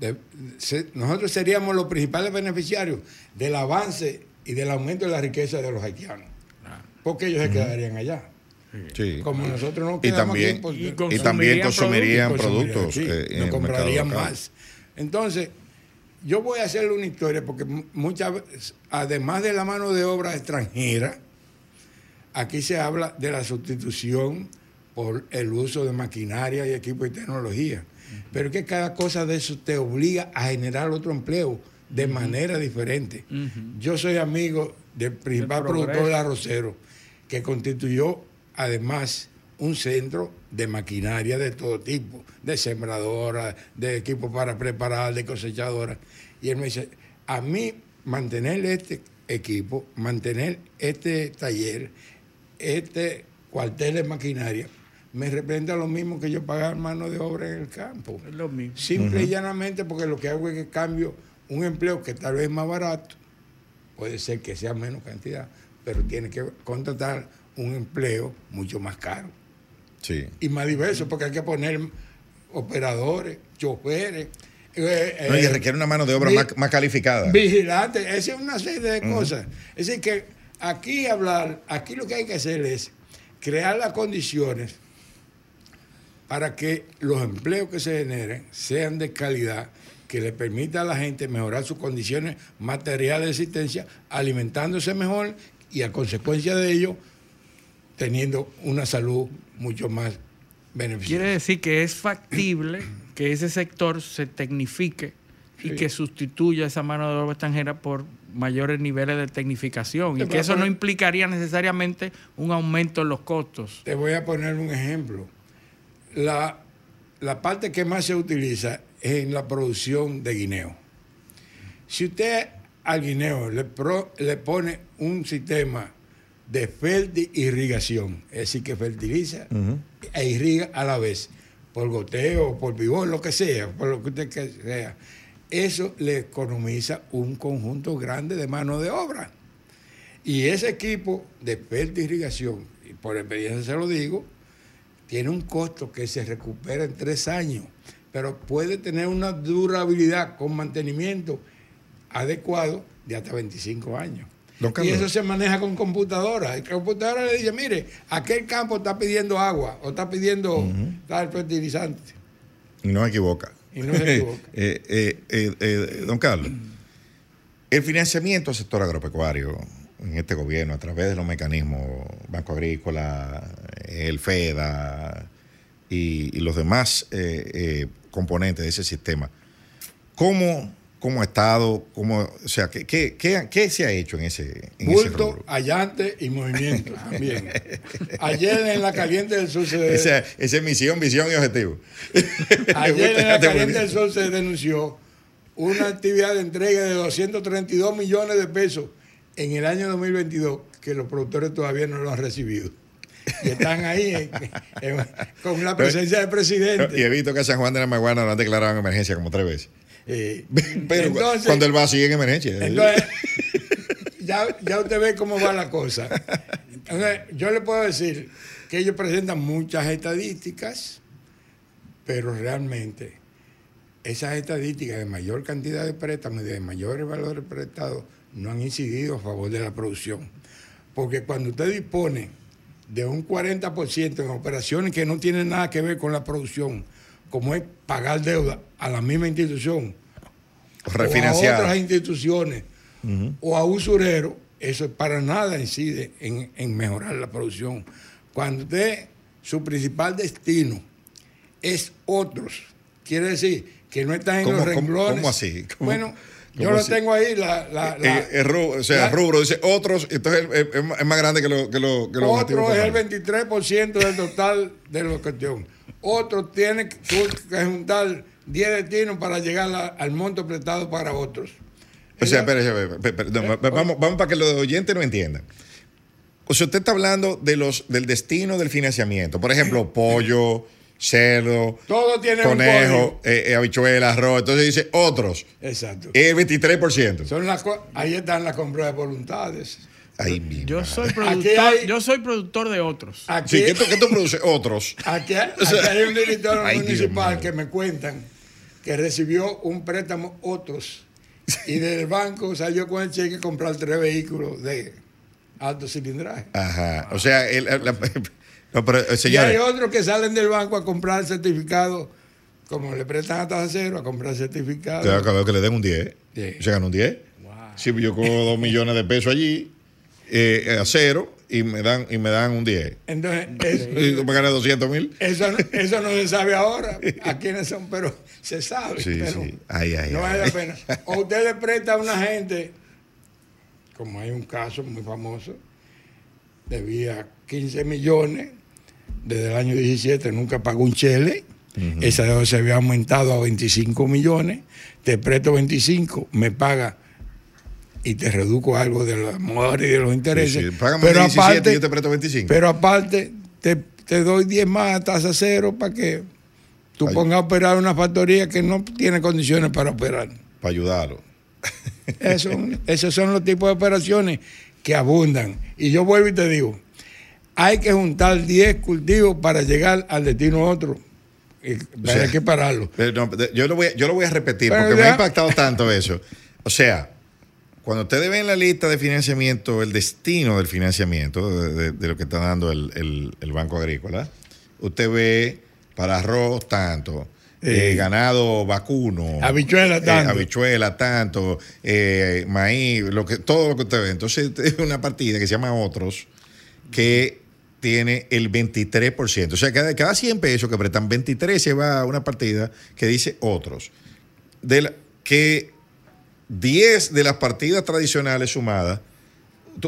Speaker 5: de- se- nosotros seríamos los principales beneficiarios del avance y del aumento de la riqueza de los haitianos. Porque ellos se quedarían allá.
Speaker 3: Sí.
Speaker 5: Como nosotros no
Speaker 3: Y también,
Speaker 5: aquí, pues,
Speaker 4: Y
Speaker 3: y también consumirían
Speaker 5: consumirían
Speaker 3: productos
Speaker 5: aquí,
Speaker 3: eh, en
Speaker 5: nos
Speaker 3: el mercado
Speaker 5: comprarían
Speaker 3: local.
Speaker 5: más. Entonces, yo voy a hacerle una historia porque mu- muchas veces, además de la mano de obra extranjera, aquí se habla de la sustitución por el uso de maquinaria y equipo y tecnología. Pero es que cada cosa de eso te obliga a generar otro empleo de manera diferente. Yo soy amigo del principal productor del arrocero, que constituyó además un centro de maquinaria de todo tipo, de sembradoras, de equipos para preparar, de cosechadoras. Y él me dice, a mí mantener este equipo, mantener este taller, este cuartel de maquinaria, me representa lo mismo que yo pagar mano de obra en el campo.
Speaker 4: Es lo mismo.
Speaker 5: Simple y llanamente porque lo que hago es que cambio un empleo que tal vez es más barato, puede ser que sea menos cantidad, pero tiene que contratar un empleo mucho más caro
Speaker 3: Sí.
Speaker 5: y más diverso porque hay que poner operadores, choferes, eh,
Speaker 3: No, y
Speaker 5: eh,
Speaker 3: requiere una mano de obra
Speaker 5: vi-
Speaker 3: más, más calificada.
Speaker 5: vigilantes, esa es una serie de cosas. Es decir, que aquí hablar, aquí lo que hay que hacer es crear las condiciones para que los empleos que se generen sean de calidad, que le permita a la gente mejorar sus condiciones materiales de existencia, alimentándose mejor y a consecuencia de ello teniendo una salud mucho más beneficiosa.
Speaker 4: Quiere decir que es factible que ese sector se tecnifique y
Speaker 5: Sí.
Speaker 4: que sustituya esa mano de obra extranjera por mayores niveles de tecnificación
Speaker 5: Te
Speaker 4: y que eso no implicaría necesariamente un aumento en los costos.
Speaker 5: Te voy a poner un ejemplo. La, la parte que más se utiliza es en la producción de guineo. Si usted al guineo le, pro- le pone un sistema de irrigación, es decir, que fertiliza e irriga a la vez, por goteo, por pivot, lo que sea, por lo que usted que sea, eso le economiza un conjunto grande de mano de obra. Y ese equipo de irrigación, y por experiencia se lo digo, tiene un costo que se recupera en tres años, pero puede tener una durabilidad con mantenimiento adecuado de hasta 25 años. Y eso se maneja con computadora. El computadora le dice, mire, aquel campo está pidiendo agua o está pidiendo tal fertilizante.
Speaker 3: Y no me equivoca.
Speaker 5: Y no se equivoca.
Speaker 3: Eh, eh, eh, eh, don Carlos, el financiamiento al sector agropecuario en este gobierno a través de los mecanismos Banco Agrícola, el FEDA y, y los demás componentes de ese sistema, ¿cómo, cómo ha estado? Cómo, o sea, ¿qué, qué, qué- qué se ha hecho en ese, en ese
Speaker 5: Bulto, allante y movimiento también. Ayer en la Caliente del Sur se...
Speaker 3: Esa, esa es misión, visión y objetivo.
Speaker 5: Ayer en la Caliente del Sol se denunció una actividad de entrega de 232 millones de pesos en el año 2022 que los productores todavía no lo han recibido. Y están ahí en- en- con la presencia del
Speaker 3: Y he
Speaker 5: presidente.
Speaker 3: visto que San Juan de la Maguana lo han declarado en emergencia como tres veces.
Speaker 5: Eh,
Speaker 3: Pero
Speaker 5: entonces,
Speaker 3: cuando él va sigue en emergencia.
Speaker 5: entonces, ya, ya usted ve cómo va la cosa. Entonces, yo le puedo decir que ellos presentan muchas estadísticas, pero realmente esas estadísticas de mayor cantidad de préstamos y de mayores valores prestados no han incidido a favor de la producción. Porque cuando usted dispone de un 40% en operaciones que no tienen nada que ver con la producción, como es pagar deuda a la misma institución, o a otras instituciones o a usurero, eso para nada incide en, en mejorar la producción. Cuando usted, su principal destino es otros, quiere decir que no están en
Speaker 3: ¿Cómo-
Speaker 5: los renglones.
Speaker 3: cómo así? ¿Cómo-
Speaker 5: bueno, yo lo
Speaker 3: así?
Speaker 5: tengo ahí, la, la- la-
Speaker 3: Eh, eh, ru- o sea, rubro dice otros, entonces es, es más- grande que lo que lo que los objetivos
Speaker 5: otro es el
Speaker 3: formales.
Speaker 5: 23% del total de la cuestión. Otro tiene que juntar 10 destinos para llegar a- al monto prestado para otros.
Speaker 3: O sea, espérese, espérese, no, va- vamos, vamos para que los oyentes lo entiendan. O sea, usted está hablando de los, del destino del financiamiento. Por ejemplo, pollo, cerdo,
Speaker 5: Todo tiene un
Speaker 3: conejo, eh, eh, habichuela, arroz. Entonces dice otros.
Speaker 5: Exacto.
Speaker 3: El 23%.
Speaker 5: Son las, ahí están las compras de voluntades.
Speaker 3: Ahí mismo.
Speaker 4: Yo soy productor,
Speaker 5: hay-
Speaker 4: yo soy productor de otros.
Speaker 5: Aquí,
Speaker 3: Sí, ¿qué tú, qué tú produces? Otros.
Speaker 5: aquí, hay-
Speaker 3: O sea,
Speaker 5: aquí hay un director
Speaker 3: ay,
Speaker 5: municipal que me cuentan que recibió un préstamo otros y del banco salió con el cheque a comprar tres vehículos de alto cilindraje.
Speaker 3: Ajá. O sea, el, la- no, pero, eh,
Speaker 5: Y hay otros que salen del banco a comprar certificados, como le prestan a tasa cero, a comprar certificados.
Speaker 3: te acabo que le den un 10.
Speaker 5: Sí.
Speaker 3: Se gana un 10. Si yo cojo 2 millones de pesos allí, eh, a cero, y me dan, y me dan un 10.
Speaker 5: Entonces, es-
Speaker 3: Y me ganas 200 mil.
Speaker 5: eso, no- eso no se sabe ahora a quiénes son, pero se sabe.
Speaker 3: Sí,
Speaker 5: pero
Speaker 3: sí. Ay, ay,
Speaker 5: no
Speaker 3: ay.
Speaker 5: vale la pena. O usted le presta a una gente, como hay un caso muy famoso, debía 15 millones, desde el año 17 nunca pagó un chele, esa deuda se había aumentado a 25 millones, te presto 25, me paga y te reduzco algo de los amores y de los intereses.
Speaker 3: Sí, sí. Págame
Speaker 5: pero
Speaker 3: 17
Speaker 5: aparte,
Speaker 3: y yo te presto 25.
Speaker 5: Pero aparte, te, te doy 10 más a tasa cero para que tú
Speaker 3: Ay.
Speaker 5: pongas a operar una factoría que no tiene condiciones para operar.
Speaker 3: Para ayudarlo.
Speaker 5: Eso, esos son los tipos de operaciones que abundan. Y yo vuelvo y te digo, hay que juntar 10 cultivos para llegar al destino otro. Y
Speaker 3: sea,
Speaker 5: hay que pararlo.
Speaker 3: Pero no, yo, lo voy, a- yo lo voy a repetir
Speaker 5: Pero
Speaker 3: porque me ha impactado tanto eso. O sea, cuando ustedes ven la lista de financiamiento, el destino del financiamiento, de, de- de lo que está dando el, el- el Banco Agrícola, usted ve para arroz tanto, eh, ganado vacuno,
Speaker 5: Habichuela
Speaker 3: eh,
Speaker 5: tanto.
Speaker 3: habichuela tanto, eh, maíz, lo que, todo lo que usted ve. Entonces es una partida que se llama Otros que tiene el 23%. O sea, cada, cada 100 pesos que prestan, 23 se va a una partida que dice Otros. De la- que 10 de las partidas tradicionales sumadas,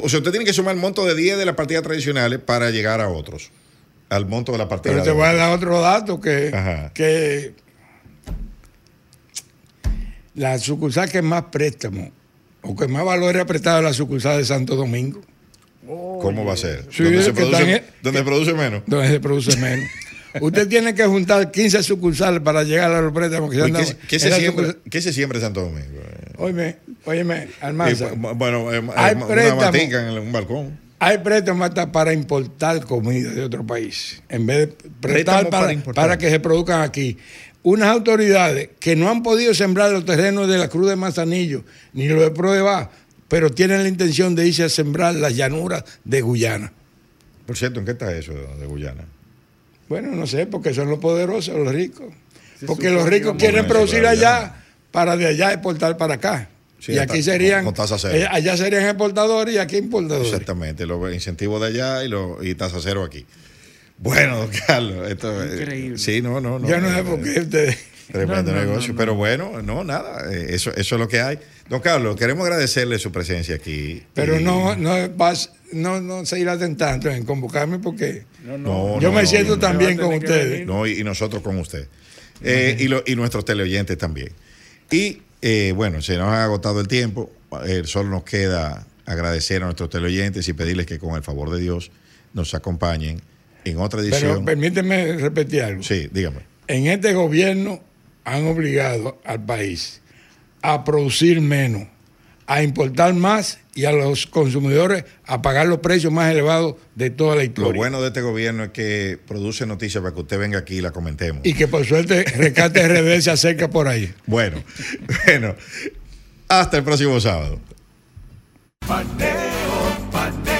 Speaker 3: o sea, usted tiene que sumar el monto de 10 de las partidas tradicionales para llegar a otros, al monto de la partida.
Speaker 5: Pero te voy a dar otro dato que,
Speaker 3: Ajá.
Speaker 5: que la sucursal que más préstamo o que más valor ha prestado es la sucursal de Santo Domingo,
Speaker 3: ¿Cómo va a ser?
Speaker 5: Sí,
Speaker 3: ¿Dónde, se produce,
Speaker 5: en-
Speaker 3: donde produce menos?
Speaker 5: donde se produce menos. Usted tiene que juntar 15 sucursales para llegar a los préstamos que se
Speaker 3: Oye,
Speaker 5: andan-
Speaker 3: ¿Qué, se siembra, qué se siembra en Santo Domingo?
Speaker 5: Óyeme, óyeme,
Speaker 3: Eh,
Speaker 5: Almanza,
Speaker 3: bueno, eh,
Speaker 5: Hay
Speaker 3: una
Speaker 5: préstamo.
Speaker 3: matica en un balcón.
Speaker 5: hay préstamos hasta para importar comida de otro país, en vez de prestar para,
Speaker 3: para importar.
Speaker 5: para que se produzcan aquí. Unas autoridades que no han podido sembrar los terrenos de la Cruz de Manzanillo, ni lo de Prueba, pero tienen la intención de irse a sembrar las llanuras de Guyana.
Speaker 3: Por cierto, ¿en qué está eso de Guyana?
Speaker 5: Bueno, no sé, porque son los poderosos, los ricos. Porque los ricos quieren producir allá. Para de allá exportar para acá.
Speaker 3: Sí,
Speaker 5: y aquí serían,
Speaker 3: con tasa cero.
Speaker 5: eh, allá serían exportadores y aquí importadores.
Speaker 3: Exactamente, los incentivos de allá y, los y tasa cero aquí. Bueno, don Carlos, esto es-
Speaker 4: Increíble.
Speaker 3: Sí, no, no, no.
Speaker 5: Yo no sé
Speaker 3: eh,
Speaker 5: por qué ustedes...
Speaker 3: Tremendo
Speaker 4: No, no,
Speaker 3: negocio.
Speaker 4: no, no.
Speaker 3: Pero bueno, no, nada. eh, Eso, eso es lo que hay. Don Carlos, queremos agradecerle su presencia aquí.
Speaker 5: Pero
Speaker 3: Y-
Speaker 5: no, no, vas, no, no se irá tanto en convocarme porque
Speaker 4: No,
Speaker 3: No,
Speaker 5: yo
Speaker 3: no,
Speaker 5: me siento
Speaker 3: no,
Speaker 5: también
Speaker 4: no.
Speaker 5: con ustedes.
Speaker 3: No, y, y nosotros con usted. Eh, y, lo- y nuestros teleoyentes también. Y eh, bueno, se nos ha agotado el tiempo. Eh, solo nos queda agradecer a nuestros teleoyentes y pedirles que con el favor de Dios nos acompañen en otra
Speaker 5: Pero
Speaker 3: edición.
Speaker 5: permíteme repetir algo.
Speaker 3: sí, dígame.
Speaker 5: En este gobierno han obligado al país a producir menos, a importar más y a los consumidores a pagar los precios más elevados de toda la
Speaker 3: Lo
Speaker 5: historia.
Speaker 3: bueno de este gobierno es que produce noticias para que usted venga aquí y la comentemos.
Speaker 5: Y que por suerte Rescate RD se acerca por ahí.
Speaker 3: Bueno, bueno. Hasta el próximo sábado.
Speaker 1: Paneo